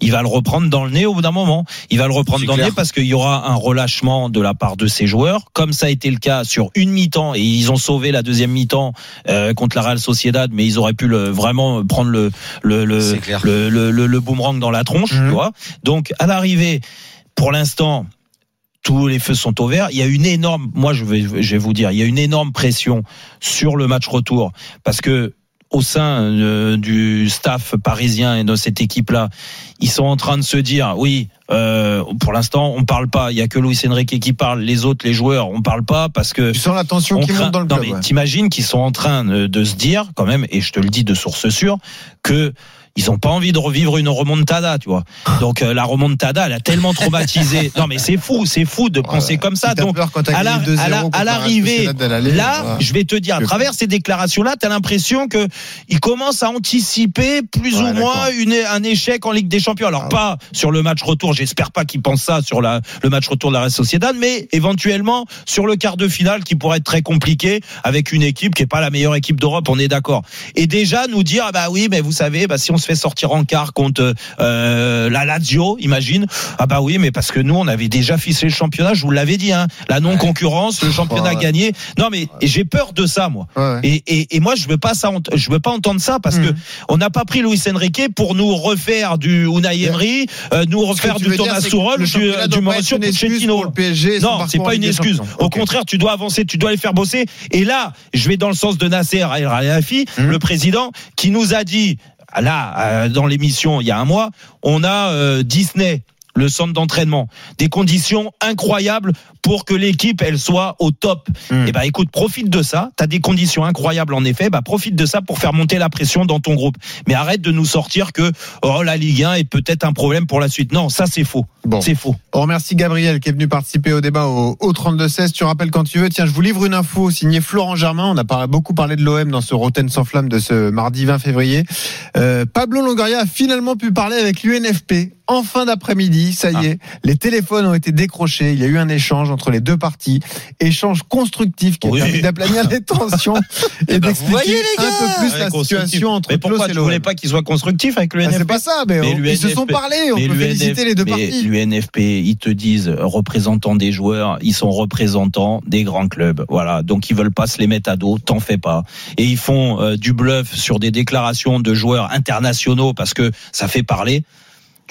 il va le reprendre dans le nez au bout d'un moment. Il va le reprendre dans le nez parce qu'il y aura un relâchement de la part de ses joueurs, comme ça a été le cas sur une mi-temps et ils ont sauvé la deuxième mi-temps euh, contre la Real Sociedad, mais ils auraient pu le, vraiment prendre le le le, C'est clair. le, le, le- le boomerang dans la tronche, Mhm. tu vois. Donc à l'arrivée, pour l'instant. Tous les feux sont au vert. Il y a une énorme, moi je vais, je vais vous dire, il y a une énorme pression sur le match retour parce que au sein euh, du staff parisien et de cette équipe-là, ils sont en train de se dire, oui, euh, pour l'instant, on parle pas. Il y a que Luis Enrique qui parle. Les autres, les joueurs, on parle pas parce que Tu sens la tension on qui craint- monte dans le club. mais ouais. t'imagines qu'ils sont en train de, de se dire quand même, et je te le dis de source sûre, que ils ont pas envie de revivre une remontada, tu vois. Donc euh, la remontada, elle a tellement traumatisé. [laughs] non mais c'est fou, c'est fou de penser comme ça. Si Donc à la- gagné 2-0 à la- la l'arrivée, là, je vais te dire, à travers ces déclarations-là, t'as l'impression que il commence à anticiper plus Ouais, ou moins une, un échec en Ligue des Champions. Alors Ah pas sur le match retour, j'espère pas qu'il pense ça sur la, le match retour de la Real Sociedad, mais éventuellement sur le quart de finale qui pourrait être très compliqué avec une équipe qui est pas la meilleure équipe d'Europe, on est d'accord. Et déjà nous dire, ah bah oui, mais vous savez, bah si on se fait sortir en quart contre euh, la Lazio, imagine, ah bah oui, mais parce que nous on avait déjà ficelé le championnat, je vous l'avais dit, hein, la non concurrence, le championnat Ouais. gagné. Non mais j'ai peur de ça moi. Ouais. Et, et, et moi, je veux pas ça, je veux pas entendre ça parce que Mhm. on n'a pas pris Luis Enrique pour nous refaire du Unai Emery, euh, nous que refaire du Thomas que le du, championnat du Mauricio Pochettino. pour le PSG Non, c'est pas une excuse. Au contraire, tu dois avancer, tu dois les faire bosser. Et là, je vais dans le sens de Nasser El Khelaifi, Mhm. le président, qui nous a dit là euh, dans l'émission il y a un mois, on a euh, Disney le centre d'entraînement, des conditions incroyables pour que l'équipe elle soit au top. Mm. Et ben écoute, profite de ça. T'as des conditions incroyables en effet. Bah profite de ça pour faire monter la pression dans ton groupe. Mais arrête de nous sortir que oh la Ligue 1 est peut-être un problème pour la suite. Non, ça c'est faux. Bon. C'est faux. On remercie Gabriel qui est venu participer au débat au, au 32-16. Tu rappelles quand tu veux. Tiens, je vous livre une info signée Florent Germain. On a beaucoup parlé de l'OM dans ce Roten sans flamme de ce mardi 20 février. Euh, Pablo Longoria a finalement pu parler avec l'UNFP en fin d'après-midi. Ça y est, les téléphones ont été décrochés. Il y a eu un échange entre les deux parties. Échange constructif qui a Oui. permis d'aplanir [laughs] les tensions et ben, vous voyez, d'expliquer un peu plus Ouais, la situation entre Mais pourquoi et tu voulais pas qu'il soit constructif avec le Ah, NFP c'est pas ça, mais, on- ils se sont parlé. On peut féliciter les deux mais parties. L'UNFP, ils te disent euh, représentants des joueurs, ils sont représentants des grands clubs. Voilà, donc ils veulent pas se les mettre à dos, t'en fais pas. Et ils font euh, du bluff sur des déclarations de joueurs internationaux parce que ça fait parler.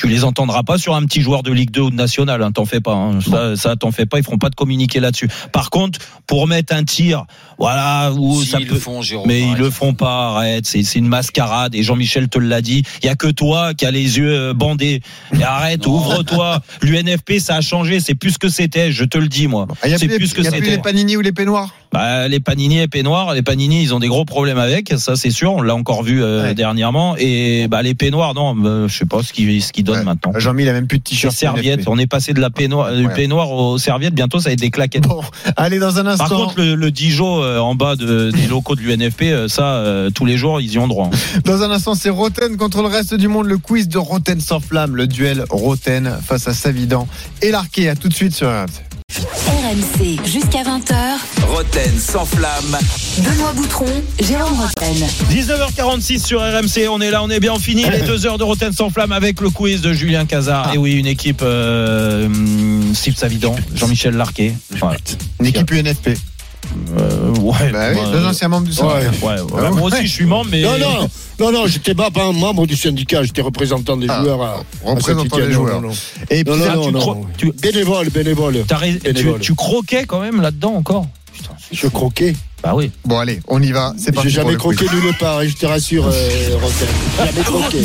Tu les entendras pas sur un petit joueur de Ligue 2 ou de National, hein, t'en fais pas. hein. Ça, ça t'en fais pas. Ils feront pas de communiquer là-dessus. Par contre, pour mettre un tir, voilà, où Si, ça ils peut. le font, Jérôme. Mais ils le font pas, arrête. C'est c'est une mascarade. Et Jean-Michel te l'a dit. Il y a que toi qui as les yeux euh, bandés. Et arrête, Non. ouvre-toi. L'UNFP, ça a changé. C'est plus ce que c'était. Je te le dis, moi. Ah, Il y a C'est plus, plus ce que il y a plus les panini ou les peignoirs? Bah, les Panini et Peignoirs, les Panini, ils ont des gros problèmes avec, ça c'est sûr, on l'a encore vu euh, Ouais. dernièrement. Et bah les Peignoirs, non, bah, je sais pas ce qu'ils ce qu'ils donnent Ouais. maintenant. Jean-Mi, il a même plus de t-shirt. serviettes, on est passé de la peignoir, du peignoir aux serviettes, bientôt ça va être des claquettes. Bon, allez, dans un instant. Par contre, le, le Dijon euh, en bas de, des locaux de l'UNFP, euh, ça, euh, tous les jours, ils y ont droit. hein. Dans un instant, c'est Roten contre le reste du monde, le quiz de Roten sans flamme, le duel Roten face à Savidan et l'Arqué. À tout de suite sur RMC. RMC jusqu'à 20h. Roten sans flamme. Benoît Boutron, Jérôme Roten. 19h46 sur RMC, on est là, on est bien fini. Les deux heures de Rotten sans flamme avec le quiz de Julien Cazard. Et oui, une équipe euh, Steve Savidan, Jean-Michel Larquet. Voilà. Une équipe UNFP. Euh, ouais, Bah oui, ouais, deux anciens membres du ouais, syndicat. ouais, ouais. Moi aussi, je suis membre, mais. Non, non, non, non, j'étais pas, pas un membre du syndicat, j'étais représentant des Ah, joueurs. À, représentant à des joueurs. non, non. Et Non, puis, non, ça, non, tu non. cro- tu- Bénévole, bénévole. Tu, Bénévole. tu croquais quand même là-dedans encore Putain, Je fou. croquais. Bah oui. Bon, allez, on y va. C'est parti. J'ai jamais croqué nulle part, hein, je te rassure, euh, Rotten. Jamais [laughs] croqué.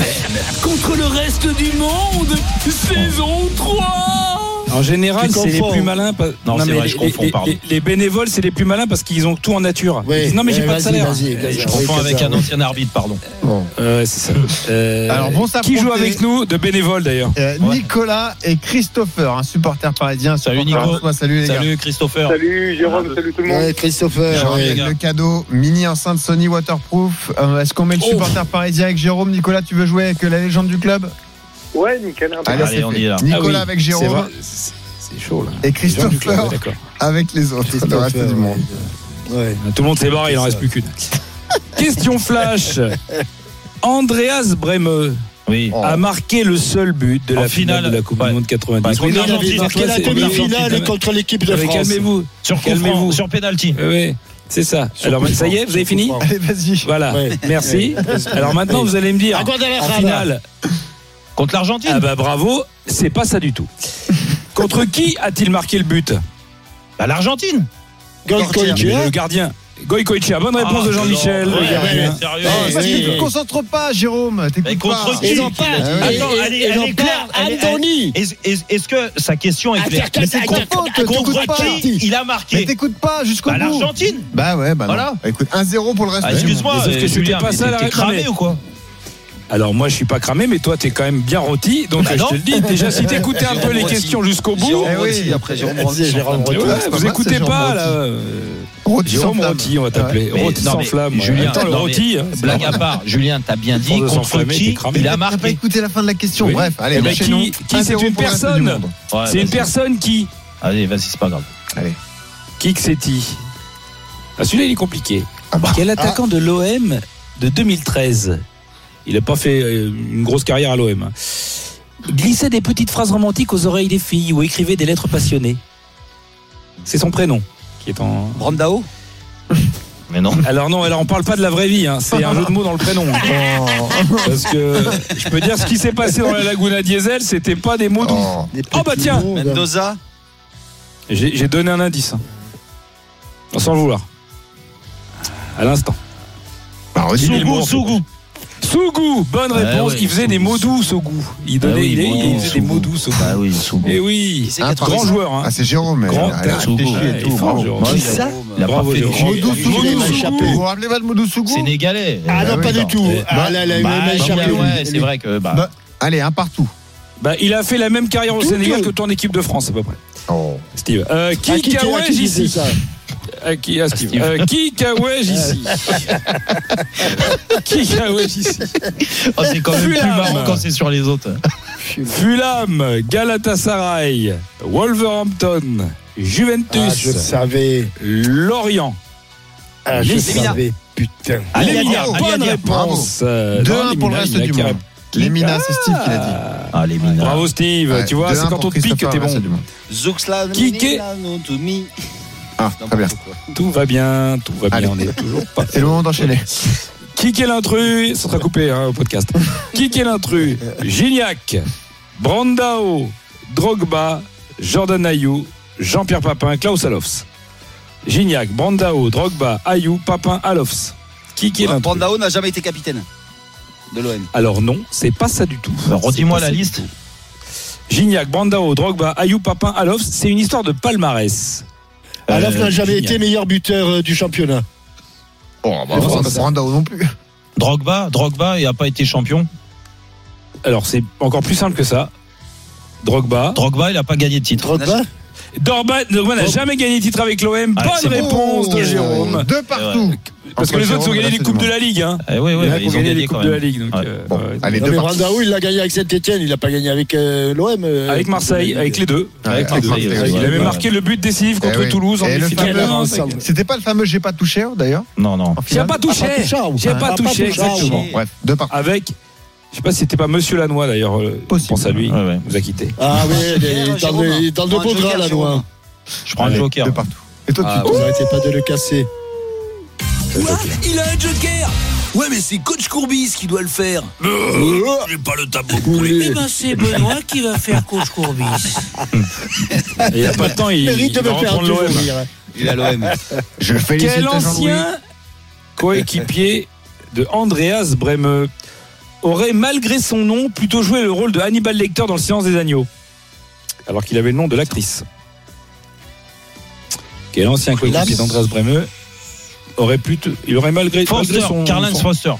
Contre le reste du monde, saison 3 En général, c'est les plus malins. pas- Non, mais vrai, les, je confonds, les- pardon. les- les bénévoles, c'est les plus malins parce qu'ils ont tout en nature. Disent, non, mais j'ai pas de salaire. Euh. Je confonds avec un ancien arbitre, pardon. Bon. Ouais, c'est ça. Euh, Alors, vont qui joue avec nous de bénévoles d'ailleurs Euh, Nicolas et Christopher, un supporter parisien. Salut, supporter Nico. François, Salut les gars. Salut Christopher. Salut Jérôme, salut tout le monde. Ouais, Christopher. Le cadeau mini enceinte Sony waterproof. Euh, Est-ce qu'on met le Oh. supporter parisien avec Jérôme Nicolas, tu veux jouer avec la légende du club? Ouais, nickel. Allez, on fait. y est là. Nicolas Ah oui, avec Jérôme C'est chaud là. et ouais, d'accord. avec les autres, le reste Christopher, du monde. Ouais. Tout le monde s'est barré, il en reste plus qu'une. [laughs] Question flash. Andreas Bremeux Oui. Oh. a marqué le seul but de En la finale, finale, de la Coupe ouais. du Monde 90. Bah, Oui, contre non, l'Argentine, il a Marqué la demi-finale contre l'équipe de France. Calmez-vous. Sur franc, sur penalty. Oui, c'est ça. Sur Alors ça y est, vous avez fini. Allez, vas-y. Voilà, Ouais. merci. Ouais. Alors maintenant, vous allez me dire, en finale, Contre l'Argentine. ah bah bravo, c'est pas ça du tout. [laughs] Contre qui a-t-il marqué le but? Bah, l'Argentine. Le gardien. Goicoechea. Bonne réponse Ah, de Jean-Michel. ouais, ouais, sérieux. Eh, parce que oui, tu te oui. concentres pas, Jérôme. Mais T'écoutes contre pas. qui Attends, et- elle est- elle j'en est claire. Anthony. Est-ce est-ce- est-ce que sa question est claire Attends, Mais c'est attends, contre- qui il a Mais marqué t'écoutes pas jusqu'au Bah, bout. l'Argentine. Bah ouais, bah non. Voilà. Écoute, 1-0 pour le reste Ah, du monde. Excuse-moi, Mais sauf que euh, c'était pas mais ça, t'es- la cramé ou quoi Alors moi je suis pas cramé mais toi t'es quand même bien rôti donc Bah je te le dis déjà si t'écoutais un peu les Rôti. questions jusqu'au bout Jérôme Eh oui. Après Jérôme. C'est Ouais, c'est vous mal, écoutez c'est Jérôme pas là Rôti sans Jérôme flamme. Rotti on va t'appeler sans flamme. Julien, Attends, le non, mais Rotti hein, Blague à part, Julien, t'as bien dit contre qui il a T'as pas marqué. écouté la fin de la question. Oui. Bref, allez, Eh ben, qui, qui c'est 1-0 une personne? C'est une personne qui? Allez, vas-y, c'est pas grave. Qui que c'est-il? Ah, Celui-là il est compliqué. Ah bah. Quel attaquant de l'OM de 2013 Il n'a pas fait euh, une grosse carrière à l'OM. Glissait des petites phrases romantiques aux oreilles des filles ou écrivait des lettres passionnées. C'est son prénom qui est en. Brandao [laughs] Mais non. Alors non, alors on parle pas de la vraie vie, hein. c'est un jeu de mots dans le prénom. [laughs] Parce que je peux dire ce qui s'est passé dans la Laguna Diesel, c'était pas des mots doux. Oh. Des Oh bah tiens. Mendoza J'ai donné un indice. hein. Sans le vouloir. À l'instant. Bah, Sougou, Sougou. Bonne Ouais, réponse. ouais, il faisait des mots doux, Sougou. Il donnait, Ah oui, il, bon, il faisait des mots doux, Sougou. Bah oui, Sougou. Et oui, C'est Un grand joueur. Hein. Ah, c'est Jérôme. mais Grand elle a Sougou, et tout. il bravo. Qui il ça Il a pas Bravo, fait Jérôme. grand- Modou Sougou. Sougou. Vous vous rappelez pas de Modou Sougou Sénégalais. Ah non, oui, pas du tout. Eh, Ah là, là, il Bah, m'a non, échappé. mais ouais, c'est vrai que. Bah, Bah, Allez, un partout. Bah, il a fait la même carrière au Sénégal que ton équipe de France, à peu près. Oh. Steve. Euh, Ah, qui disait ici ça Euh, qui, ah, Steve. Steve. Euh, qui Kawaj ici? [laughs] Qui Kawaj ici? Oh, c'est quand même plus Fulham. marrant quand c'est sur les autres. Fulham, Galatasaray, Wolverhampton, Juventus, Ah, je savais. Lorient. Ah, je Lemina. savais. Putain. Allez, Lemina, bravo. bonne Allez, réponse. Euh, 2-1 non, pour le Lemina, reste Lemina du monde. Les Mina, c'est Steve qui l'a dit. Ah, les mineurs. Bravo Steve, Ouais, tu vois, 2-1 c'est quand pour on te pique que t'es bon. du monde. Ah, très bien. Tout va bien, tout va bien, on est toujours pas. [laughs] C'est le moment d'enchaîner. [laughs] Qui est l'intrus Ça sera coupé hein, au podcast. Qui est l'intrus [laughs] Gignac, Brandao, Drogba, Jordan Ayou, Jean-Pierre Papin, Klaus Alofs. Gignac, Brandao, Drogba, Ayou, Papin, Alofs. Qui est l'intrus Brandao n'a jamais été capitaine de l'OM. Alors non, c'est pas ça du tout. Bah, Redis-moi la liste. Gignac, Brandao, Drogba, Ayou, Papin, Alofs, c'est une histoire de palmarès. Alaf Euh, n'a jamais été meilleur buteur euh, du championnat. Oh, bah, pas ça. Brandao non plus. Drogba, Drogba, il n'a pas été champion. Alors c'est encore plus simple que ça. Drogba. Drogba, il n'a pas gagné de titre. Drogba? Dorba, Drogba n'a jamais gagné de titre avec l'OM. Ah, Bonne bon. réponse de Oh, Jérôme. Deux partout. Parce que les autres ont gagné le les coupes de la Ligue. Hein. Eh oui, oui, bah, ils ont gagné gagné les coupes de la. Ligue. Donc, Ouais. euh, Bon, ouais. allez, Non, deux mais partout. Brandao, il l'a gagné avec Saint-Etienne, il n'a pas gagné avec euh, l'OM. euh, Avec Marseille, avec les deux. Avec Avec Marseille, Marseille, ouais, Il avait marqué le but décisif contre Eh oui. Toulouse en C'était pas le fameux J'ai pas touché d'ailleurs Non, non. en J'ai finale pas touché. Ah, touché, J'ai ah, pas touché, exactement. ah, Bref, deux partout. Avec, je sais pas si c'était pas Monsieur Lanois d'ailleurs. euh, Je Possible. pense à lui. Ouais, ouais. Il nous a quitté. Ah oui, il est dans le- de draps là, Jérôme. loin. Je prends un joker. Deux partout. Et toi, Ah, tu Vous n'arrêtez pas de le casser. Quoi Il a un joker Ouais, mais c'est coach Courbis qui doit le faire. Euh, J'ai pas le tableau pour lui. Eh ben, c'est Benoît qui va faire coach Courbis. Et Il n'y a pas de temps, il, il de va me faire reprendre l'OM. Il est à l'OM. Je félicite Quel ancien coéquipier de Andreas Breme aurait, malgré son nom, plutôt joué le rôle de Hannibal Lecter dans le Silence des Agneaux, alors qu'il avait le nom de l'actrice Quel ancien coéquipier Laps. d'Andreas Breme aurait plutôt, il aurait malgré, Foster, malgré son son- Foster.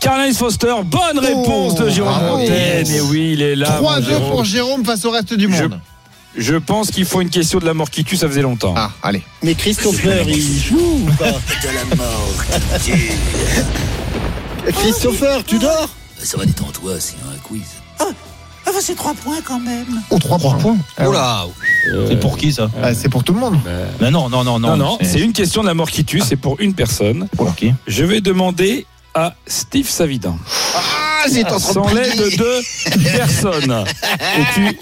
Karl-Heinz Foster, bonne réponse de Jérôme bravo. Montaigne. Et oui, il est là. mon 3-2 Jérôme. pour Jérôme face au reste du monde. Je pense qu'il faut une question de la mort qui tue, ça faisait longtemps. Ah, allez. Mais Christopher, il joue ou pas [laughs] De la mort. qui tue. Christopher, tu dors? Ça va détends-toi, c'est un quiz. Ah, ah bah, c'est trois points quand même. Oh, 3 points. Oh là C'est pour qui ça Ah, c'est pour tout le monde. Mais non, non, non, Non, non. non, c'est une question de la mort qui tue, c'est pour une personne. pour qui Je vais demander à Steve Savidan. Ah, j'ai en Sans l'aide de deux personnes. Et tu.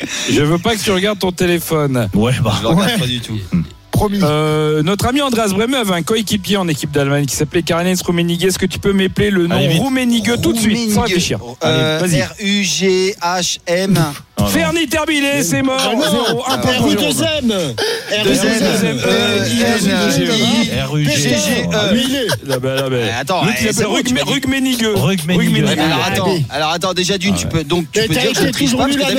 [laughs] Je veux pas que tu regardes ton téléphone. Ouais, bah. Je le regarde pas du tout. Promis. Euh, notre ami Andreas Breme avait un coéquipier en équipe d'Allemagne qui s'appelait Karl-Heinz Rummenigge. Est-ce que tu peux m'épeler le nom. Rummenigge tout de suite, sans réfléchir Euh. R-U-G-H-M. Non. Fernie terminé, c'est mort. Ah non, 0, 1 point R pour ou Jérôme. deuxième R Deuxième, ou deuxième, euh, Ah, E. bah, bah. Mais attends, eh, c'est bon, tu Rugme- m'as dit- Rugmenigge. Rugmenigge. Rugmenigge. Ouais, mais alors Ah, attends, alors attends, déjà d'une, tu peux donc tu peux t'as dire que je triche pas nul parce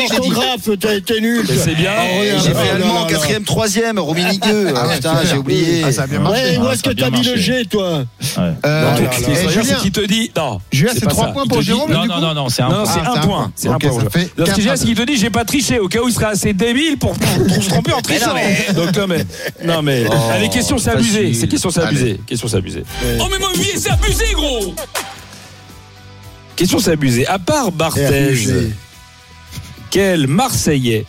que t'as été c'est bien. Ah, ouais, J'ai ah, fait allemand là. quatrième, troisième. [laughs] Ah Ah, ouais, putain, j'ai oublié. Ah, ça a bien marché. Ouais, où Ah, est-ce que t'as mis le. G, toi Euh, qui eh, c'est qu'il te dit. Non. Julien, c'est c'est pas 3 ça. points pour Jérôme. Non, non, non, c'est un point. c'est Ah, un point. Ce c'est qu'il te dit j'ai pas triché au cas où il serait assez débile pour, pour se tromper en trichant. Donc non mais non mais Oh, allez question c'est abusé, c'est question c'est abusé, question c'est abusé. Oh, mais mon billet, c'est abusé, gros Question c'est abusé. À part Barthez, quel Marseillais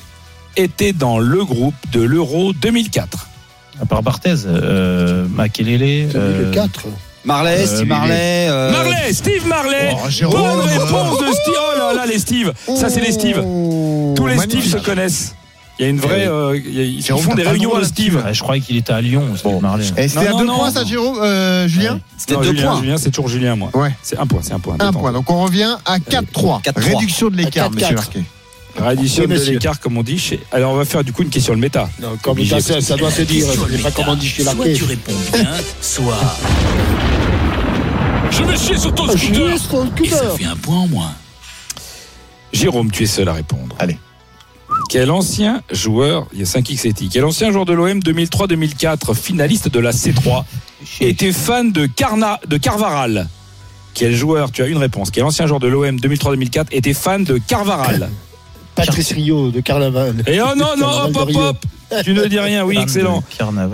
était dans le groupe de l'Euro 2004 À part Barthez, euh, Makelele. T'as mis le euh, 4. Marley, Euh, Steve Marley. euh, Marley, Steve Marley. Oh, Jérôme. Bonne réponse de Steve. Oh là là les Steve, ça c'est les Steve. Oh, Tous les. Steve se connaissent. Il y a une vraie, euh, y a- ils Jérôme, font des réunions là-dessus, Steve. Ah, je croyais qu'il était à Lyon, Steve Marley. Et c'était à Non, 2 non, points, non. ça, Jérôme, euh, Julien C'était deux Julien, points. Julien, c'est toujours Julien moi. Ouais. C'est un point, c'est un point. Un point. Donc on revient à 4-3. 4-3. Réduction de l'écart, À 4-4. monsieur Larquet. Réduction Oui, de l'écart, comme on dit. Chez... Alors, on va faire du coup une question le méta. Non, comme ça, ça, doit se dire. Je sais pas comment on dit chez Soit Larquet. tu réponds bien, soit. Je vais chier sur ton Ah, scooter Et ça fait un point en moins. Jérôme, tu es seul à répondre. Allez. Quel ancien joueur, il y a 5x quel ancien joueur de l'OM 2003-2004, finaliste de la C3, était fan de, Carna, de Carvaral? Quel joueur, tu as une réponse, quel ancien joueur de l'OM 2003-2004 était fan de Carvaral? Patrice Rio de Carnaval. Et oh non, non, hop, hop, hop Tu ne dis rien, oui, excellent.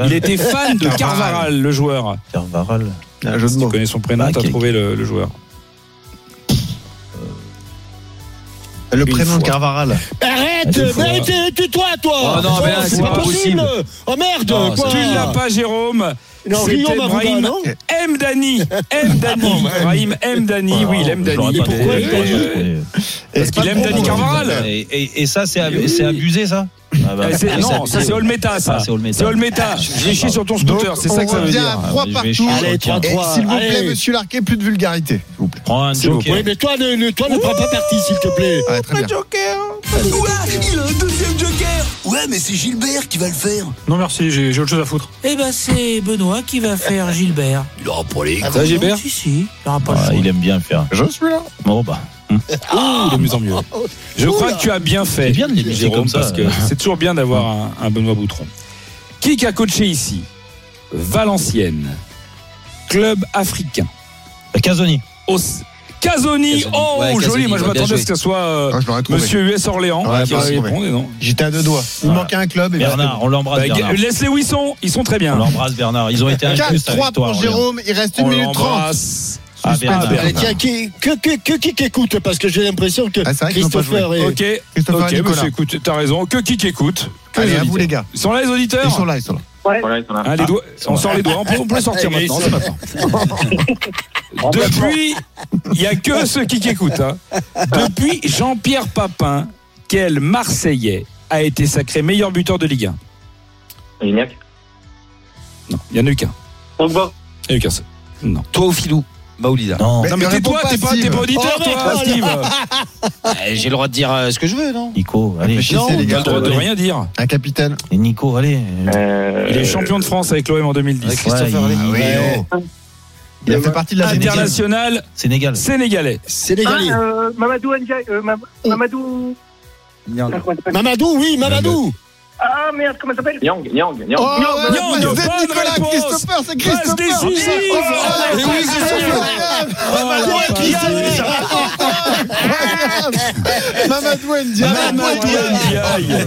Il était fan de Carvaral. Le joueur. Carvaral. Un jeu de Si tu connais son prénom, Ah, tu as ok. trouvé le, le joueur. Le Une prénom de. Carvaral. Arrête Une fois. Mais tais-toi, toi Oh non, mais là, c'est pas pas possible possible. Oh merde Non, quoi Tu ne l'as pas, Jérôme Non, C'était Brahim M. Dani M. Dani Brahim M. Dani, oui, il aime Dani. pas pourquoi trouvé, il aime Dani Carvaral. Et, ça, c'est abusé, ça Ah bah, Eh, c'est- c'est Non, ça c'est Olmeta, ça. Ah, c'est Olmeta. C'est Olmeta. J'ai chié sur ton scooter, c'est ça que ça on veut revient dire. à 3 Ah, je vais partout. chier. Allez, Et 3-3. s'il vous plaît, Allez. monsieur Larquet, plus de vulgarité. Prends un joker. Oui, mais toi, ne, toi, ne prends pas parti, s'il te plaît. Ouais, très bien. Ouais, il a un deuxième joker Ouais, mais c'est Gilbert qui va le faire. Non, merci, j'ai j'ai autre chose à foutre. Eh ben, c'est Benoît qui va faire Gilbert. Il aura pas les Ça va, Gilbert Si, si, il n'aura pas le Ah, choix. il aime bien faire. Je suis là. Bon, bah. De mieux en mieux. Je crois que tu as bien fait. C'est bien de l'éviter Jérôme, comme ça. parce que c'est toujours bien d'avoir un, un Benoît Boutron. Qui a coaché ici? Valenciennes, club africain. Casoni. Os- Casoni, oh Ouais, joli, moi je m'attendais à ce que ce soit euh, Ah. Monsieur US Orléans Ouais, qui trouvé. répondre. J'étais à deux doigts. Il Voilà. manquait un club. et Bernard, on l'embrasse, Bah, Bernard. Laisse-les où ils sont, ils sont très On bien. l'embrasse, Bernard. Ils ont été injustes 4-3 avec toi. pour. Jérôme. Il reste 1 On minute 30. L'embrasse. Ah. Bernard. Allez, tiens, qui, que, que, que, qui qu'écoute Parce que j'ai l'impression que Ah, Christopher est. Ok, Christopher ok, et Nicolas. monsieur, écoute, t'as raison. Que qui écoute Que Allez, à vous, les gars. Ils sont là les auditeurs Ils sont là, ils sont là. Voilà, ils sont là. Ah, les doigts, on sort les doigts, on peut, on peut les sortir [laughs] maintenant. Depuis, il n'y a que ceux qui écoutent. hein. Depuis Jean-Pierre Papin, quel Marseillais a été sacré meilleur buteur de Ligue 1 Lignac. Non, il n'y en a eu qu'un. Pogba. Il n'y en a eu qu'un seul. Non. Toi au filou. Maoulida. Non. Non, mais tais-toi, t'es pas, t'es pas auditeur, Oh, toi, Steve. [laughs] Eh, J'ai le droit de dire euh, ce que je veux, non Nico, allez. Non, t'as le droit de rien dire. Un capitaine. Et Nico, allez. Il est champion de France avec l'OM en 2010. Ouais, Christopher il- oh. A fait partie de la Sénégal. International Sénégal. sénégalais. Sénégalais. Ah, euh, Mamadou Ndiaye, euh, Mam- Mamadou. Ah, Mamadou, oui, Mamadou. Ah merde, comment il s'appelle Nyang, Nyang, Nyang. Oh, Nyang, ouais, Nyang, vous bonne êtes Nicolas. Christopher, c'est Passe Christopher. décisive. Oh, Oh, et oui, c'est incroyable. Mamadou Ndiaye. Mamadou Ndiaye. Mamadou Ndiaye.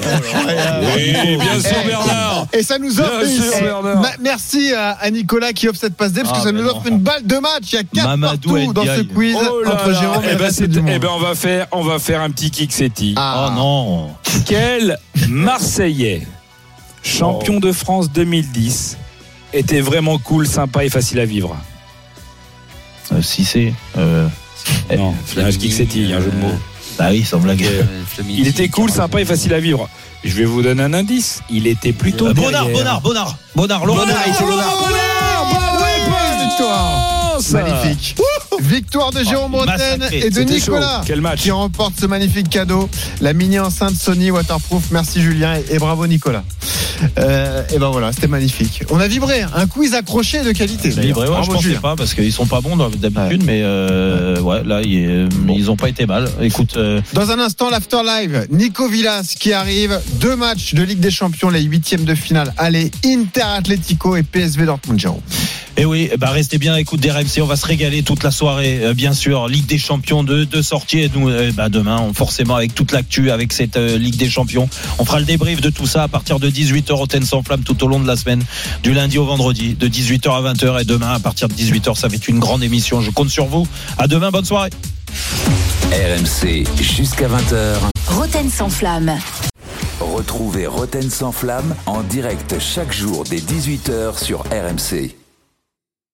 Oui, bien sûr, Bernard. Et ça nous offre. Sûr, et- merci à, Nicolas qui offre cette passe D parce Ah, que ça mais nous non. offre une balle de match. Il y a 4 Mamadou partout dans ce quiz Oh là entre là. Jérôme et Eh le ben, eh ben, on va faire, on va faire un petit kick-setti. Oh non. Quel [laughs] Marseillais, champion de France 2010, était vraiment cool, sympa et facile à vivre Euh, si c'est. Euh, Non, il y a un il y a un jeu de mots. bah oui, sans blague. [laughs] Il était cool, sympa et facile à vivre. Je vais vous donner un indice. Il était plutôt Euh, Bonnard, derrière. Bonnard, Bonnard, Bonnard, Laurent Bonnard, Bonnard. c'est Bonnard. Bonne Magnifique. Victoire de Jérôme Oh, Bretagne et de Nicolas. Quel match. qui remporte ce magnifique cadeau, la mini enceinte Sony Waterproof. Merci Julien et, et bravo Nicolas. Euh, et ben voilà, c'était magnifique. On a vibré, un quiz accroché de qualité. Ouais, je pensais Julien. pas parce qu'ils sont pas bons d'habitude, mais euh, ouais, là ils, ils ont pas été mal. Écoute, euh, Dans un instant, l'After Live, Nico Villas qui arrive. Deux matchs de Ligue des Champions, les huitièmes de finale. Allez, Inter Atlético et PSV Dortmund. Jérôme. Et oui, bah restez bien, écoute des RMC, on va se régaler toute la soirée, euh, bien sûr. Ligue des Champions de, de sortie, et nous, euh, bah demain, on- forcément avec toute l'actu, avec cette euh, Ligue des Champions, on fera le débrief de tout ça à partir de 18h au Ten sans flamme tout au long de la semaine, du lundi au vendredi, de 18h à 20h, et demain à partir de 18h, ça va être une grande émission. Je compte sur vous. À demain, bonne soirée. RMC jusqu'à 20h. Roten sans flamme. Retrouvez Roten sans flamme en direct chaque jour dès 18h sur RMC.